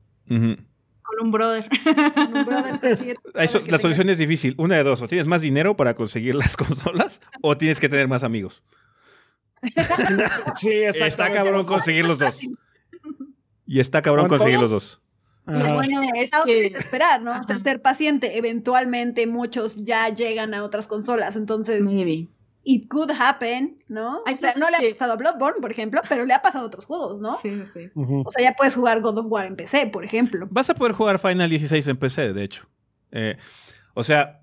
con un brother. *laughs* *laughs* la solución es difícil. Una de dos. O tienes más dinero para conseguir las *laughs* consolas o tienes que tener más amigos. sí, Está cabrón conseguir los dos. Y está cabrón conseguir los dos. Bueno, es que... esperar, ¿no? ser paciente. Eventualmente muchos ya llegan a otras consolas. Entonces it could happen, ¿no? o sea, no le ha pasado a Bloodborne, por ejemplo, pero le ha pasado a otros juegos, ¿no? Sí, sí. O sea, ya puedes jugar God of War en PC, por ejemplo. Vas a poder jugar Final 16 en PC, de hecho. Eh, o sea,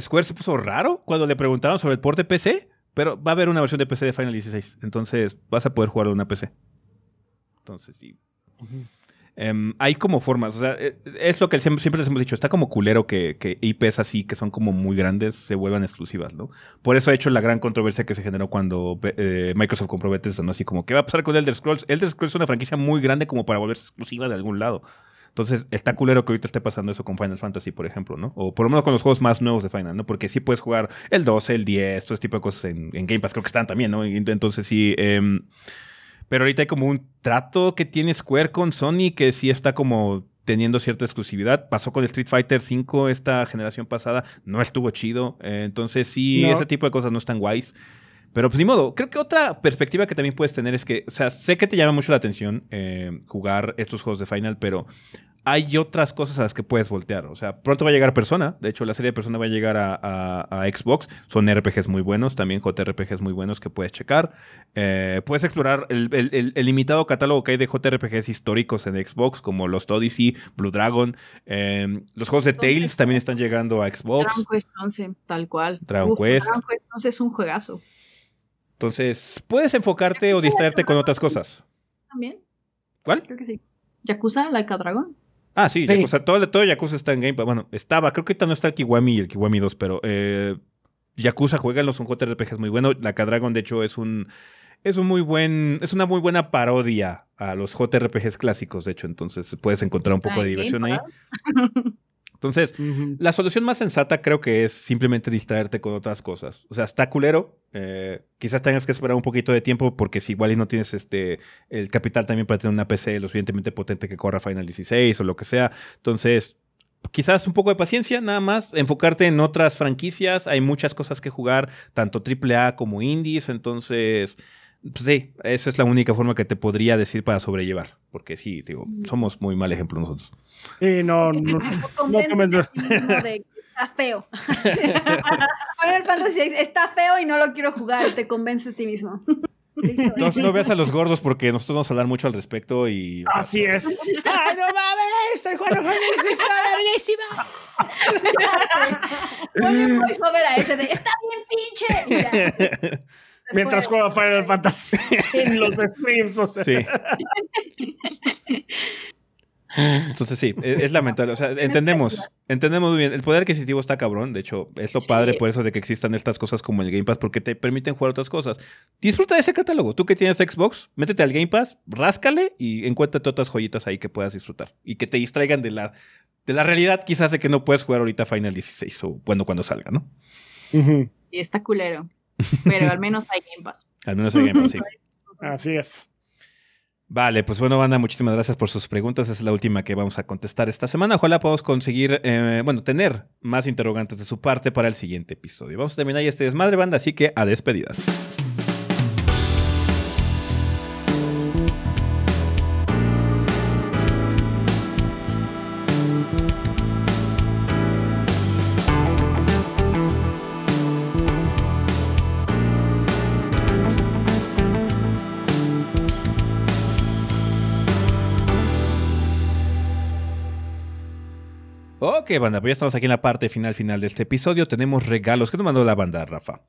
Square se puso raro cuando le preguntaron sobre el port de PC, pero va a haber una versión de PC de Final 16. Entonces vas a poder jugarlo en una PC. Entonces, sí. Em, hay como formas, o sea, eh, es lo que siempre, les hemos dicho, está como culero que, que, IPs así, que son como muy grandes, se vuelvan exclusivas, ¿no? Por eso ha hecho la gran controversia que se generó cuando eh, Microsoft compró Bethesda, ¿no? Así como, ¿qué va a pasar con Elder Scrolls? Elder Scrolls es una franquicia muy grande como para volverse exclusiva de algún lado. Entonces, está culero que ahorita esté pasando eso con Final Fantasy, por ejemplo, ¿no? O por lo menos con los juegos más nuevos de Final, ¿no? Porque sí puedes jugar el 12, el 10, todo ese tipo de cosas en, Game Pass, creo que están también, ¿no? Entonces, sí... Eh, pero ahorita hay como un trato que tiene Square con Sony que sí está como teniendo cierta exclusividad. Pasó con Street Fighter V esta generación pasada, no estuvo chido. Eh, entonces sí, ese tipo de cosas no están guays. Pero pues ni modo, creo que otra perspectiva que también puedes tener es que, o sea, sé que te llama mucho la atención eh, jugar estos juegos de Final, pero hay otras cosas a las que puedes voltear. O sea, pronto va a llegar Persona. De hecho, la serie de Persona va a llegar a, Xbox. Son RPGs muy buenos, también JRPGs muy buenos que puedes checar. Eh, puedes explorar el, limitado catálogo que hay de JRPGs históricos en Xbox, como los Odyssey, Blue Dragon. Em, los juegos de Tales también están llegando a Xbox. Dragon Quest 11, tal cual. Dragon Quest. Dragon Quest 11 es un juegazo. Entonces, puedes enfocarte o distraerte con otras cosas. ¿También? ¿Cuál? Creo que sí. ¿Yakuza, Like a Dragon? Ah, sí, Yakuza, todo, todo Yakuza está en Game Pass. Bueno, estaba, creo que ahorita no está el Kiwami y el Kiwami 2, pero eh, Yakuza, jueganlos, son JRPGs muy buenos. La K-Dragon, de hecho, es un. Es un muy buen. Es una muy buena parodia a los JRPGs clásicos, de hecho. Entonces puedes encontrar un poco de diversión ahí. *laughs* Entonces, la solución más sensata creo que es simplemente distraerte con otras cosas. O sea, está culero. Eh, quizás tengas que esperar un poquito de tiempo porque si igual y no tienes este el capital también para tener una PC lo suficientemente potente que corra Final 16 o lo que sea. Entonces, quizás un poco de paciencia, nada más. Enfocarte en otras franquicias. Hay muchas cosas que jugar, tanto AAA como indies. Entonces pues sí, esa es la única forma que te podría decir para sobrellevar. Porque sí, digo, somos muy mal ejemplo nosotros. Sí, no, no. no, está feo. *laughs* Final Fantasy está feo y no lo quiero jugar. Te convence a ti mismo. *laughs* Entonces no veas a los gordos porque nosotros vamos a hablar mucho al respecto y. Así es. *laughs* ¡Ay, no mames! ¡Estoy jugando Fantasy! ¡Buenísima! Ponle un voiceover a ese de ¡Está bien pinche! Mientras juega Final Fantasy *laughs* en los streams, o sea. Sí. *laughs* Entonces sí, e-, es, lamentable. O sea, entendemos, entendemos muy bien. El poder adquisitivo está cabrón. De hecho, es lo padre por eso de que existan estas cosas como el Game Pass, porque te permiten jugar otras cosas. Disfruta de ese catálogo. Tú que tienes Xbox, métete al Game Pass, ráscale y encuéntrate otras joyitas ahí que puedas disfrutar. Y que te distraigan de la, de la realidad quizás de que no puedes jugar ahorita Final 16 o bueno, cuando salga, ¿no? Y está culero. Pero *laughs* al menos hay Game Pass. al menos hay Game Pass, sí. *laughs* Así es. Vale, pues bueno, banda, muchísimas gracias por sus preguntas. Es la última que vamos a contestar esta semana. Ojalá podamos conseguir, eh, bueno, tener más interrogantes de su parte para el siguiente episodio. Vamos a terminar ya este desmadre, banda, así que a despedidas. Ok, banda, pues ya estamos aquí en la parte final final de este episodio. Tenemos regalos. ¿Qué nos mandó la banda, Rafa?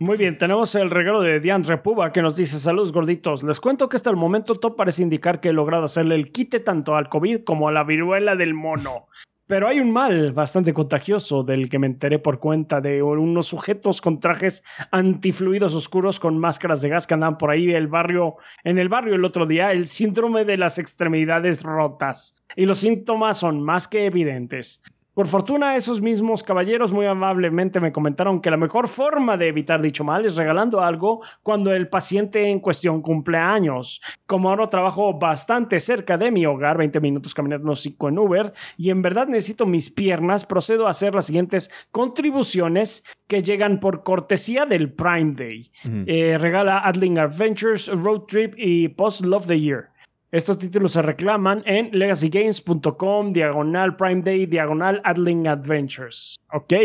Muy bien, tenemos el regalo de Diane Repuba que nos dice: Saludos gorditos. Les cuento que hasta el momento todo parece indicar que he logrado hacerle el quite tanto al COVID como a la viruela del mono. Pero hay un mal bastante contagioso del que me enteré por cuenta de unos sujetos con trajes antifluidos oscuros con máscaras de gas que andaban por ahí el barrio, en el barrio el otro día, el síndrome de las extremidades rotas. Y los síntomas son más que evidentes. Por fortuna, esos mismos caballeros muy amablemente me comentaron que la mejor forma de evitar dicho mal es regalando algo cuando el paciente en cuestión cumple años. Como ahora trabajo bastante cerca de mi hogar, 20 minutos caminando 5 en Uber, y en verdad necesito mis piernas, procedo a hacer las siguientes contribuciones que llegan por cortesía del Prime Day. Eh, regala Adling Adventures, Road Trip y Post Love the Year. Estos títulos se reclaman en legacygames.com, diagonal Prime Day, diagonal Adling Adventures. Ok. *clears throat*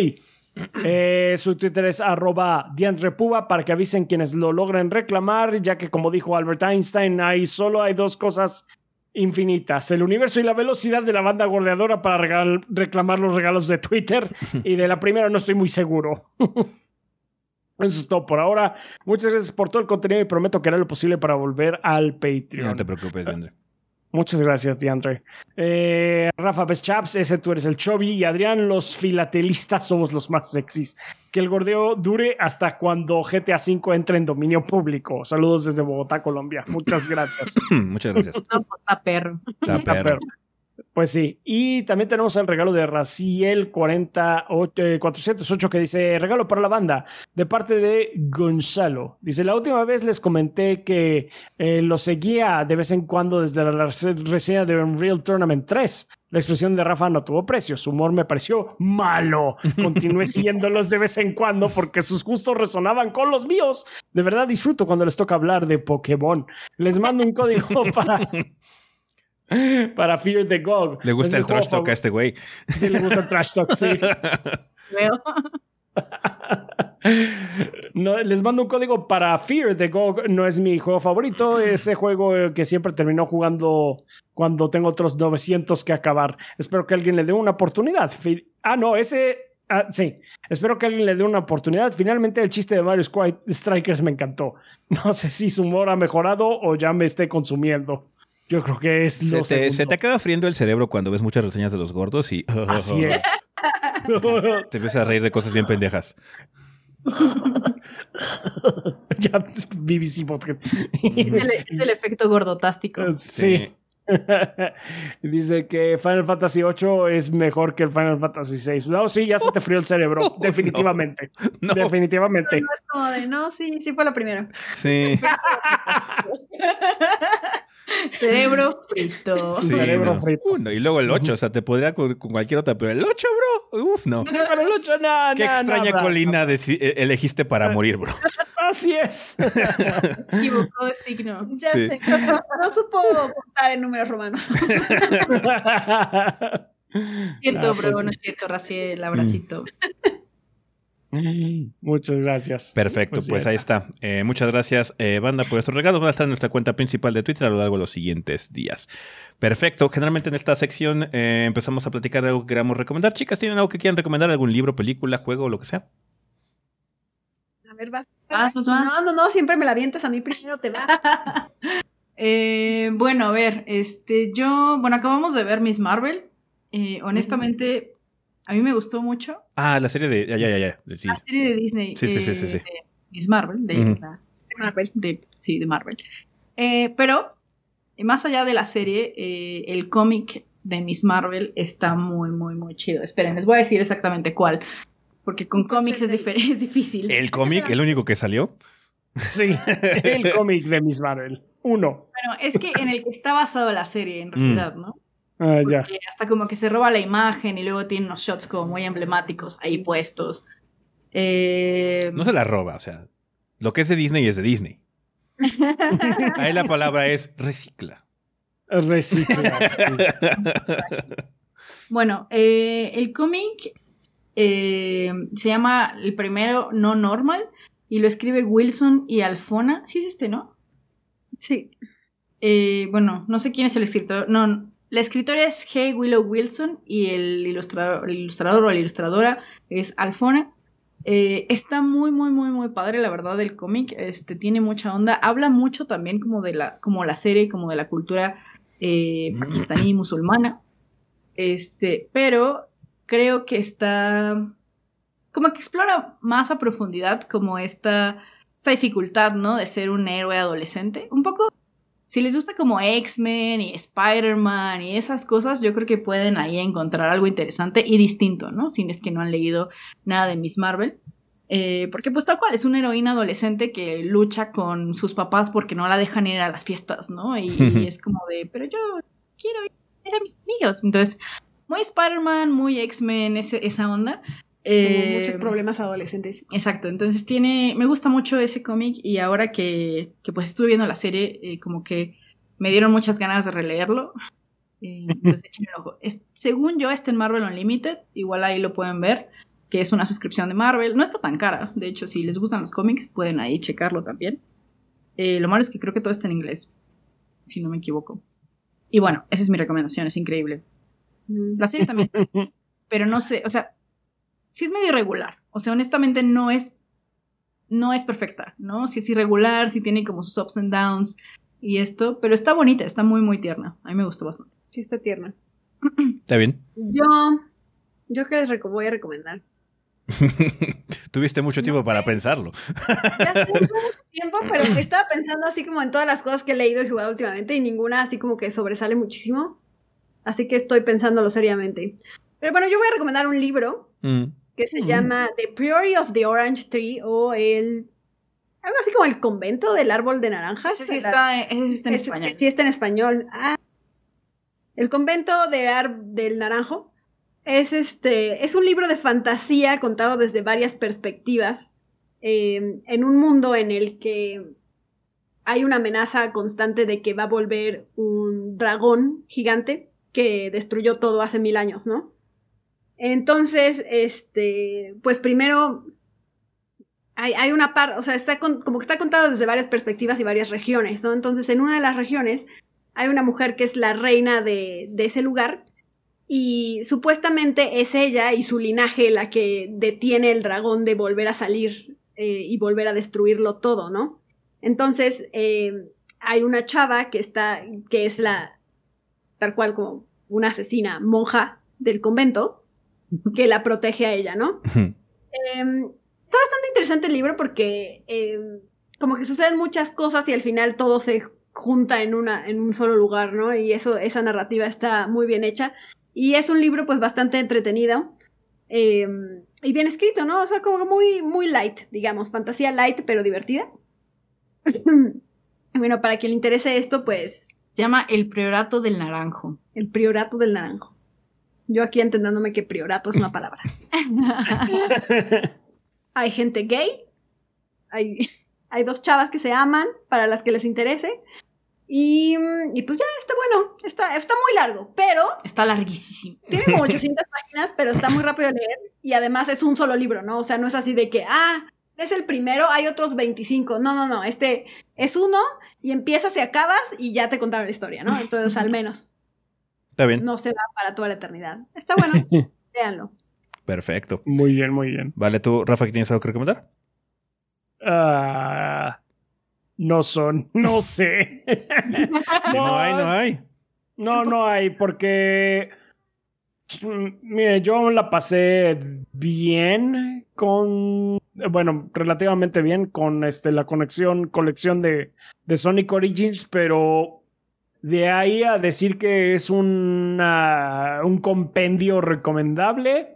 Eh, su Twitter es arroba Repuba para que avisen quienes lo logren reclamar, ya que como dijo Albert Einstein, hay solo hay dos cosas infinitas, el universo y la velocidad de la banda gordeadora para reclamar los regalos de Twitter *laughs* y de la primera no estoy muy seguro. *laughs* Eso es todo por ahora. Muchas gracias por todo el contenido y prometo que haré lo posible para volver al Patreon. No te preocupes, Andre. Muchas gracias, Diandre. Eh, Rafa Beschaps, ese tú eres el Chobi. Y Adrián, los filatelistas somos los más sexys. Que el gordeo dure hasta cuando GTA V entre en dominio público. Saludos desde Bogotá, Colombia. Muchas gracias. *clears throat* Muchas gracias. No, pues está perro. Está perro. Pues sí, y también tenemos el regalo de Raciel 408 que dice regalo para la banda de parte de Gonzalo. Dice, la última vez les comenté que eh, lo seguía de vez en cuando desde la reseña de Unreal Tournament 3. La expresión de Rafa no tuvo precio, su humor me pareció malo. Continué *laughs* siguiéndolos de vez en cuando porque sus gustos resonaban con los míos. De verdad disfruto cuando les toca hablar de Pokémon. Les mando un código *laughs* para *laughs* para Fear the Gog. Le gusta el trash talk a este güey. Sí, le gusta el trash talk, sí. Veo. *laughs* No, les mando un código para Fear the Gog. No es mi juego favorito. Ese juego que siempre terminó jugando cuando tengo otros 900 que acabar. Espero que alguien le dé una oportunidad. Ah, no, ese. Ah, sí, espero que alguien le dé una oportunidad. Finalmente, el chiste de Mario Strikers me encantó. *laughs* No sé si su humor ha mejorado o ya me esté consumiendo. Yo creo que es se te, se te, acaba friendo el cerebro cuando ves muchas reseñas de los gordos y... Así es. te empiezas a reír de cosas bien pendejas. ya vivísimo. Es el, efecto gordotástico. sí. Dice que Final Fantasy VIII es mejor que el Final Fantasy VI. No, sí, ya se te frió el cerebro. definitivamente. Definitivamente. No, es como de, no, sí, sí fue la primera. Sí. Cerebro *laughs* frito. Cerebro frito. Uh, y luego el 8, o sea, te podría con, cualquier otra, pero el 8, bro. Uf, no. No, el 8, nada. Qué extraña colina eh, elegiste para morir, bro. *laughs* Así es. *laughs* Equivocó de signo. Ya sé. No, supo contar en números romanos. cierto, bro, no es cierto, Raciel, abracito. *laughs* Muchas gracias. Perfecto, pues, pues ahí está. Eh, muchas gracias, eh, banda, por estos regalos. Van a estar en nuestra cuenta principal de Twitter a lo largo de los siguientes días. Perfecto. Generalmente en esta sección eh, empezamos a platicar de algo que queramos recomendar. Chicas, ¿tienen algo que quieran recomendar? ¿Algún libro, película, juego o lo que sea? A ver, vas. Vas, pues vas. No, no, no, siempre me la vientes a mí primero, te va. *laughs* bueno, a ver, este, yo, bueno, acabamos de ver Miss Marvel. honestamente, a mí me gustó mucho. Ah, la serie de. Ya, ya, ya. La serie de Disney. Sí, sí, sí, sí, De Miss Marvel. De, Marvel. De, sí, de Marvel. Eh, pero, más allá de la serie, eh, el cómic de Miss Marvel está muy, muy, muy chido. Esperen, les voy a decir exactamente cuál. Porque con cómics es, es difícil. ¿El cómic? ¿El único que salió? *laughs* Sí, el cómic de Miss Marvel. Uno. Bueno, es que en el que está basado la serie, en realidad, ¿no? Ah, ya. Hasta como que se roba la imagen y luego tiene unos shots como muy emblemáticos ahí puestos. Eh, No se la roba, o sea, lo que es de Disney es de Disney. *laughs* Ahí la palabra es recicla. Reciclar. *laughs* sí. Bueno, eh, el cómic eh, se llama el primero No Normal y lo escribe Wilson y Alfona. Sí es este, ¿no? Sí. Eh, bueno, no sé quién es el escritor. No, la escritora es G. Willow Wilson y el ilustrador, el ilustrador o la ilustradora es Alfona. Eh, está muy, muy, muy, muy padre, la verdad, el cómic. Este, tiene mucha onda. Habla mucho también como de la, como la serie, como de la cultura eh, pakistaní *clears throat* musulmana. Este, pero creo que está. Como que explora más a profundidad como esta, esta dificultad, ¿no? De ser un héroe adolescente. Un poco si les gusta como X-Men y Spider-Man y esas cosas, yo creo que pueden ahí encontrar algo interesante y distinto, ¿no? Si es que no han leído nada de Miss Marvel. Eh, porque pues tal cual, es una heroína adolescente que lucha con sus papás porque no la dejan ir a las fiestas, ¿no? Y, y *laughs* es como de, pero yo quiero ir a mis amigos. Entonces, muy Spider-Man, muy X-Men, esa onda. Como Eh, muchos problemas adolescentes. Exacto, entonces tiene, me gusta mucho ese cómic y ahora que, que, pues estuve viendo la serie, eh, como que me dieron muchas ganas de releerlo. Eh, *laughs* entonces un ojo. Es- según yo está en Marvel Unlimited, igual ahí lo pueden ver, que es una suscripción de Marvel. No está tan cara, de hecho si les gustan los cómics pueden ahí checarlo también. Eh, lo malo es que creo que todo está en inglés, si no me equivoco. Y bueno, esa es mi recomendación, es increíble. Mm. La serie también está *laughs* pero no sé, o sea, sí es medio irregular. O sea, honestamente no es, no es perfecta, ¿no? Sí es irregular, sí tiene como sus ups and downs y esto, pero está bonita, está muy, muy tierna. A mí me gustó bastante. Sí, está tierna. ¿Está bien? Yo, yo que les voy a recomendar. *laughs* Tuviste mucho tiempo para pensarlo. Ya tengo mucho tiempo, pero estaba pensando así como en todas las cosas que he leído y jugado últimamente y ninguna así como que sobresale muchísimo. Así que estoy pensándolo seriamente. Pero bueno, yo voy a recomendar un libro Mm. que se Mm. llama The Priory of the Orange Tree o el... Algo así como el convento del árbol de naranjas. Ese sí La- está, ese sí está en es- español. que sí está en español. Ah. El convento de Ar- del Naranjo es este es un libro de fantasía contado desde varias perspectivas eh, en un mundo en el que hay una amenaza constante de que va a volver un dragón gigante que destruyó todo hace mil años, ¿no? Entonces, este, pues primero hay, hay una parte, o sea, está como que está contado desde varias perspectivas y varias regiones, ¿no? Entonces, en una de las regiones hay una mujer que es la reina de, de ese lugar y supuestamente es ella y su linaje la que detiene el dragón de volver a salir eh, y volver a destruirlo todo, ¿no? Entonces, eh, hay una chava que está, que es la, tal cual como una asesina monja del convento, que la protege a ella, ¿no? Em, está bastante interesante el libro porque em, como que suceden muchas cosas y al final todo se junta en, una, en un solo lugar, ¿no? Y eso, esa narrativa está muy bien hecha. Y es un libro pues bastante entretenido em, y bien escrito, ¿no? O sea, como muy, muy light, digamos, fantasía light pero divertida. *laughs* bueno, para quien le interese esto, pues Se llama El Priorato del Naranjo. el priorato del naranjo. Yo aquí entendiéndome que priorato es una palabra. *laughs* hay gente gay, hay, hay dos chavas que se aman para las que les interese. Y, y pues ya, está bueno, está, está muy largo, pero Está larguísimo. tiene como 800 páginas, pero está muy rápido de leer y además es un solo libro, ¿no? O sea, no es así de que, ah, es el primero, hay otros 25. No, no, no, este es uno y empiezas y acabas y ya te contaron la historia, ¿no? Entonces, al menos ¿Está bien? no se va para toda la eternidad. Está bueno, *laughs* léanlo. Perfecto. Muy bien, muy bien. Vale, tú, Rafa, ¿qué tienes algo que recomendar? Ah, no son, *laughs* no sé. Si *laughs* no hay, no hay. No, no hay, porque. mm, Mire, yo la pasé bien con. Bueno, relativamente bien con este, la conexión, colección de, de Sonic Origins, pero de ahí a decir que es una, un compendio recomendable,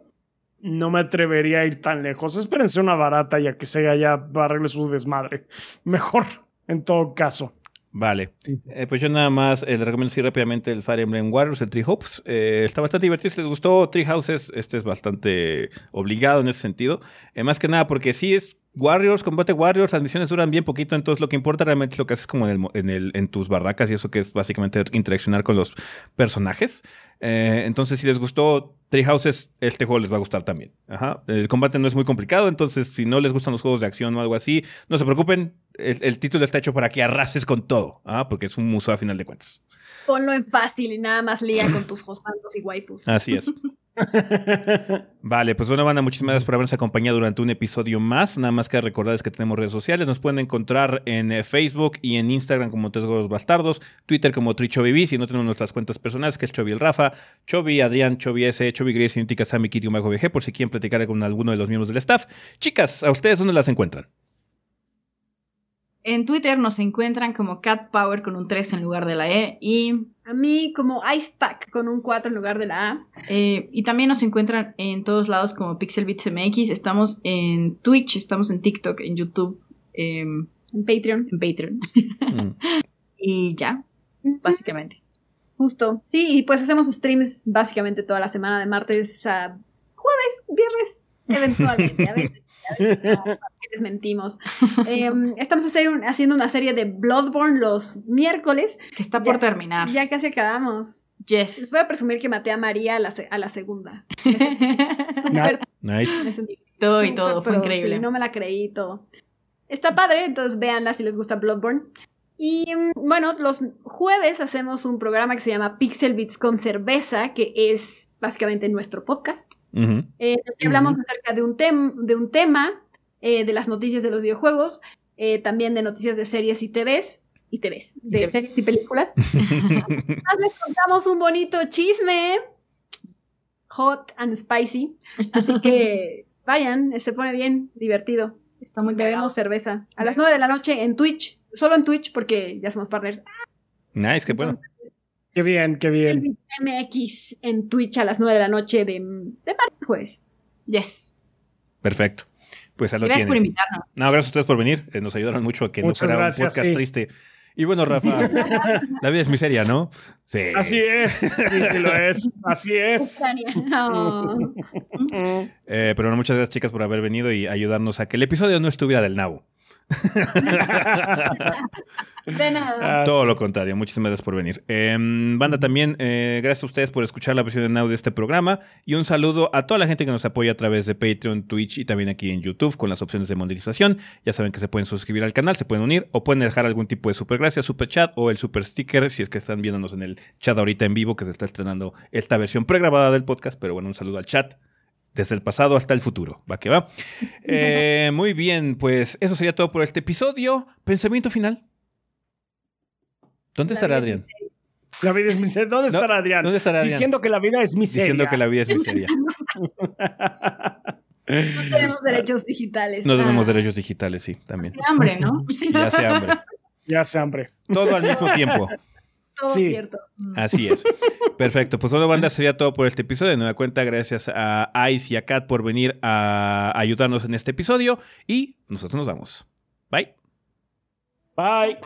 no me atrevería a ir tan lejos. Espérense una barata ya que sea ya arregle su desmadre. *laughs* Mejor, en todo caso. Vale. Eh, pues yo nada más eh, les recomiendo así rápidamente el Fire Emblem Warriors, el Tree Hopes. Eh, está bastante divertido. Si les gustó Tree Houses, este es bastante obligado en ese sentido. Más que nada porque sí es Warriors, combate Warriors, las misiones duran bien poquito, entonces lo que importa realmente es lo que haces como en, el en, el- en tus barracas y eso que es básicamente interaccionar con los personajes. Eh, entonces, si les gustó Tree Houses, este juego les va a gustar también. Ajá. El combate no es muy complicado, entonces si no les gustan los juegos de acción o algo así, no se preocupen. El, el título está hecho para que arrases con todo, ¿ah? porque es un museo a final de cuentas. Ponlo en fácil y nada más liga con tus hostbandos y waifus. Así es. *laughs* *laughs* Vale, pues bueno, banda, muchísimas gracias por habernos acompañado durante un episodio más. Nada más que recordarles que tenemos redes sociales. Nos pueden encontrar en eh, Facebook y en Instagram como Tres Gordos Bastardos, Twitter como TriChoviV, si no tenemos nuestras cuentas personales, que es Chovi el Rafa, Chovi Adrián, Chovi S, Chovi Grace, Cinética, Sammy, Kitty, VG, por si quieren platicar con alguno de los miembros del staff. Chicas, ¿a ustedes dónde las encuentran? En Twitter nos encuentran como Cat Power con un 3 en lugar de la E y, A mí como Ice Pack con un 4 en lugar de la A. eh, y también nos encuentran en todos lados como Pixelbits MX. Estamos en Twitch, estamos en TikTok, en YouTube, em, En Patreon. en Patreon Mm. *laughs* y ya, básicamente. Justo. Sí, y pues hacemos streams básicamente toda la semana, de martes a jueves, viernes, eventualmente. A veces, a veces *laughs* no, ¿para qué les mentimos. Em, estamos hacer un- haciendo una serie de Bloodborne los miércoles. Que está Ya- por terminar. Ya casi acabamos. Les Yes. voy a presumir que maté a María a la, a la segunda. *laughs* Súper Nice. me sentí todo y todo, fue pro, increíble. sí, no me la creí todo. Está padre, entonces véanla si les gusta Bloodborne. Y mm, bueno, los jueves hacemos un programa que se llama Pixel Beats con cerveza, que es básicamente nuestro podcast, Ujú. eh, que hablamos acerca de un, tem- de un tema, eh, de las noticias de los videojuegos, eh, también de noticias de series y TVs, y TVs, de TVs. series y películas. *laughs* Además, les contamos un bonito chisme, hot and spicy, así que *laughs* vayan, se pone bien divertido. Está muy. Bebemos cerveza a las 9 de la noche en Twitch, solo en Twitch porque ya somos partners. Nice, qué bueno. Qué bien, qué bien. El MX en Twitch a las 9 de la noche de, de martes jueves. Yes. Perfecto. Pues lo Gracias por invitarnos. No, gracias a ustedes por venir. Eh, nos ayudaron mucho a que Muchas no fuera gracias, un podcast sí. triste. Y bueno, Rafa, *laughs* la vida es miseria, ¿no? Sí. Así es, sí, sí lo es. Así es. No. *laughs* Eh, pero bueno, muchas gracias, chicas, por haber venido y ayudarnos a que el episodio no estuviera del nabo. *laughs* De nada. Ah, Todo lo contrario, muchísimas gracias por venir. Eh, banda, también eh, gracias a ustedes por escuchar la versión en audio de este programa y un saludo a toda la gente que nos apoya a través de Patreon, Twitch y también aquí en YouTube con las opciones de monetización. Ya saben que se pueden suscribir al canal, se pueden unir o pueden dejar algún tipo de super gracias, super chat o el super sticker si es que están viéndonos en el chat ahorita en vivo que se está estrenando esta versión pregrabada del podcast. Pero bueno, un saludo al chat desde el pasado hasta el futuro. Va que va. *laughs* Eh, muy bien, pues eso sería todo por este episodio. Pensamiento final. ¿Dónde estará es Adrián? La vida es miseria. ¿Dónde No, estará Adrián? ¿Dónde estará Adrián? Diciendo que la vida es miseria. Diciendo que la vida es miseria. *laughs* No tenemos derechos digitales. No tenemos Ah. derechos digitales, sí, también. Hace hambre, ¿no? *laughs* Ya hace hambre. Ya hace hambre. Todo al mismo tiempo. Todo Sí. cierto. Así es. *laughs* Perfecto. Pues bueno, banda, *laughs* sería todo por este episodio. De nueva cuenta, gracias a Ice y a Kat por venir a ayudarnos en este episodio. Y nosotros nos vamos. Bye. Bye.